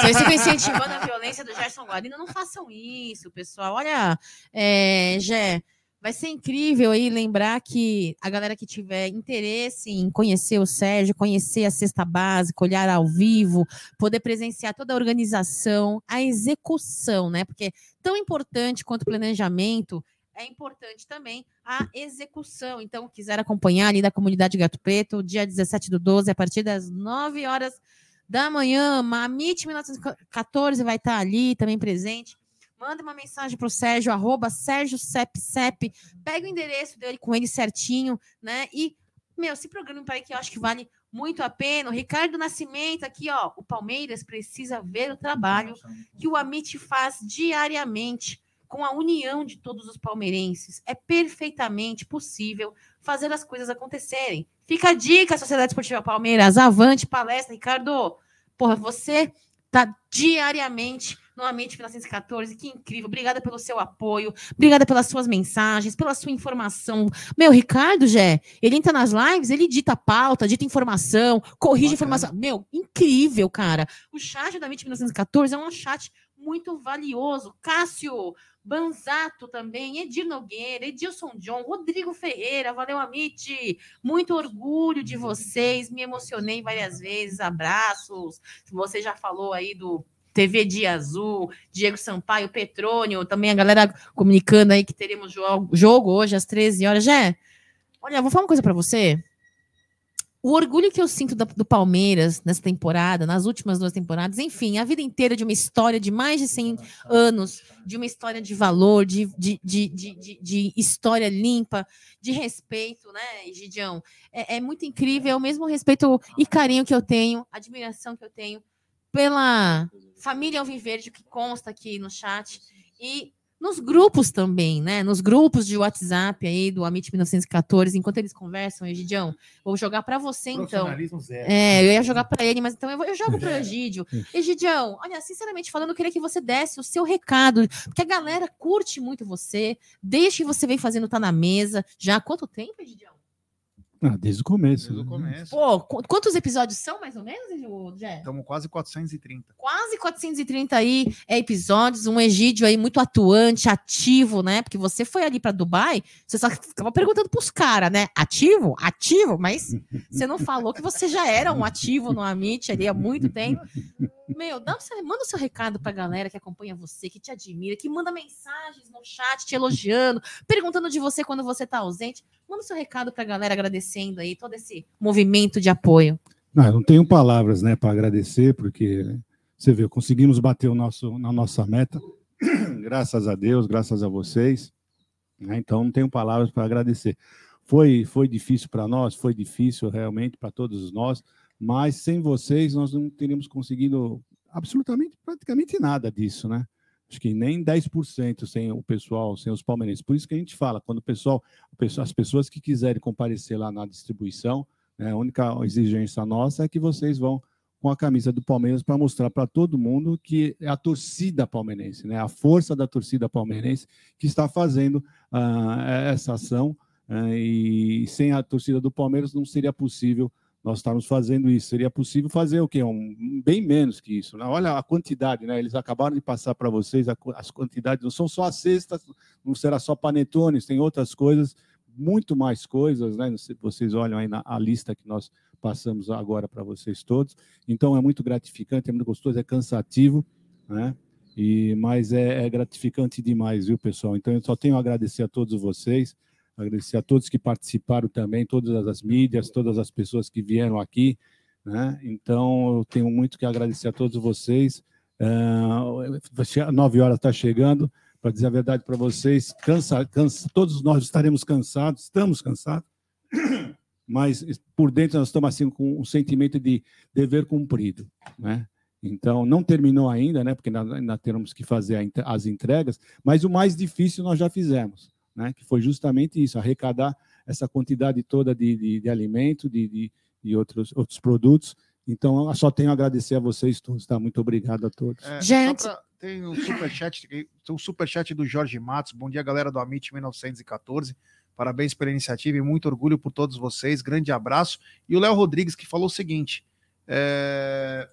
Vocês ficam incentivando a violência do Gerson Guarino. Não façam isso, pessoal. Olha, é, Gé, vai ser incrível aí lembrar que a galera que tiver interesse em conhecer o Sérgio, conhecer a cesta básica, olhar ao vivo, poder presenciar toda a organização, a execução, né? Porque tão importante quanto o planejamento é importante também a execução. Então, quiser acompanhar ali da comunidade Gato Preto, dia 17 do 12, a partir das 9 horas da manhã, Mamite 1914 vai estar ali também presente. Manda uma mensagem para o Sérgio, arroba Sérgio Cep. Pega o endereço dele com ele certinho, né? E, meu, se programa para que eu acho que vale muito a pena. O Ricardo Nascimento aqui, ó. O Palmeiras precisa ver o trabalho que o Amit faz diariamente com a união de todos os palmeirenses. É perfeitamente possível fazer as coisas acontecerem. Fica a dica, Sociedade Esportiva Palmeiras. Avante, palestra, Ricardo. Porra, você tá diariamente no Amit 1914. Que incrível. Obrigada pelo seu apoio. Obrigada pelas suas mensagens, pela sua informação. Meu, Ricardo, Jé, ele entra nas lives, ele dita pauta, dita informação, corrige informação. Meu, incrível, cara. O chat da Amit 1914 é um chat muito valioso. Cássio Banzato também, Edir Nogueira, Edilson John, Rodrigo Ferreira, valeu, Amit. Muito orgulho de vocês, me emocionei várias vezes. Abraços. Você já falou aí do TV Dia Azul, Diego Sampaio, Petrônio, também a galera comunicando aí que teremos jogo, jogo hoje às 13 horas. Já, olha, vou falar uma coisa para você. O orgulho que eu sinto da- do Palmeiras nessa temporada, nas últimas duas temporadas, enfim, a vida inteira de uma história de mais de 100 anos, de uma história de valor, de, de, de, de, de- de história limpa, de respeito, né, Gidião? É, é muito incrível, é o mesmo respeito e carinho que eu tenho, admiração que eu tenho pela família Alviverde que consta aqui no chat e nos grupos também, né? Nos grupos de WhatsApp aí do Amit 1914, enquanto eles conversam, Egidião, vou jogar para você então. Zero. É, eu ia jogar para ele, mas então eu, vou- eu jogo para o Egídio. Egidião, olha, sinceramente falando, eu queria que você desse o seu recado, porque a galera curte muito você, desde que você vem fazendo Tá na Mesa. Já há quanto tempo, Egidião? Ah, desde o começo. Desde o né? começo. Pô, qu- quantos episódios são, mais ou menos, Jé? Estamos quase 430. quase 430 aí é, episódios, um Egídio aí muito atuante, ativo, né? Porque você foi ali para Dubai, você só ficava perguntando pros caras, né? Ativo? Ativo? Mas você não falou que você já era um ativo no Amit ali há muito tempo. Meu, dá o seu- manda o seu recado pra galera que acompanha você, que te admira, que manda mensagens no chat te elogiando, perguntando de você quando você tá ausente. Manda o seu recado pra galera agradecendo aí todo esse movimento de apoio. Não, não tenho palavras, né, para agradecer, porque você vê, conseguimos bater o nosso, na nossa meta, graças a Deus, graças a vocês. né, Então, não tenho palavras para agradecer. Foi, foi difícil para nós, foi difícil realmente para todos nós, mas sem vocês nós não teríamos conseguido absolutamente, praticamente nada disso, né? Acho que nem 10% sem o pessoal, sem os palmeirenses. Por isso que a gente fala, quando o pessoal, as pessoas que quiserem comparecer lá na distribuição, né, a única exigência nossa é que vocês vão com a camisa do Palmeiras para mostrar para todo mundo que é a torcida palmeirense, né, a força da torcida palmeirense que está fazendo ah, essa ação. ah, e sem a torcida do Palmeiras não seria possível nós estarmos fazendo isso. Seria possível fazer o quê? Um, bem menos que isso. Né? Olha a quantidade, né? Eles acabaram de passar para vocês a as quantidades, não são só as cestas, não será só panetones, tem outras coisas, muito mais coisas, né? Você- Vocês olham aí na lista que nós passamos agora para vocês todos. Então é muito gratificante, é muito gostoso, é cansativo, né? E, mas é, é gratificante demais, viu, pessoal? Então eu só tenho a agradecer a todos vocês, agradecer a todos que participaram também, todas as mídias, todas as pessoas que vieram aqui, né? Então eu tenho muito que agradecer a todos vocês. Ah, nove horas está chegando, para dizer a verdade para vocês, cansa, cansa, todos nós estaremos cansados, estamos cansados, mas por dentro nós estamos assim com um sentimento de dever cumprido, né? Então não terminou ainda, né? Porque ainda, ainda temos que fazer as entregas, mas o mais difícil nós já fizemos, né? Que foi justamente isso, arrecadar essa quantidade toda de, de, de alimento, de, de, de outros outros produtos. Então eu só tenho a agradecer a vocês todos, tá? Muito obrigado a todos. É, Gente. pra tem o superchat, tem o superchat do Jorge Matos. Bom dia, galera do Amit 1914. Parabéns pela iniciativa e muito orgulho por todos vocês. Grande abraço. E o Léo Rodrigues que falou o seguinte: é,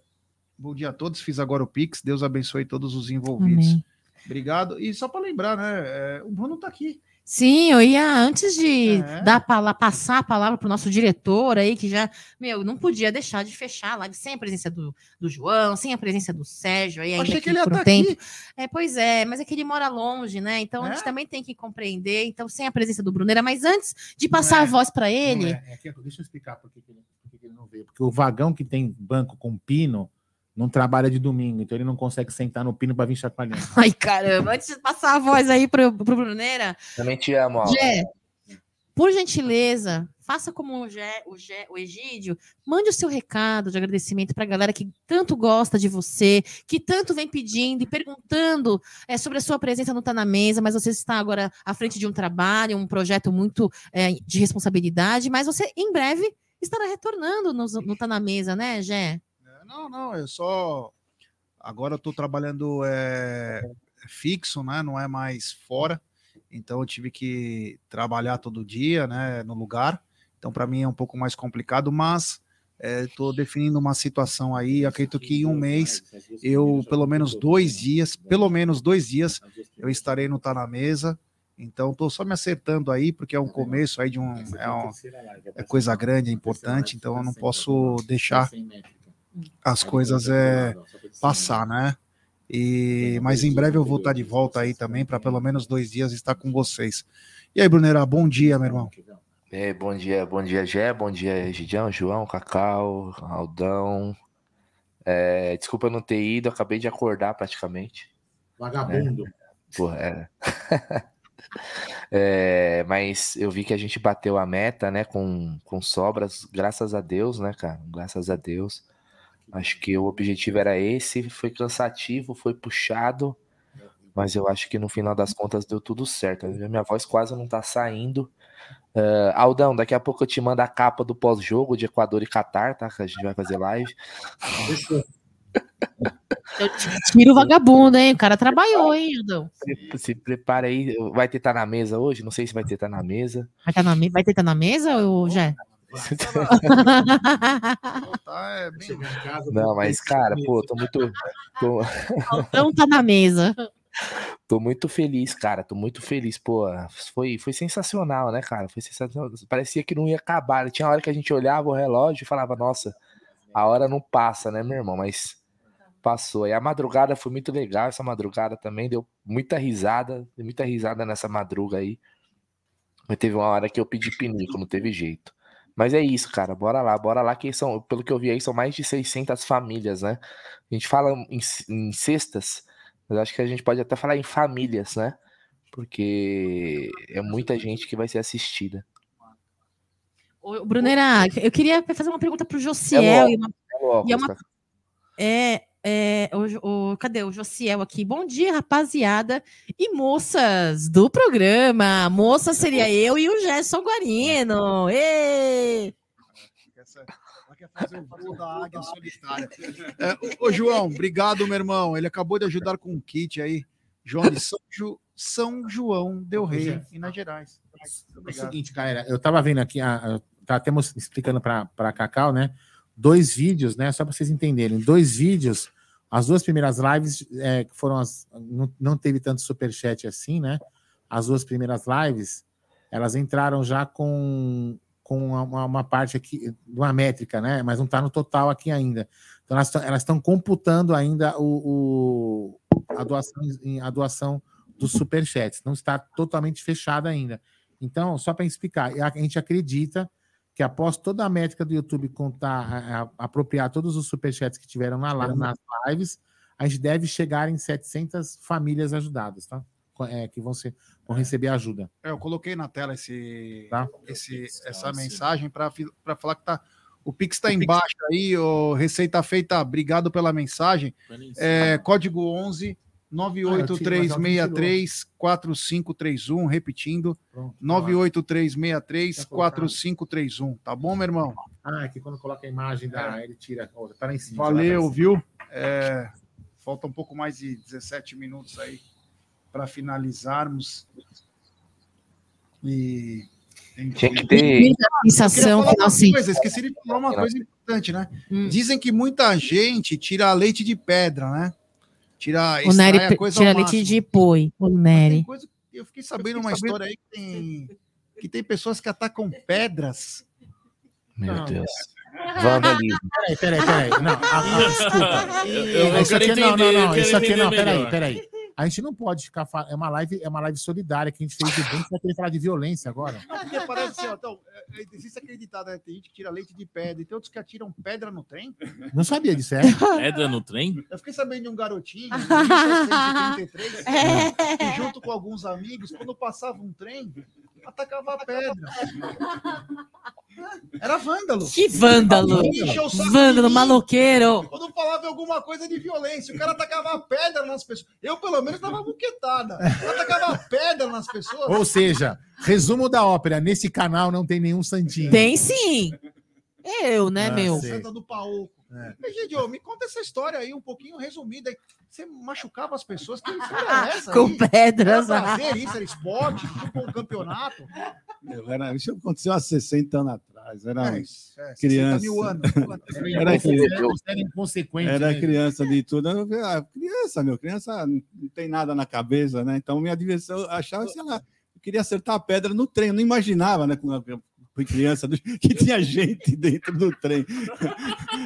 Bom dia a todos. Fiz agora o Pix. Deus abençoe todos os envolvidos. Amém. Obrigado. E só para lembrar, né? é, o Bruno tá aqui. Sim, eu ia, antes de É. dar a passar a palavra para o nosso diretor aí, que já, meu, não podia deixar de fechar a live sem a presença do, do João, sem a presença do Sérgio aí, Achei que aqui ele ia por um estar tempo. aqui. É, pois é, mas é que ele mora longe, né? Então a É? gente também tem que compreender. Então, sem a presença do Bruneira, mas antes de passar é, a voz para ele, é, é deixa eu explicar por que, ele, por que ele não veio. Porque o vagão que tem banco com pino não trabalha de domingo, então ele não consegue sentar no pino para vir chacoalhando. ai caramba, antes de passar a voz aí pro, pro Bruneira, Também te amo, ó. Gé, por gentileza, faça como o, Gé, o, Gé, o Egídio, mande o seu recado de agradecimento para a galera que tanto gosta de você, que tanto vem pedindo e perguntando é, sobre a sua presença no Tá na Mesa, mas você está agora à frente de um trabalho, um projeto muito é, de responsabilidade, mas você em breve estará retornando no, no Tá na Mesa, né, Gé? É, Não, não, eu só. Agora eu tô trabalhando é, fixo, né? Não é mais fora. Então eu tive que trabalhar todo dia, né? No lugar. Então para mim é um pouco mais complicado, mas estou definindo uma situação aí. Acredito que em um mês, eu pelo menos dois dias, pelo menos dois dias, eu estarei no Tá na Mesa. Então estou só me acertando aí, porque é um começo aí de um. É, um- é coisa grande, é importante, então eu não posso deixar as coisas é, passar, né? E, mas em breve eu vou estar de volta aí também, para pelo menos dois dias estar com vocês. E aí, Brunera, bom dia, meu irmão. É, bom dia, bom dia, Gé, bom dia, Gidião, João, Cacau, Aldão. É, desculpa eu não ter ido, acabei de acordar praticamente. Vagabundo. Pô, é. É, mas eu vi que a gente bateu a meta, né, com, com sobras, graças a Deus, né, cara? Graças a Deus. Acho que o objetivo era esse, foi cansativo, foi puxado, mas eu acho que no final das contas deu tudo certo. Minha voz quase não tá saindo. É, Aldão, daqui a pouco eu te mando a capa do pós-jogo de Equador e Catar, tá? Que a gente vai fazer live. Eu tiro o vagabundo, hein? O cara trabalhou, hein, Judão? Se, se prepara aí, vai ter tá na mesa hoje? Não sei se vai ter tá na mesa. Vai, tá na, me- vai ter tá na mesa, ou Jé? Tá, é bem... Não, mas cara, pô, tô muito. Tô, Não tá na mesa. tô muito feliz, cara. Tô muito feliz, pô. Foi, foi sensacional, né, cara? Foi sensacional. Parecia que não ia acabar. Tinha hora que a gente olhava o relógio e falava, nossa, a hora não passa, né, meu irmão? Mas passou. E a madrugada foi muito legal. Essa madrugada também deu muita risada. Deu muita risada nessa madruga aí. Mas teve uma hora que eu pedi pinico, não teve jeito. Mas é isso, cara. Bora lá, bora lá. Que são, pelo que eu vi aí, são mais de 600 famílias, né? A gente fala em, em cestas, mas acho que a gente pode até falar em famílias, né? Porque é muita gente que vai ser assistida. Ô, Brunera, eu queria fazer uma pergunta pro Josiel. É e uma- É E é uma-. É, é, o, o- cadê o Josiel aqui? Bom dia, rapaziada e moças do programa. Moça seria eu e o Gerson Guarino. Ê! Ela quer fazer o voo da águia solitária. É, ô, João, obrigado, meu irmão. Ele acabou de ajudar com um kit aí. João de São, Ju- São João Del Rei, Minas Gerais. É o seguinte, galera, eu tava vendo aqui, a, a, tá até explicando para Cacau, né? Dois vídeos, né? Só para vocês entenderem. Dois vídeos, as duas primeiras lives é, foram as. Não, não teve tanto superchat assim, né? As duas primeiras lives, elas entraram já com, com uma, uma parte aqui, uma métrica, né? Mas não está no total aqui ainda. Então elas estão computando ainda o, o- a, doação, a doação dos superchats. Não está totalmente fechada ainda. Então, só para explicar, a gente acredita que após toda a métrica do YouTube contar, a- a- apropriar todos os superchats que tiveram na, nas lives, a gente deve chegar em 700 famílias ajudadas, tá? É, que vão, ser, vão receber ajuda. É, eu coloquei na tela esse, Tá. esse, essa mensagem para falar que tá. O Pix está embaixo aí, ô, Receita Feita, obrigado pela mensagem. É, código 11 98363 4531, repetindo, Pronto. 98363 4531, tá bom, meu irmão? Ah, é que quando coloca a imagem da. Ele tira. Tá lá em cima. Valeu, viu? É, falta um pouco mais de 17 minutos aí para finalizarmos. E. Tinha que ter. Muita sensação falar que uma coisa, esqueci de falar uma coisa importante, né? Hum. Dizem que muita gente tira leite de pedra, né? Tira, O Nery extrai a coisa tira ao leite de poi. O Nery. coisa, eu fiquei sabendo uma história aí que tem, que tem pessoas que atacam pedras. Meu Não. Deus. Vandalismo. Peraí, peraí, peraí. Não, a- a- desculpa. Eu, eu isso quero aqui não, entender, não, eu não. quero Isso aqui não, peraí, peraí. A gente não pode ficar falando. É uma live, é uma live solidária que a gente fez de bem. Você vai querer falar de violência agora? Não, porque parece assim, ó, então, é, é, existe aquele ditado, né? Tem gente que tira leite de pedra, e tem outros que atiram pedra no trem. Não sabia disso, é? Pedra no trem? Eu fiquei sabendo de um garotinho, em 1933, É. que junto com alguns amigos, quando passava um trem, atacava a pedra. Era vândalo. Que vândalo. O Vândalo, maloqueiro. Quando falava alguma coisa de violência, o cara atacava pedra nas pessoas. Eu, pelo menos, dava buquetada. Eu atacava pedra nas pessoas. Ou seja, resumo da ópera: nesse canal não tem nenhum santinho. Tem sim. Eu, né, Ah, meu? Santa do Paoco. É. Egidio, me conta essa história aí, um pouquinho resumida. Você machucava as pessoas? Que história é essa? Com aí? Era pedras. prazer isso? Era esporte? Tipo um campeonato? Eu era- isso aconteceu há 60 anos atrás. Era, É, é, 60 criança. mil anos. Era criança. Era. Era né? criança de tudo. Eu falei, ah, criança, meu, criança não tem nada na cabeça, né? Então, minha diversão, eu achava, sei lá, eu queria acertar a pedra no trem, eu não imaginava, né? Eu fui criança, que tinha gente dentro do trem.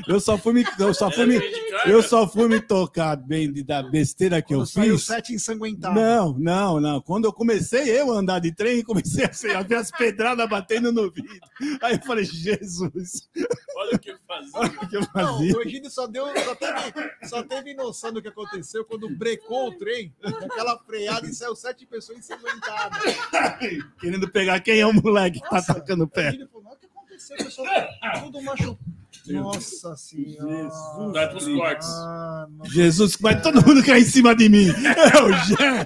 Eu só fui me, eu só fui me, eu só fui me tocar bem de- da besteira que eu Quando saiu fiz. sete ensanguentados. Não, não, não. Quando eu comecei eu a andar de trem, comecei a ser- a ver as pedradas batendo no vidro. Aí eu falei, Jesus, Olha o que fazia. olha o que eu Não, fazia. o Egídio só, deu, só, teve, só teve noção do que aconteceu quando brecou o trem, aquela freada e saiu sete pessoas ensanguentadas. Querendo pegar quem é o moleque que tá atacando o O pé. "Não, o que aconteceu? O pessoal tudo machucado. Nossa senhora. Vai pros cortes. Ah. Jesus, vai todo mundo cair em cima de mim. É o Jé.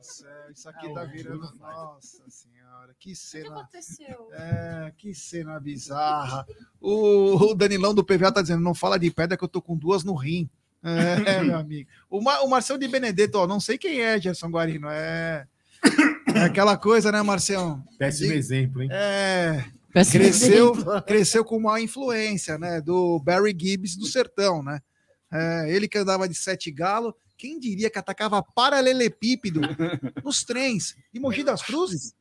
Céu, Isso aqui tá virando. Nossa senhora, que cena. aconteceu? É, que cena bizarra. O, o Danilão do PVA tá dizendo: não fala de pedra que eu tô com duas no rim. É, meu amigo. O, Mar, o Marcelo de Benedetto, ó, não sei quem é, Gerson Guarino. É, é aquela coisa, né, Marcelo? Péssimo exemplo, hein? É, Peço cresceu, cresceu com uma influência, né, do Barry Gibbs do Sertão, né? É, ele que andava de sete galo, quem diria que atacava paralelepípedo nos trens de Mogi das Cruzes?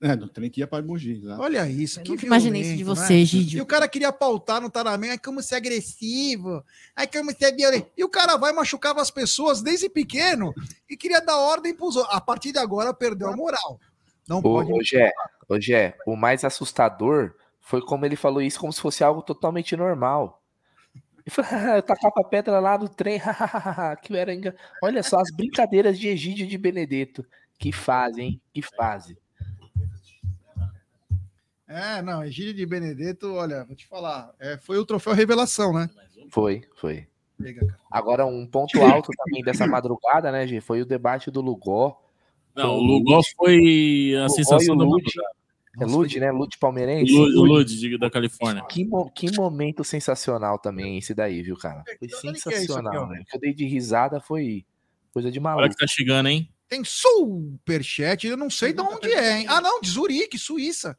É, no trem que ia para Mogi. né? Olha isso, Eu que nunca imaginei isso de você, né? E o cara queria pautar no Taramém, ai como ser agressivo, ai como ser violento. E o cara vai e machucava as pessoas desde pequeno e queria dar ordem pros outros. A partir de agora perdeu a moral. Não Ô, pode. ô, Gé, ô, Gé, o mais assustador foi como ele falou isso como se fosse algo totalmente normal. Ele falou, "Ah, eu tacava pedra lá no trem, que era enga-" Olha só as brincadeiras de Egídio de Benedetto. Que fase, hein? Que fase. É, não, Egídio de Benedetto, olha, vou te falar, é, foi o troféu revelação, né? Foi, foi. Agora, um ponto alto também dessa madrugada, né, Gê? Foi o debate do Lugó. Não, o Lugol foi a Lugó sensação do. Lud, é Lud, né? Lud palmeirense. O Lud, da Califórnia. Que, mo- que momento sensacional também esse daí, viu, cara? Foi Olha que é sensacional, velho. O que eu dei de risada foi coisa de Olha maluco. que tá chegando, hein? Tem superchat, eu não sei de onde é, hein? Ah, não, de Zurique, Suíça.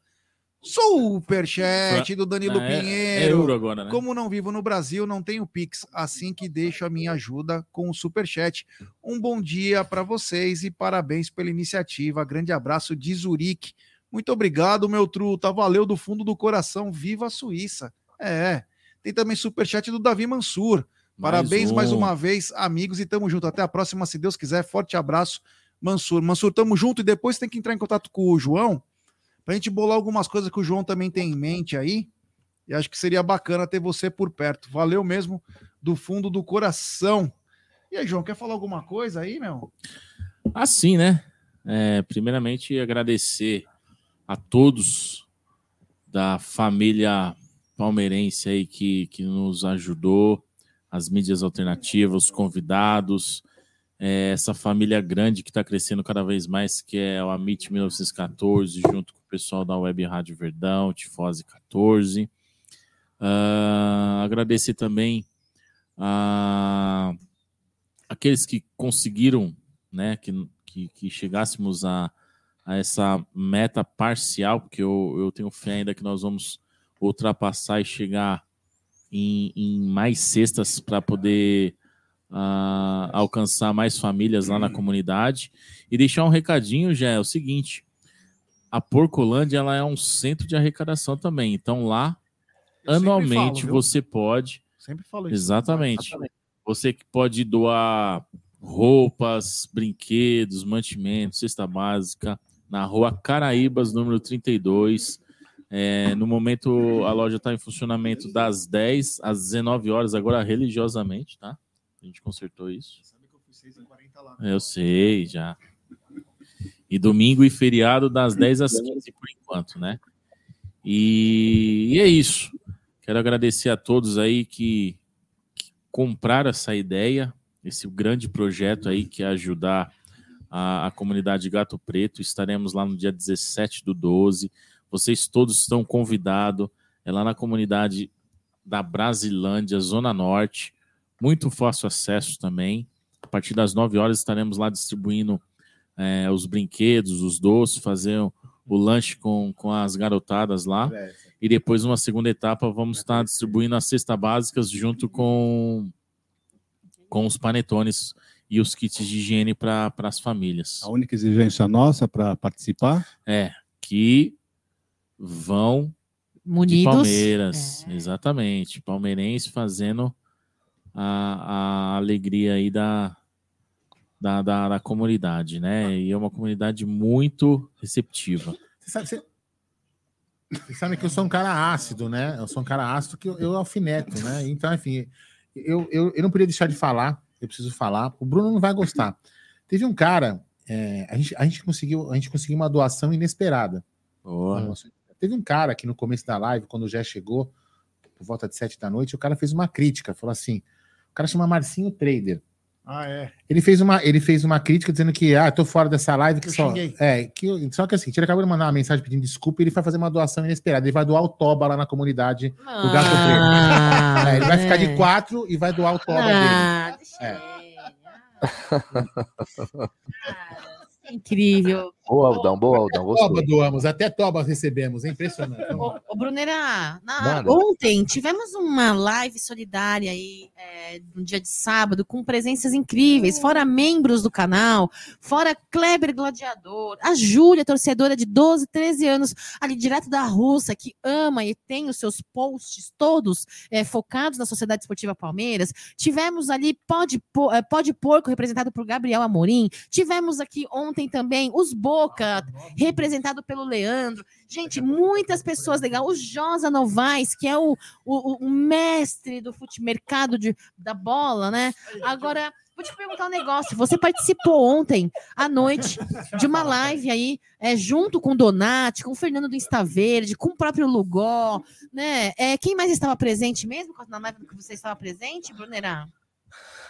Superchat do Danilo Ah, é- É Pinheiro. euro agora, né? Como não vivo no Brasil, não tenho Pix, assim que deixo a minha ajuda com o Superchat. Um bom dia para vocês e parabéns pela iniciativa. Grande abraço de Zurique. Muito obrigado, meu truta. Valeu do fundo do coração. Viva a Suíça. É. Tem também Superchat do Davi Mansur. Parabéns mais, um. uma vez, amigos, e tamo junto. Até a próxima, se Deus quiser. Forte abraço, Mansur. Mansur, tamo junto e depois tem que entrar em contato com o João pra gente bolar algumas coisas que o João também tem em mente aí. E acho que seria bacana ter você por perto. Valeu mesmo, do fundo do coração. E aí, João, quer falar alguma coisa aí, meu? Assim, né? É, primeiramente, agradecer a todos da família palmeirense aí que, que nos ajudou, as mídias alternativas, os convidados, é, essa família grande que está crescendo cada vez mais, que é o Amit 1914, junto com o pessoal da Web Rádio Verdão, Tifose 14. Ah, agradecer também a aqueles que conseguiram, né, que, que, que chegássemos a, a essa meta parcial, porque eu, eu tenho fé ainda que nós vamos ultrapassar e chegar em, em mais cestas para poder uh, alcançar mais famílias lá na comunidade. E deixar um recadinho, já é o seguinte: a Porcolândia ela é um centro de arrecadação também. Então lá, eu anualmente, falo, você pode. Sempre falo isso. Exatamente. Exatamente. Você que pode doar roupas, brinquedos, mantimentos, cesta básica, na rua Caraíbas, número 32. É, no momento, a loja está em funcionamento das 10 às 19 horas, agora religiosamente, tá? A gente consertou isso. Sabe que eu fui 6 40 lá. Né? Eu sei, já. E domingo e feriado das 10 às 15 por enquanto, né? E, e é isso. Quero agradecer a todos aí que, que compraram essa ideia, esse grande projeto aí que é ajudar a, a comunidade Gato Preto. Estaremos lá no dia 17 do 12. Vocês todos estão convidados. É lá na comunidade da Brasilândia, Zona Norte. Muito fácil acesso também. A partir das 9 horas estaremos lá distribuindo é, os brinquedos, os doces, fazer o, o lanche com, com as garotadas lá. E depois, numa segunda etapa, vamos estar distribuindo as cestas básicas junto com, com os panetones e os kits de higiene para as famílias. A única exigência nossa para participar é que vão Munidos. de Palmeiras, é. exatamente, palmeirense fazendo a, a alegria aí da, da, da, da, comunidade, né? E é uma comunidade muito receptiva. Você sabe, você... você sabe que eu sou um cara ácido, né? Eu sou um cara ácido que eu, eu alfineto, né? Então, enfim, eu, eu, eu não podia deixar de falar, eu preciso falar. O Bruno não vai gostar. Teve um cara, é, a, gente, a, gente conseguiu, a gente conseguiu uma doação inesperada. Oh. Teve um cara que no começo da live, quando o Jé chegou, por volta de sete da noite, o cara fez uma crítica, falou assim: o cara chama Marcinho Trader. Ah, é. Ele fez uma, ele fez uma crítica dizendo que, ah, tô fora dessa live. Que, que só, é, que, só que assim, ele acabou de mandar uma mensagem pedindo desculpa e ele vai fazer uma doação inesperada. Ele vai doar o Toba lá na comunidade ah, do Gato Preto. É, ele vai ficar de quatro e vai doar o Toba ah, dele. É. Incrível. Boa, Aldão, boa, Aldão. Gostei. Toba doamos, até Toba recebemos, é impressionante. Ô, ô Brunera, na, ontem tivemos uma live solidária aí, é, no dia de sábado, com presenças incríveis, fora membros do canal, fora Kleber Gladiador, a Júlia, torcedora de 12, 13 anos, ali direto da Rússia, que ama e tem os seus posts todos é, focados na Sociedade Esportiva Palmeiras. Tivemos ali Pode, é, Pode Porco, representado por Gabriel Amorim. Tivemos aqui ontem também os Bo Boca, representado pelo Leandro. Gente, muitas pessoas legais. O Josa Novaes, que é o, o, o mestre do fute mercado de, da bola, né? Agora, vou te perguntar um negócio. Você participou ontem à noite de uma live aí, é, junto com o Donati, com o Fernando do Insta Verde, com o próprio Lugó, né? É, quem mais estava presente mesmo na live que você estava presente, Brunerá?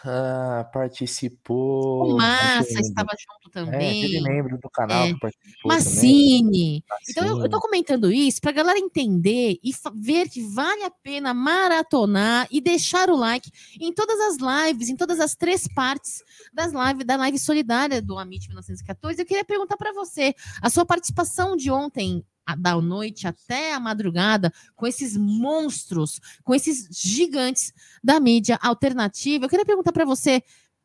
Ah, participou. O Massa estava junto também. É, teve membro do canal é. que participou. Massini. Então eu, eu tô comentando isso para a galera entender e ver que vale a pena maratonar e deixar o like em todas as lives, em todas as três partes das lives, da live solidária do Amit 1914. Eu queria perguntar para você, a sua participação de ontem da noite até a madrugada com esses monstros, com esses gigantes da mídia alternativa. Eu queria perguntar para você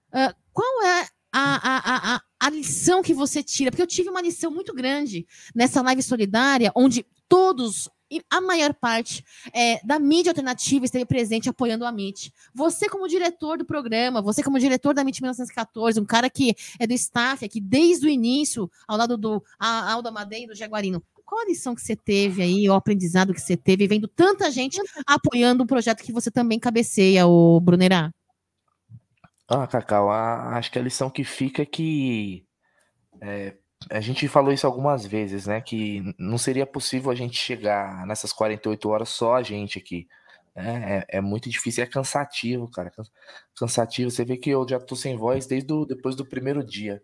uh, qual é a, a, a, a lição que você tira, porque eu tive uma lição muito grande nessa live solidária, onde todos a maior parte é, da mídia alternativa esteve presente apoiando a MIT. Você, como diretor do programa, você, como diretor da MIT 1914, um cara que é do staff aqui desde o início, ao lado do Aldo Amadei e do Jaguarino, qual a lição que você teve aí, o aprendizado que você teve, vendo tanta gente apoiando um projeto que você também cabeceia, o Brunerá? Ah, Cacau, a, acho que a lição que fica é que é, a gente falou isso algumas vezes, né? Que não seria possível a gente chegar nessas 48 horas só a gente aqui. Né? É, é muito difícil, é cansativo, cara. Cansativo. Você vê que eu já tô sem voz desde do, depois do primeiro dia.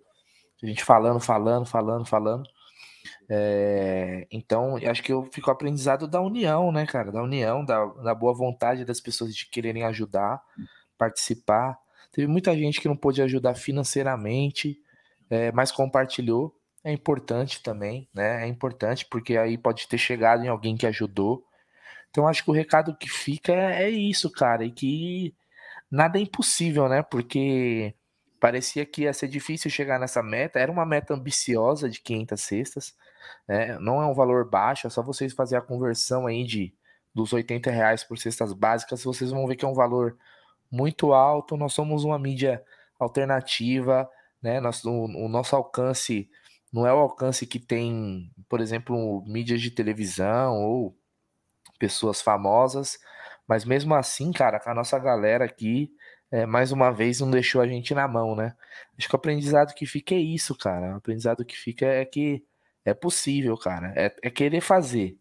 A gente falando, falando, falando, falando. É, então, acho que eu fico aprendizado da união, né, cara? Da união, da, da boa vontade das pessoas de quererem ajudar, participar. Teve muita gente que não pôde ajudar financeiramente, é, mas compartilhou. É importante também, né? É importante porque aí pode ter chegado em alguém que ajudou. Então, acho que o recado que fica é, é isso, cara, e que nada é impossível, né? Porque parecia que ia ser difícil chegar nessa meta. Era uma meta ambiciosa de 500 cestas, né? Não é um valor baixo, é só vocês fazer a conversão aí de dos 80 reais por cestas básicas, vocês vão ver que é um valor muito alto. Nós somos uma mídia alternativa, né? O, o nosso alcance não é o alcance que tem, por exemplo, mídias de televisão ou pessoas famosas, mas mesmo assim, cara, a nossa galera aqui, é, mais uma vez, não deixou a gente na mão, né? Acho que o aprendizado que fica é isso, cara. O aprendizado que fica é que é possível, cara. É, é querer fazer.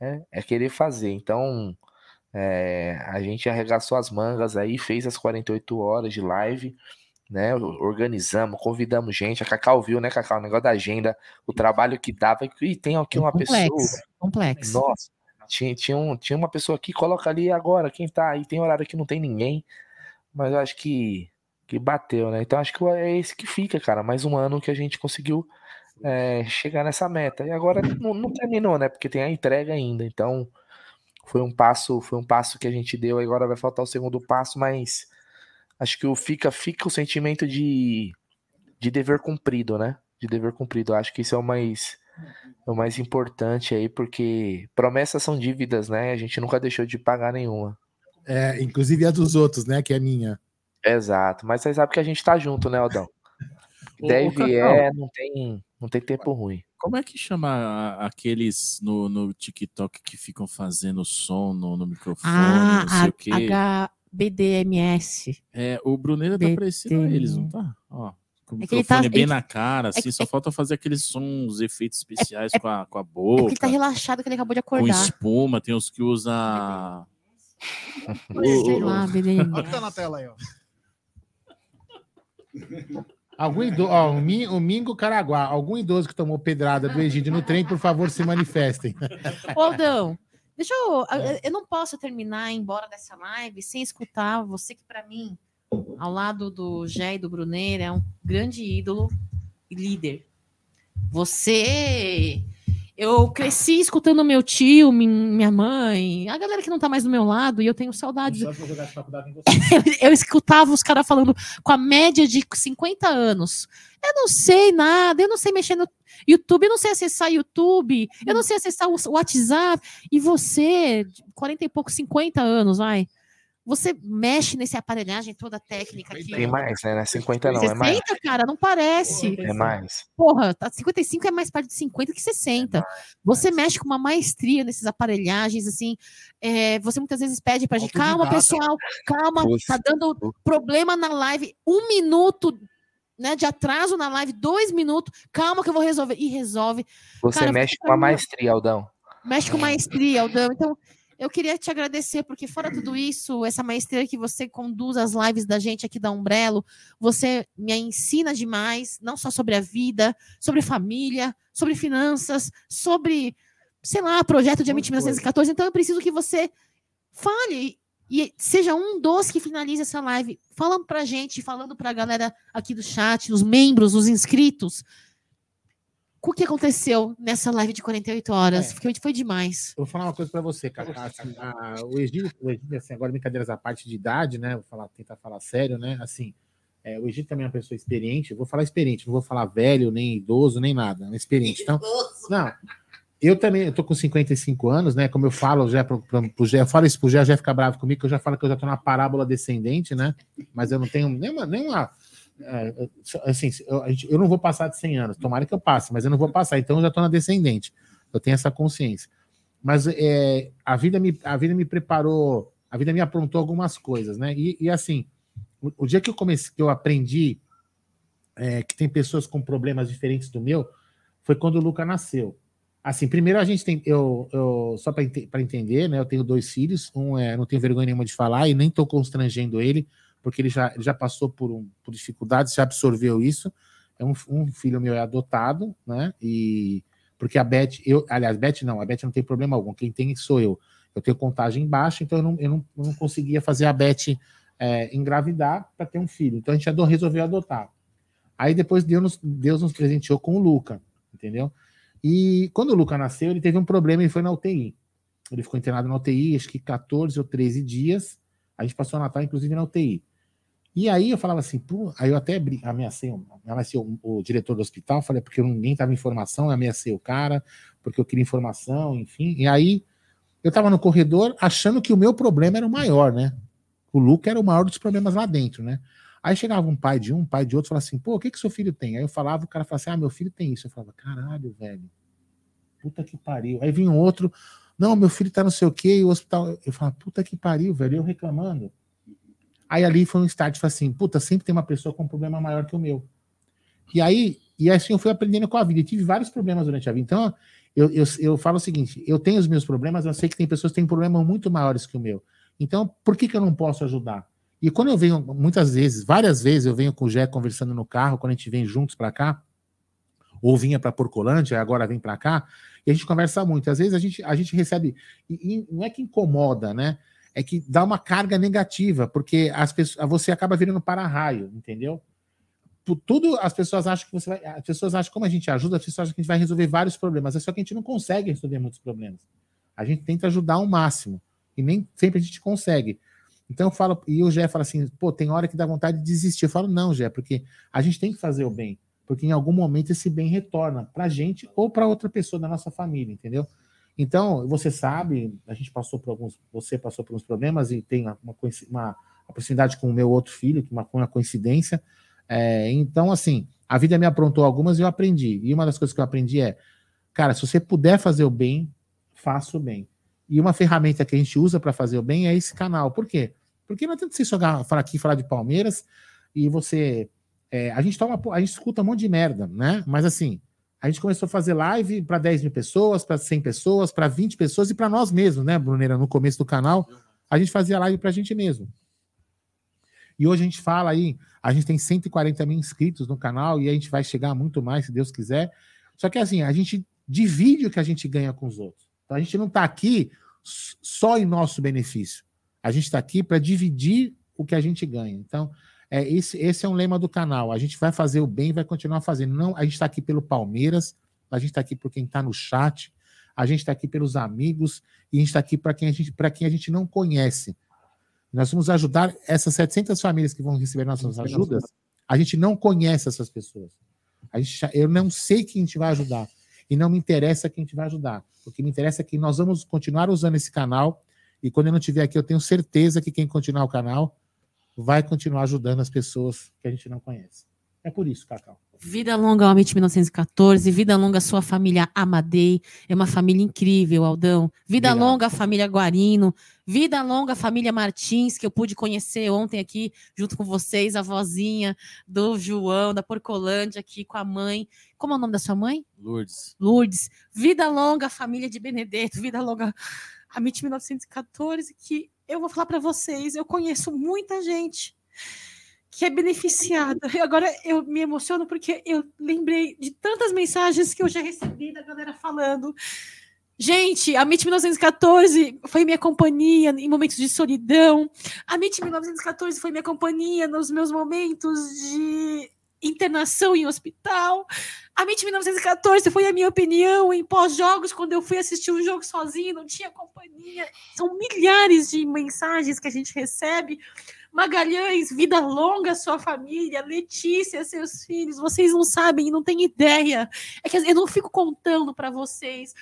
Né? É querer fazer. Então, é, a gente arregaçou as mangas aí, fez as 48 horas de live né? Organizamos, convidamos gente. A Cacau viu, né, Cacau? O negócio da agenda, o trabalho que dava. E tem aqui uma complexo, pessoa. Complexo. Nossa, tinha, tinha, um, tinha uma pessoa aqui, coloca ali agora, quem tá aí. Tem horário que não tem ninguém. Mas eu acho que, que bateu, né? Então acho que é esse que fica, cara. Mais um ano que a gente conseguiu é, chegar nessa meta. E agora não, não terminou, né? Porque tem a entrega ainda. Então foi um passo, foi um passo que a gente deu. Agora vai faltar o segundo passo, mas acho que o fica fica o sentimento de, de dever cumprido, né? De dever cumprido. Acho que isso é o mais é o mais importante aí, porque promessas são dívidas, né? A gente nunca deixou de pagar nenhuma. É, inclusive a dos outros, né? Que é minha. Exato, mas você sabe que a gente tá junto, né, Aldão? Deve é, não tem, não tem tempo ruim. Como é que chama aqueles no, no TikTok que ficam fazendo som no, no microfone, ah, não sei a, o quê? HBDMS. É, o Bruneira tá parecendo a eles, não tá? Ó, com o É que ele microfone tá- bem ele- na cara, assim, que- só falta fazer aqueles sons, efeitos especiais é- com, a, com a É boca, porque ele tá relaxado que ele acabou de com acordar. espuma, tem uns que usa... Sei lá, BDMS. Olha o que tá na tela aí, ó. Algum idoso, ó, o, Mi- o Mingo Caraguá, algum idoso que tomou pedrada do Egídio no trem, por favor, se manifestem. Aldão, deixa eu. Eu não posso terminar, embora dessa live sem escutar você que, pra mim, ao lado do Jé e do Bruneira, é um grande ídolo e líder. Você. Eu cresci escutando meu tio, min- minha mãe, a galera que não tá mais do meu lado, e eu tenho saudades. eu, eu escutava os caras falando com a média de 50 anos. Eu não sei nada, eu não sei mexer no YouTube, eu não sei acessar YouTube, eu não sei acessar o WhatsApp. E você, de 40 e pouco, 50 anos, vai. Você mexe nesse aparelhagem toda técnica aqui. Tem mais, né? Não é 50 não, é mais. 60, cara, não parece. É mais. Porra, tá, 55 é mais perto de 50 que 60. Você mexe com uma maestria nesses aparelhagens, assim. é, você muitas vezes pede pra gente, calma, pessoal, calma, Você- tá dando problema na live. Um minuto né, de atraso na live, dois minutos, calma que eu vou resolver. E resolve. Você Cara, mexe com a maestria, Aldão. Mexe com maestria, Aldão. Então, eu queria te agradecer, porque fora tudo isso, essa maestria que você conduz as lives da gente aqui da Umbrello, você me ensina demais, não só sobre a vida, sobre família, sobre finanças, sobre, sei lá, projeto de Amit 1914. Então, eu preciso que você fale e seja um dos que finalize essa live, falando pra gente, falando pra galera aqui do chat, os membros, os inscritos, o que aconteceu nessa live de 48 horas. É. Porque foi demais. Eu vou falar uma coisa pra você, cara. Assim, a- o Egídio, o Egídio, assim, agora brincadeiras à parte de idade, né? Vou falar, tentar falar sério, né? Assim, é, o Egídio também é uma pessoa experiente. Eu vou falar experiente, não vou falar velho, nem idoso, nem nada. É experiente. Então, não. Eu também, eu tô com 55 anos, né? Como eu falo já pro, pro, pro Gé, eu falo isso pro Gé, já fica bravo comigo, que eu já falo que eu já tô na parábola descendente, né? Mas eu não tenho nenhuma. nenhuma assim, eu, não vou passar de 100 anos. Tomara que eu passe, mas eu não vou passar. Então eu já tô na descendente. Eu tenho essa consciência. Mas é, a, vida me, a vida me preparou, a vida me aprontou algumas coisas, né? E, e, assim, o, o dia que eu comecei, que eu aprendi é, que tem pessoas com problemas diferentes do meu, foi quando o Luca nasceu. Assim, primeiro a gente tem, eu, eu só para entender, né? Eu tenho dois filhos, um é, não tenho vergonha nenhuma de falar e nem estou constrangendo ele, porque ele já, ele já passou por, um, por dificuldades, já absorveu isso. É um, um filho meu é adotado, né? E Porque a Beth, eu, aliás, Beth não, a Beth não tem problema algum. Quem tem sou eu. Eu tenho contagem baixa, então eu não, eu não, eu não conseguia fazer a Beth é, engravidar para ter um filho. Então a gente resolveu adotar. Aí depois Deus nos, Deus nos presenteou com o Luca, entendeu? E quando o Luca nasceu, ele teve um problema e foi na UTI. Ele ficou internado na UTI, acho que 14 ou 13 dias. A gente passou o Natal, inclusive, na UTI. E aí eu falava assim, pô, aí eu até ameacei, ameacei o, o diretor do hospital, falei, porque ninguém tava em informação, ameacei o cara, porque eu queria informação, enfim. E aí eu tava no corredor achando que o meu problema era o maior, né? O Luca era o maior dos problemas lá dentro, né? Aí chegava um pai de um, um pai de outro, falava assim, pô, o que que seu filho tem? Aí eu falava, o cara falava assim, ah, meu filho tem isso. Eu falava, caralho, velho, puta que pariu. Aí vinha um outro, não, meu filho tá não sei o quê, e o hospital. Eu falava, puta que pariu, velho, eu reclamando. Aí ali foi um start, foi assim, puta, sempre tem uma pessoa com um problema maior que o meu. E aí, e assim eu fui aprendendo com a vida. E tive vários problemas durante a vida. Então, eu, eu, eu falo o seguinte: eu tenho os meus problemas, eu sei que tem pessoas que têm problemas muito maiores que o meu. Então, por que, que eu não posso ajudar? E quando eu venho, muitas vezes, várias vezes, eu venho com o Jé conversando no carro, quando a gente vem juntos para cá, ou vinha para Porcolândia, agora vem para cá, e a gente conversa muito. Às vezes a gente, a gente recebe, e, e não é que incomoda, né? É que dá uma carga negativa, porque as pessoas, você acaba virando para-raio, entendeu? Por tudo as pessoas acham que você vai. As pessoas acham, como a gente ajuda, as pessoas acham que a gente vai resolver vários problemas. É só que a gente não consegue resolver muitos problemas. A gente tenta ajudar ao máximo. E nem sempre a gente consegue. Então eu falo, e o Gé fala assim, pô, tem hora que dá vontade de desistir. Eu falo, não, Gé, porque a gente tem que fazer o bem. Porque em algum momento esse bem retorna pra gente ou para outra pessoa da nossa família, entendeu? Então, você sabe, a gente passou por alguns, você passou por uns problemas e tem uma, uma, uma proximidade com o meu outro filho, que uma, uma coincidência. É, então, assim, a vida me aprontou algumas e eu aprendi. E uma das coisas que eu aprendi é, cara, se você puder fazer o bem, faça o bem. E uma ferramenta que a gente usa para fazer o bem é esse canal. Por quê? Porque não adianta você jogar, falar aqui, falar de Palmeiras e você. é, a gente toma, a gente escuta um monte de merda, né? Mas assim, a gente começou a fazer live para 10 mil pessoas, para 100 pessoas, para 20 pessoas e para nós mesmos, né, Bruneira? No começo do canal, a gente fazia live para a gente mesmo. E hoje a gente fala aí, a gente tem 140 mil inscritos no canal e a gente vai chegar muito mais, se Deus quiser. Só que assim, a gente divide o que a gente ganha com os outros. Então a gente não está aqui só em nosso benefício. A gente está aqui para dividir o que a gente ganha. Então, é, esse, esse é um lema do canal. A gente vai fazer o bem e vai continuar fazendo. Não, a gente está aqui pelo Palmeiras, a gente está aqui por quem está no chat, a gente está aqui pelos amigos e a gente está aqui para quem, a gente- quem a gente não conhece. Nós vamos ajudar essas 700 famílias que vão receber nossas ajudas. A gente não conhece essas pessoas. A gente, eu não sei quem a gente vai ajudar. E não me interessa quem a gente vai ajudar. O que me interessa é que nós vamos continuar usando esse canal. E quando eu não estiver aqui, eu tenho certeza que quem continuar o canal vai continuar ajudando as pessoas que a gente não conhece. É por isso, Cacau. Vida longa ao Amit 1914, vida longa à sua família Amadei, é uma família incrível, Aldão. Vida Obrigado. longa à família Guarino, vida longa à família Martins, que eu pude conhecer ontem aqui, junto com vocês, a vozinha do João, da Porcolândia, aqui com a mãe. Como é o nome da sua mãe? Lourdes. Lourdes. Vida longa à família de Benedetto, vida longa a MIT 1914, que eu vou falar para vocês, eu conheço muita gente que é beneficiada. Agora eu me emociono porque eu lembrei de tantas mensagens que eu já recebi da galera falando. Gente, a MIT 1914 foi minha companhia em momentos de solidão. A MIT 1914 foi minha companhia nos meus momentos de internação em hospital. A MIT 1914 foi a minha opinião em pós-jogos, quando eu fui assistir um jogo sozinho, não tinha companhia. São milhares de mensagens que a gente recebe. Magalhães, vida longa sua família, Letícia, seus filhos, vocês não sabem, não têm ideia. É que eu não fico contando para vocês.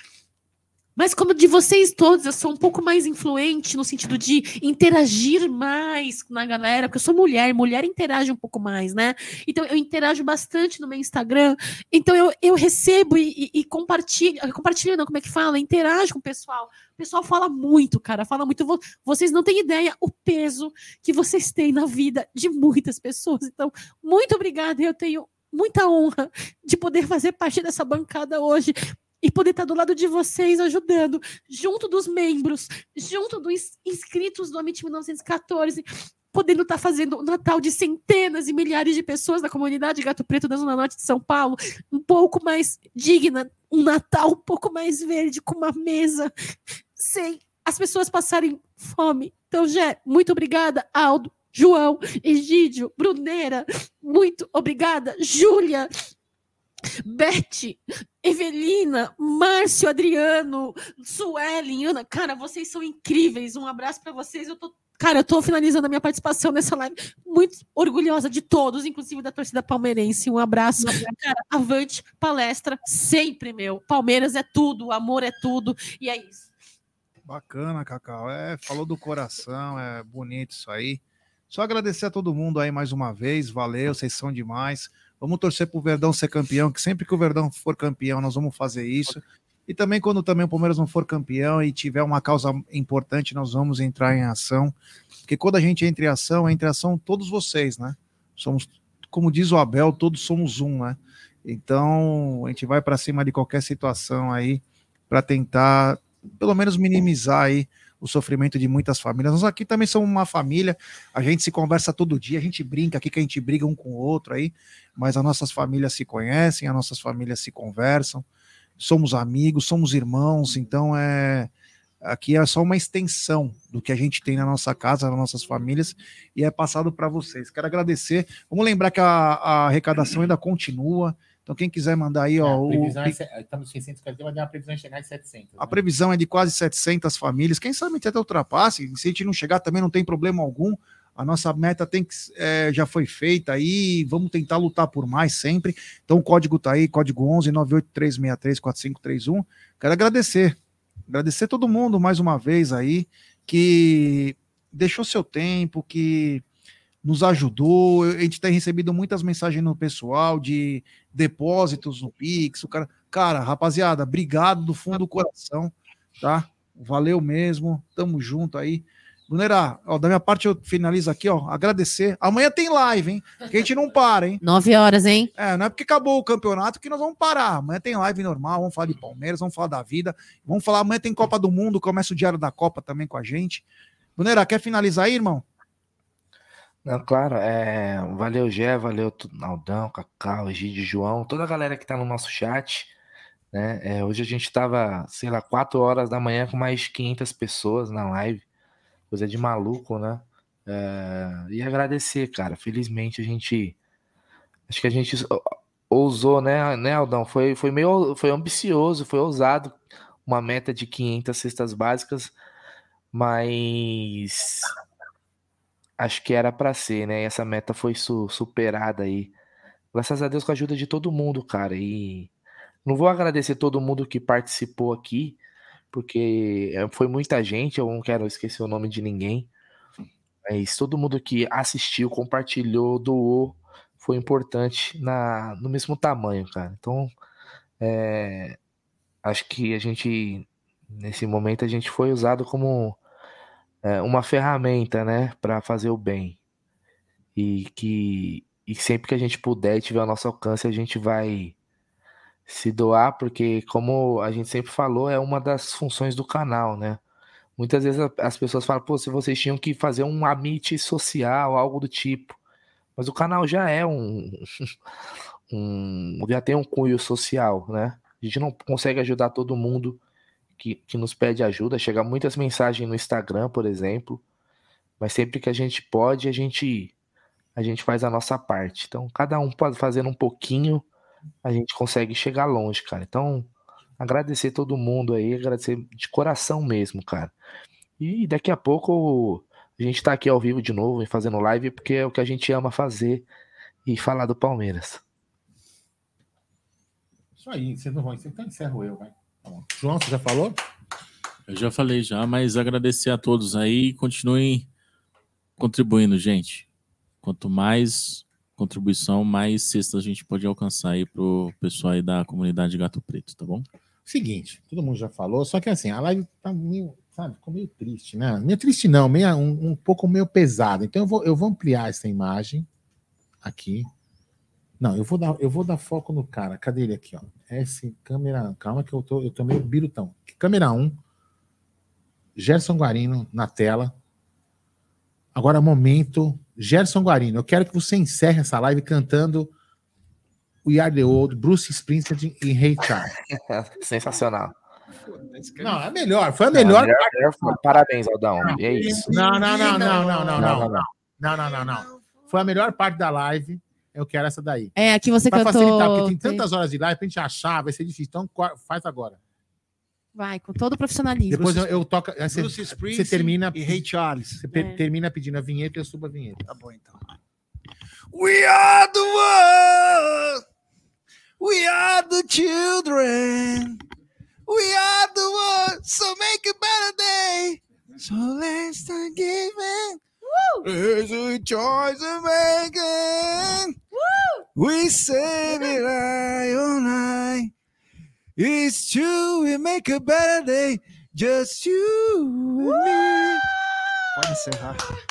Mas como de vocês todos, eu sou um pouco mais influente no sentido de interagir mais na galera, porque eu sou mulher, mulher interage um pouco mais, né? Então eu interajo bastante no meu Instagram, então eu, eu recebo e, e, e compartilho, compartilho não, como é que fala? Interajo com o pessoal. O pessoal fala muito, cara, fala muito. Vo- Vocês não têm ideia o peso que vocês têm na vida de muitas pessoas. Então, muito obrigada, eu tenho muita honra de poder fazer parte dessa bancada hoje e poder estar do lado de vocês ajudando, junto dos membros, junto dos inscritos do Amit 1914. podendo estar fazendo o Natal de centenas e milhares de pessoas da comunidade Gato Preto da Zona Norte de São Paulo um pouco mais digna, um Natal um pouco mais verde, com uma mesa, sem as pessoas passarem fome. Então, Jé, muito obrigada, Aldo, João, Egídio, Bruneira, muito obrigada, Júlia, Beth, Evelina, Márcio, Adriano, Suelen, Ana, cara, vocês são incríveis. Um abraço para vocês. Eu tô, cara, eu tô finalizando a minha participação nessa live, muito orgulhosa de todos, inclusive da torcida palmeirense. Um abraço. Cara, avante, palestra, sempre meu. Palmeiras é tudo, amor é tudo, e é isso. Bacana, Cacau. É, falou do coração, é bonito isso aí. Só agradecer a todo mundo aí mais uma vez. Valeu, vocês são demais. Vamos torcer para o Verdão ser campeão, que sempre que o Verdão for campeão, nós vamos fazer isso. E também quando também o Palmeiras não for campeão e tiver uma causa importante, nós vamos entrar em ação. Porque quando a gente entra em ação, entra em ação todos vocês, né? Somos, como diz o Abel, todos somos um, né? Então, a gente vai para cima de qualquer situação aí para tentar pelo menos minimizar aí o sofrimento de muitas famílias. Nós aqui também somos uma família, a gente se conversa todo dia, a gente brinca aqui que a gente briga um com o outro aí, mas as nossas famílias se conhecem, as nossas famílias se conversam, somos amigos, somos irmãos, então é aqui é só uma extensão do que a gente tem na nossa casa, nas nossas famílias, e é passado para vocês. Quero agradecer. Vamos lembrar que a, a arrecadação ainda continua. Então, quem quiser mandar aí, ó. É, a o- previsão é, estamos em 640, mas uma previsão de chegar em 700. A né? previsão é de quase 700 famílias. Quem sabe a até ultrapasse. Se a gente não chegar, também não tem problema algum. A nossa meta tem que é, já foi feita aí. Vamos tentar lutar por mais sempre. Então o código tá aí, código 11 983634531. Quero agradecer. Agradecer todo mundo mais uma vez aí que deixou seu tempo, que nos ajudou. A gente tem recebido muitas mensagens no pessoal de depósitos no Pix. O cara, cara, rapaziada, obrigado do fundo do coração, tá? Valeu mesmo, tamo junto aí. Brunera, ó, da minha parte eu finalizo aqui, ó, agradecer. Amanhã tem live, hein? Que a gente não para, hein? Nove horas, hein? É, não é porque acabou o campeonato que nós vamos parar. Amanhã tem live normal, vamos falar de Palmeiras, vamos falar da vida. Vamos falar, amanhã tem Copa do Mundo, começa o Diário da Copa também com a gente. Brunera, quer finalizar aí, irmão? Não, claro, é, valeu Gé, valeu tu- Aldão, Cacau, Egídio, João, toda a galera que tá no nosso chat, né? É, hoje a gente tava, sei lá, 4 horas da manhã com mais 500 pessoas na live, coisa de maluco, né? É, e agradecer, cara, felizmente a gente, acho que a gente ousou, né, né Aldão? Foi, foi meio, foi ambicioso, foi ousado, uma meta de 500 cestas básicas, mas acho que era para ser, né? E essa meta foi su- superada aí. Graças a Deus com a ajuda de todo mundo, cara. E não vou agradecer todo mundo que participou aqui, porque eh, foi muita gente, eu não quero esquecer o nome de ninguém. Mas todo mundo que assistiu, compartilhou, doou, foi importante na, no mesmo tamanho, cara. Então, é, acho que a gente, nesse momento, a gente foi usado como é, uma ferramenta, né, para fazer o bem. E que e sempre que a gente puder e tiver ao nosso alcance, a gente vai se doar, porque como a gente sempre falou, é uma das funções do canal, né? Muitas vezes as pessoas falam, pô, se vocês tinham que fazer um amit social, algo do tipo. Mas o canal já é um, um já tem um cunho social, né? A gente não consegue ajudar todo mundo que, que nos pede ajuda. Chega muitas mensagens no Instagram, por exemplo. Mas sempre que a gente pode, a gente a gente faz a nossa parte. Então, cada um pode fazer um pouquinho, a gente consegue chegar longe, cara. Então, agradecer todo mundo aí, agradecer de coração mesmo, cara. E daqui a pouco a gente tá aqui ao vivo de novo fazendo live, porque é o que a gente ama fazer e falar do Palmeiras. Isso aí, vocês não vão. Então encerro eu, vai. João, você já falou? Eu já falei já, mas agradecer a todos aí e continuem contribuindo, gente. Quanto mais contribuição, mais cestas a gente pode alcançar aí pro pessoal aí da comunidade Gato Preto, tá bom? Seguinte, todo mundo já falou, só que assim, a live tá meio, sabe, ficou meio triste, né? Meio triste não, meio, um, um pouco meio pesado. Então eu vou, eu vou ampliar essa imagem aqui. Não, eu vou dar, eu vou dar foco no cara. Cadê ele aqui, ó? Esse câmera, calma que eu tô, eu tô meio birutão. Câmera 1, Gerson Guarino na tela. Agora, momento. Gerson Guarino, eu quero que você encerre essa live cantando We Are the Old, Bruce Springsteen e Ray Charles. Sensacional. Não, é melhor. Foi a melhor. Melhor- melhor foi. Parabéns, Aldão. É isso. Não, não, não, não, não, não, não, não, não. Não, não, não, não. Foi a melhor parte da live. Eu quero essa daí. É, aqui você Pra cantou. facilitar, porque tem tantas horas de live pra gente achar, vai ser difícil. Então faz agora. Vai, com todo o profissionalismo. Depois eu, eu toco. Você, Bruce você termina. e Ray Charles. Você É. termina pedindo a vinheta e eu subo a vinheta. Tá bom, então. We are the world. We are the children. We are the world. So make a better day. So let's start giving. There's a choice of making. We save it eye all night. It's true, we make a better day. Just you and me. Pode encerrar.